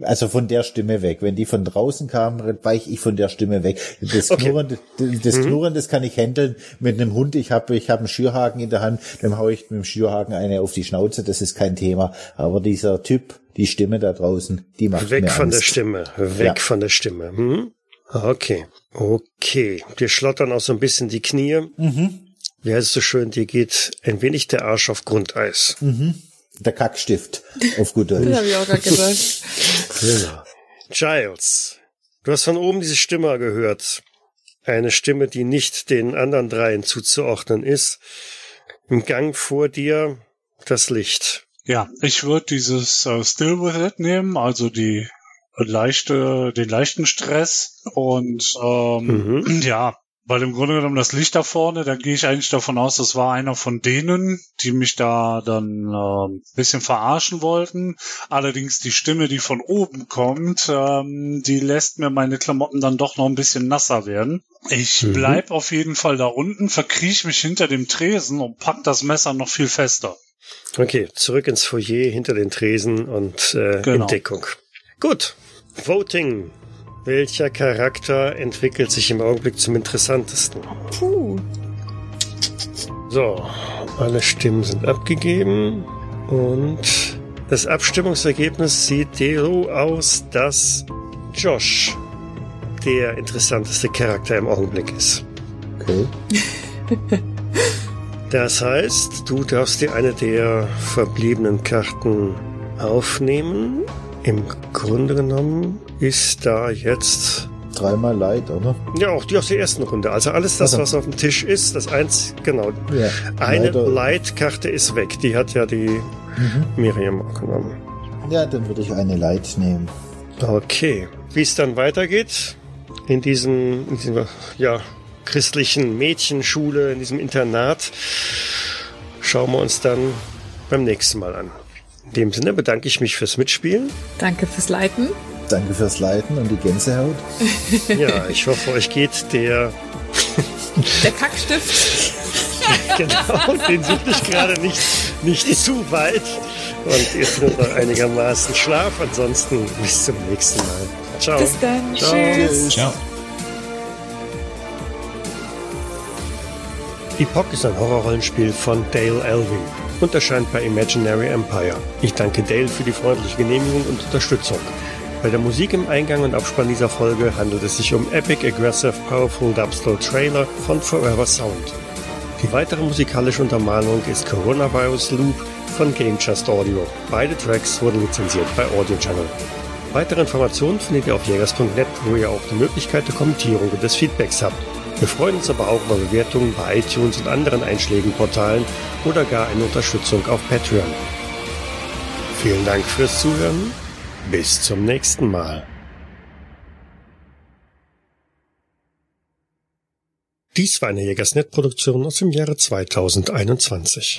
Also von der Stimme weg. Wenn die von draußen kam, weiche ich von der Stimme weg. Das okay. Knurren, das mhm. Knurren, das kann ich handeln mit einem Hund. Ich habe ich hab einen Schürhaken in der Hand, dann haue ich mit dem Schürhaken eine auf die Schnauze. Das ist kein Thema. Aber dieser Typ, die Stimme da draußen, die macht weg mir von Angst. der Stimme, weg ja. von der Stimme. Hm? Okay, okay. Dir schlottern auch so ein bisschen die Knie. Mhm. Wie heißt es so schön? Dir geht ein wenig der Arsch auf Grundeis. Mhm der Kackstift auf gut Deutsch. Das habe ich auch gerade gesagt. genau. Giles, du hast von oben diese Stimme gehört. Eine Stimme, die nicht den anderen dreien zuzuordnen ist. Im Gang vor dir das Licht. Ja, ich würde dieses uh, Still With It nehmen, also die leichte, den leichten Stress und ähm, mhm. ja, weil im Grunde genommen das Licht da vorne, da gehe ich eigentlich davon aus, das war einer von denen, die mich da dann äh, bisschen verarschen wollten. Allerdings die Stimme, die von oben kommt, ähm, die lässt mir meine Klamotten dann doch noch ein bisschen nasser werden. Ich mhm. bleib auf jeden Fall da unten, verkriech mich hinter dem Tresen und pack das Messer noch viel fester. Okay, zurück ins Foyer hinter den Tresen und äh, genau. in Deckung. Gut. Voting. Welcher Charakter entwickelt sich im Augenblick zum interessantesten? Puh. So, alle Stimmen sind abgegeben und das Abstimmungsergebnis sieht so aus, dass Josh der interessanteste Charakter im Augenblick ist. Okay. <laughs> Das heißt, du darfst dir eine der verbliebenen Karten aufnehmen. Im Grunde genommen ist da jetzt dreimal Light, oder? Ja, auch die aus der ersten Runde. Also alles das, was auf dem Tisch ist, das eins, genau. Ja, Eine Light-Karte ist weg. Die hat ja die mhm. Miriam auch genommen. Ja, dann würde ich eine Light nehmen. Okay. Wie es dann weitergeht in diesem, in diesem ja, christlichen Mädchenschule, in diesem Internat, schauen wir uns dann beim nächsten Mal an. In dem Sinne bedanke ich mich fürs Mitspielen. Danke fürs Leiten. Danke fürs Leiten und die Gänsehaut. <laughs> Ja, ich hoffe, euch geht der... <laughs> der Kackstift. <laughs> genau, den suche ich gerade nicht, nicht zu weit. Und ihr findet noch einigermaßen Schlaf. Ansonsten bis zum nächsten Mal. Ciao. Bis dann. Ciao. Tschüss. Ciao. Epoch ist ein Horrorrollenspiel von Dale Elvey und erscheint bei Imaginary Empire. Ich danke Dale für die freundliche Genehmigung und Unterstützung. Bei der Musik im Eingang und Abspann dieser Folge handelt es sich um Epic Aggressive Powerful Dubstep Trailer von Forever Sound. Die weitere musikalische Untermalung ist Coronavirus Loop von Game Just Audio. Beide Tracks wurden lizenziert bei Audio Channel. Weitere Informationen findet ihr auf jägers.net, wo ihr auch die Möglichkeit der Kommentierung und des Feedbacks habt. Wir freuen uns aber auch über Bewertungen bei iTunes und anderen Einschlägenportalen oder gar eine Unterstützung auf Patreon. Vielen Dank fürs Zuhören. Bis zum nächsten Mal. Dies war eine Jägersnet-Produktion aus dem Jahre 2021.